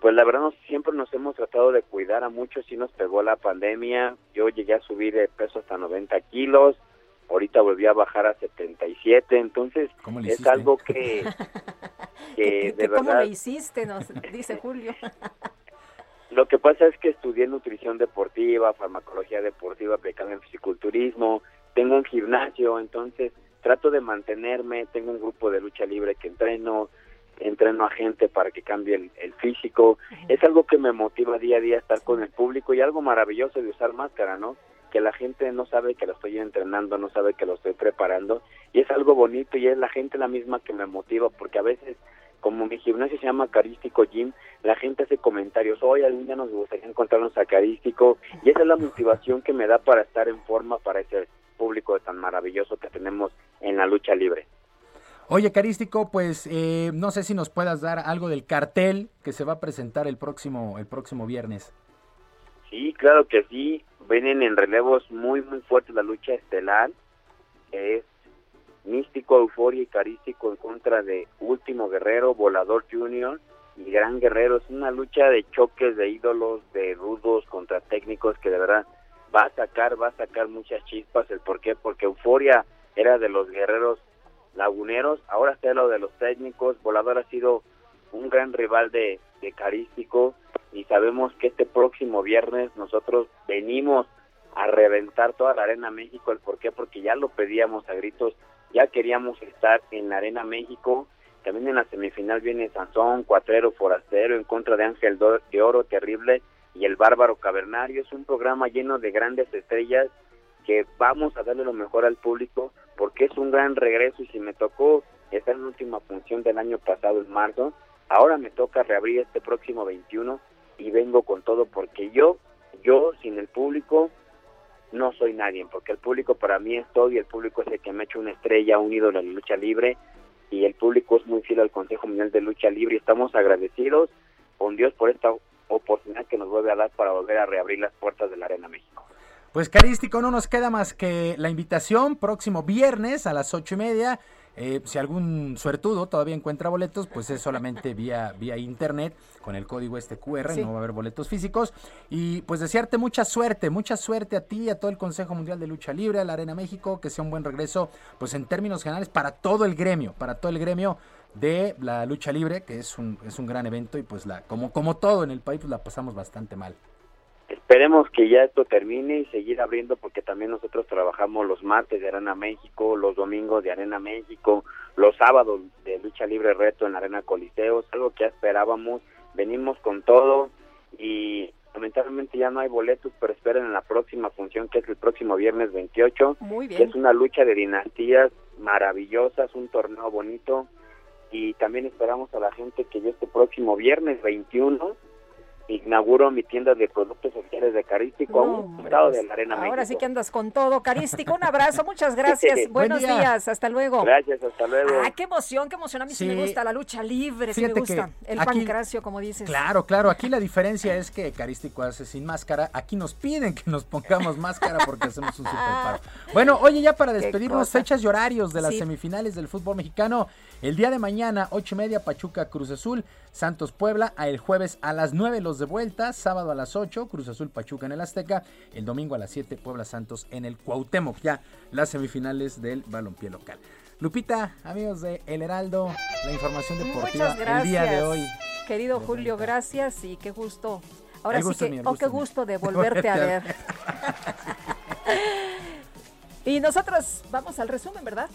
Pues la verdad, siempre nos hemos tratado de cuidar a muchos. Sí nos pegó la pandemia. Yo llegué a subir de peso hasta 90 kilos. Ahorita volví a bajar a 77. Entonces, es algo que, que de verdad. ¿Cómo lo hiciste? Nos dice Julio. Lo que pasa es que estudié nutrición deportiva, farmacología deportiva aplicada en fisiculturismo, tengo un gimnasio, entonces trato de mantenerme, tengo un grupo de lucha libre que entreno, entreno a gente para que cambie el, físico. Es algo que me motiva día a día estar con el público y algo maravilloso de usar máscara, ¿no? Que la gente no sabe que lo estoy entrenando, no sabe que lo estoy preparando y es algo bonito y es la gente la misma que me motiva porque a veces como mi gimnasio se llama Carístico Gym, la gente hace comentarios, hoy algún día nos gustaría encontrarnos a Carístico, y esa es la motivación que me da para estar en forma para ese público tan maravilloso que tenemos en la lucha libre. Oye, Carístico, pues eh, no sé si nos puedas dar algo del cartel que se va a presentar el próximo, el próximo viernes. Sí, claro que sí. Vienen en relevos muy, muy fuertes la lucha estelar. Es místico, euforia y carístico en contra de Último Guerrero, Volador Junior y Gran Guerrero. Es una lucha de choques de ídolos, de rudos contra técnicos que de verdad va a sacar, va a sacar muchas chispas. ¿El por qué? Porque Euforia era de los guerreros laguneros, ahora está lo de los técnicos. Volador ha sido un gran rival de, de Carístico y sabemos que este próximo viernes nosotros venimos a reventar toda la Arena México. ¿El por qué? Porque ya lo pedíamos a gritos ya queríamos estar en la Arena México. También en la semifinal viene Sansón, Cuatrero, Forastero, en contra de Ángel de Oro, Terrible y el Bárbaro Cavernario. Es un programa lleno de grandes estrellas que vamos a darle lo mejor al público porque es un gran regreso y si me tocó estar en última función del año pasado en marzo, ahora me toca reabrir este próximo 21 y vengo con todo porque yo, yo sin el público no soy nadie, porque el público para mí es todo y el público es el que me ha hecho una estrella, un ídolo en lucha libre y el público es muy fiel al Consejo Mundial de Lucha Libre y estamos agradecidos con Dios por esta oportunidad que nos vuelve a dar para volver a reabrir las puertas de la Arena México. Pues Carístico, no nos queda más que la invitación próximo viernes a las ocho y media eh, si algún suertudo todavía encuentra boletos, pues es solamente vía, vía internet con el código este QR, no va a haber boletos físicos. Y pues desearte mucha suerte, mucha suerte a ti, a todo el Consejo Mundial de Lucha Libre, a la Arena México, que sea un buen regreso, pues en términos generales, para todo el gremio, para todo el gremio de la lucha libre, que es un, es un gran evento y pues la, como, como todo en el país, pues la pasamos bastante mal. Esperemos que ya esto termine y seguir abriendo porque también nosotros trabajamos los martes de Arena México, los domingos de Arena México, los sábados de lucha libre reto en Arena Coliseo, es algo que ya esperábamos, venimos con todo y lamentablemente ya no hay boletos, pero esperen en la próxima función que es el próximo viernes 28, Muy bien. que es una lucha de dinastías maravillosas, un torneo bonito y también esperamos a la gente que ya este próximo viernes 21 inauguro mi tienda de productos sociales de Carístico a un estado de la Arena Ahora sí que andas con todo, Carístico. Un abrazo, muchas gracias. Buenos días, hasta luego. Gracias, hasta luego. Ah, qué emoción, qué emoción. A mí sí, me gusta la lucha libre, sí me gusta. El pancracio, como dices. Claro, claro. Aquí la diferencia es que Carístico hace sin máscara. Aquí nos piden que nos pongamos máscara porque hacemos un super paro. Bueno, oye, ya para despedirnos, fechas y horarios de las semifinales del fútbol mexicano. El día de mañana, ocho y media, Pachuca Cruz Azul, Santos Puebla, el jueves a las 9 los de vuelta, sábado a las 8, Cruz Azul Pachuca en el Azteca, el domingo a las 7, Puebla Santos en el Cuauhtémoc, ya las semifinales del balompié local. Lupita, amigos de El Heraldo, la información deportiva el día de hoy. Querido Julio, gracias y qué gusto. Ahora sí que, oh, qué gusto de volverte a ver. y nosotros vamos al resumen, ¿verdad?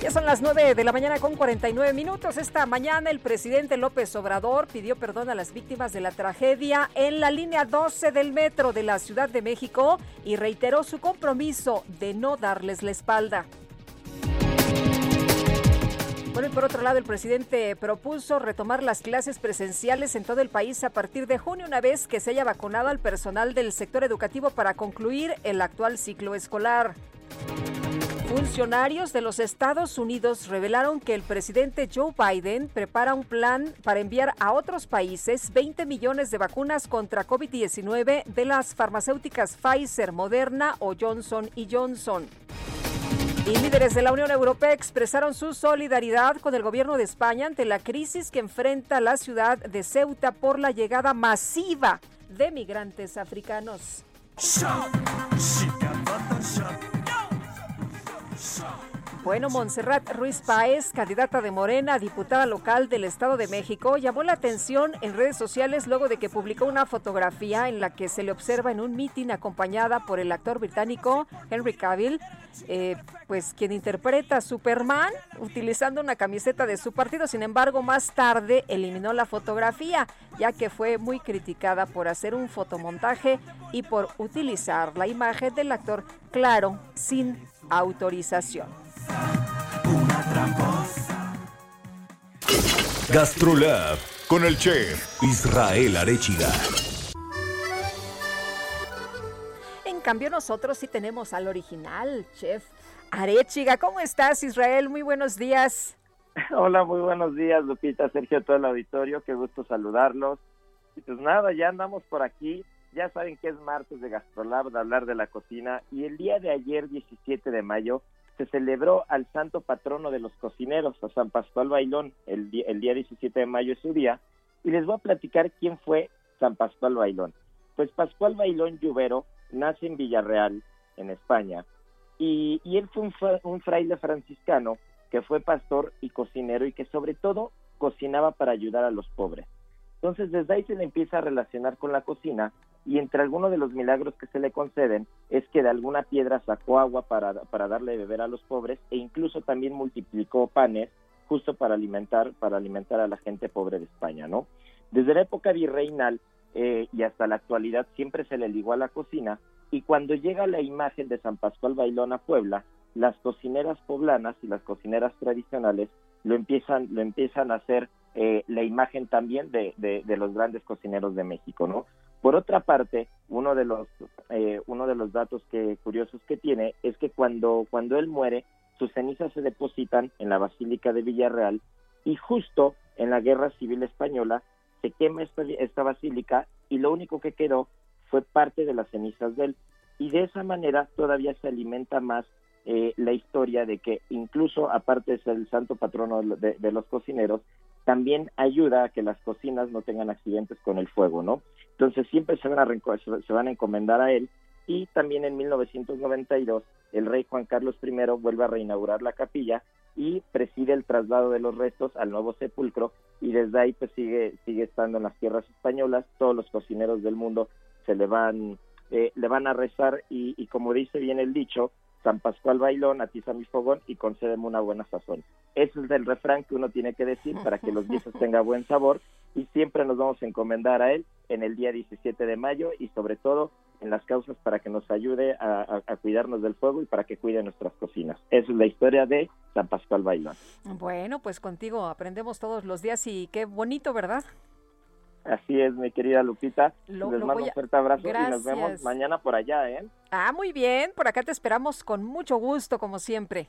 Ya son las 9 de la mañana con 49 minutos. Esta mañana el presidente López Obrador pidió perdón a las víctimas de la tragedia en la línea 12 del metro de la Ciudad de México y reiteró su compromiso de no darles la espalda. Bueno, y por otro lado, el presidente propuso retomar las clases presenciales en todo el país a partir de junio, una vez que se haya vacunado al personal del sector educativo para concluir el actual ciclo escolar. Funcionarios de los Estados Unidos revelaron que el presidente Joe Biden prepara un plan para enviar a otros países 20 millones de vacunas contra COVID-19 de las farmacéuticas Pfizer, Moderna o Johnson Johnson. Y líderes de la Unión Europea expresaron su solidaridad con el gobierno de España ante la crisis que enfrenta la ciudad de Ceuta por la llegada masiva de migrantes africanos. Bueno, Montserrat Ruiz Páez, candidata de Morena, diputada local del Estado de México, llamó la atención en redes sociales luego de que publicó una fotografía en la que se le observa en un mitin acompañada por el actor británico Henry Cavill, eh, pues quien interpreta a Superman utilizando una camiseta de su partido. Sin embargo, más tarde eliminó la fotografía, ya que fue muy criticada por hacer un fotomontaje y por utilizar la imagen del actor, claro, sin autorización. Gastrolab con el chef Israel Arechiga. En cambio, nosotros sí tenemos al original, chef Arechiga. ¿Cómo estás, Israel? Muy buenos días. Hola, muy buenos días, Lupita, Sergio, todo el auditorio. Qué gusto saludarlos. Y pues nada, ya andamos por aquí. Ya saben que es martes de Gastrolab, de hablar de la cocina. Y el día de ayer, 17 de mayo, se celebró al santo patrono de los cocineros, a San Pascual Bailón, el, día, el día 17 de mayo es su día, y les voy a platicar quién fue San Pascual Bailón. Pues Pascual Bailón Lluvero nace en Villarreal, en España, y, y él fue un, un fraile franciscano que fue pastor y cocinero y que sobre todo cocinaba para ayudar a los pobres. Entonces desde ahí se le empieza a relacionar con la cocina y entre algunos de los milagros que se le conceden es que de alguna piedra sacó agua para, para darle de beber a los pobres e incluso también multiplicó panes justo para alimentar, para alimentar a la gente pobre de España, ¿no? Desde la época virreinal eh, y hasta la actualidad siempre se le ligó a la cocina y cuando llega la imagen de San Pascual Bailón a Puebla, las cocineras poblanas y las cocineras tradicionales lo empiezan, lo empiezan a hacer eh, la imagen también de, de, de, los grandes cocineros de México, ¿no? Por otra parte, uno de los eh, uno de los datos que curiosos que tiene es que cuando cuando él muere, sus cenizas se depositan en la Basílica de Villarreal y justo en la Guerra Civil Española se quema esta, esta basílica y lo único que quedó fue parte de las cenizas de él. Y de esa manera todavía se alimenta más eh, la historia de que incluso aparte de ser el santo patrono de, de, los cocineros, también ayuda a que las cocinas no tengan accidentes con el fuego, ¿no? Entonces siempre se van a, se van a encomendar a él. Y también en 1992 el rey Juan Carlos I vuelve a reinaugurar la capilla y preside el traslado de los restos al nuevo sepulcro. Y desde ahí pues sigue sigue estando en las tierras españolas. Todos los cocineros del mundo se le van eh, le van a rezar. Y, y como dice bien el dicho San Pascual Bailón, atiza mi fogón y concédeme una buena sazón. Ese es el refrán que uno tiene que decir para que los guisos tengan buen sabor y siempre nos vamos a encomendar a él en el día 17 de mayo y sobre todo en las causas para que nos ayude a, a, a, cuidarnos del fuego y para que cuide nuestras cocinas. Esa es la historia de San Pascual Bailón. Bueno, pues contigo aprendemos todos los días y qué bonito, ¿verdad? Así es, mi querida Lupita. Lo, Les lo mando a... un fuerte abrazo Gracias. y nos vemos mañana por allá, ¿eh? Ah, muy bien. Por acá te esperamos con mucho gusto, como siempre.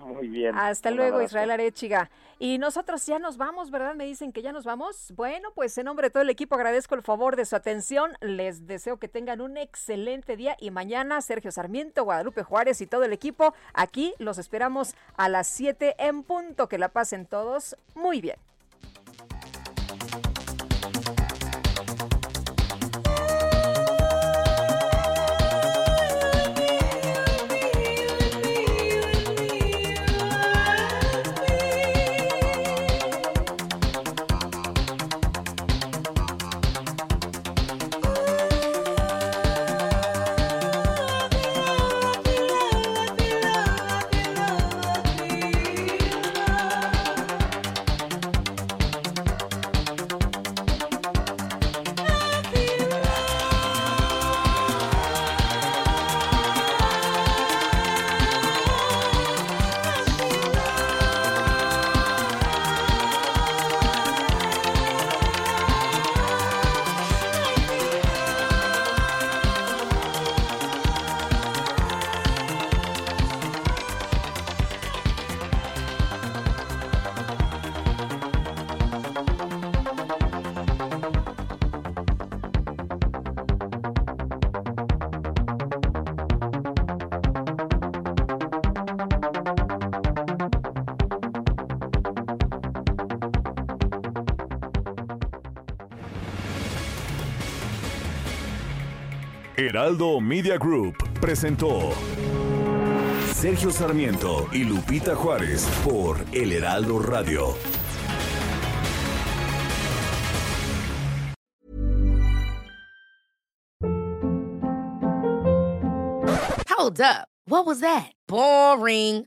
Muy bien. Hasta luego. Israel Arechiga. Y nosotros ya nos vamos, ¿verdad? Me dicen que ya nos vamos. Bueno, pues en nombre de todo el equipo agradezco el favor de su atención. Les deseo que tengan un excelente día y mañana Sergio Sarmiento, Guadalupe Juárez y todo el equipo aquí los esperamos a las 7 en punto. Que la pasen todos muy bien. Heraldo Media Group presentó Sergio Sarmiento y Lupita Juárez por El Heraldo Radio. Hold up. What was that? Boring.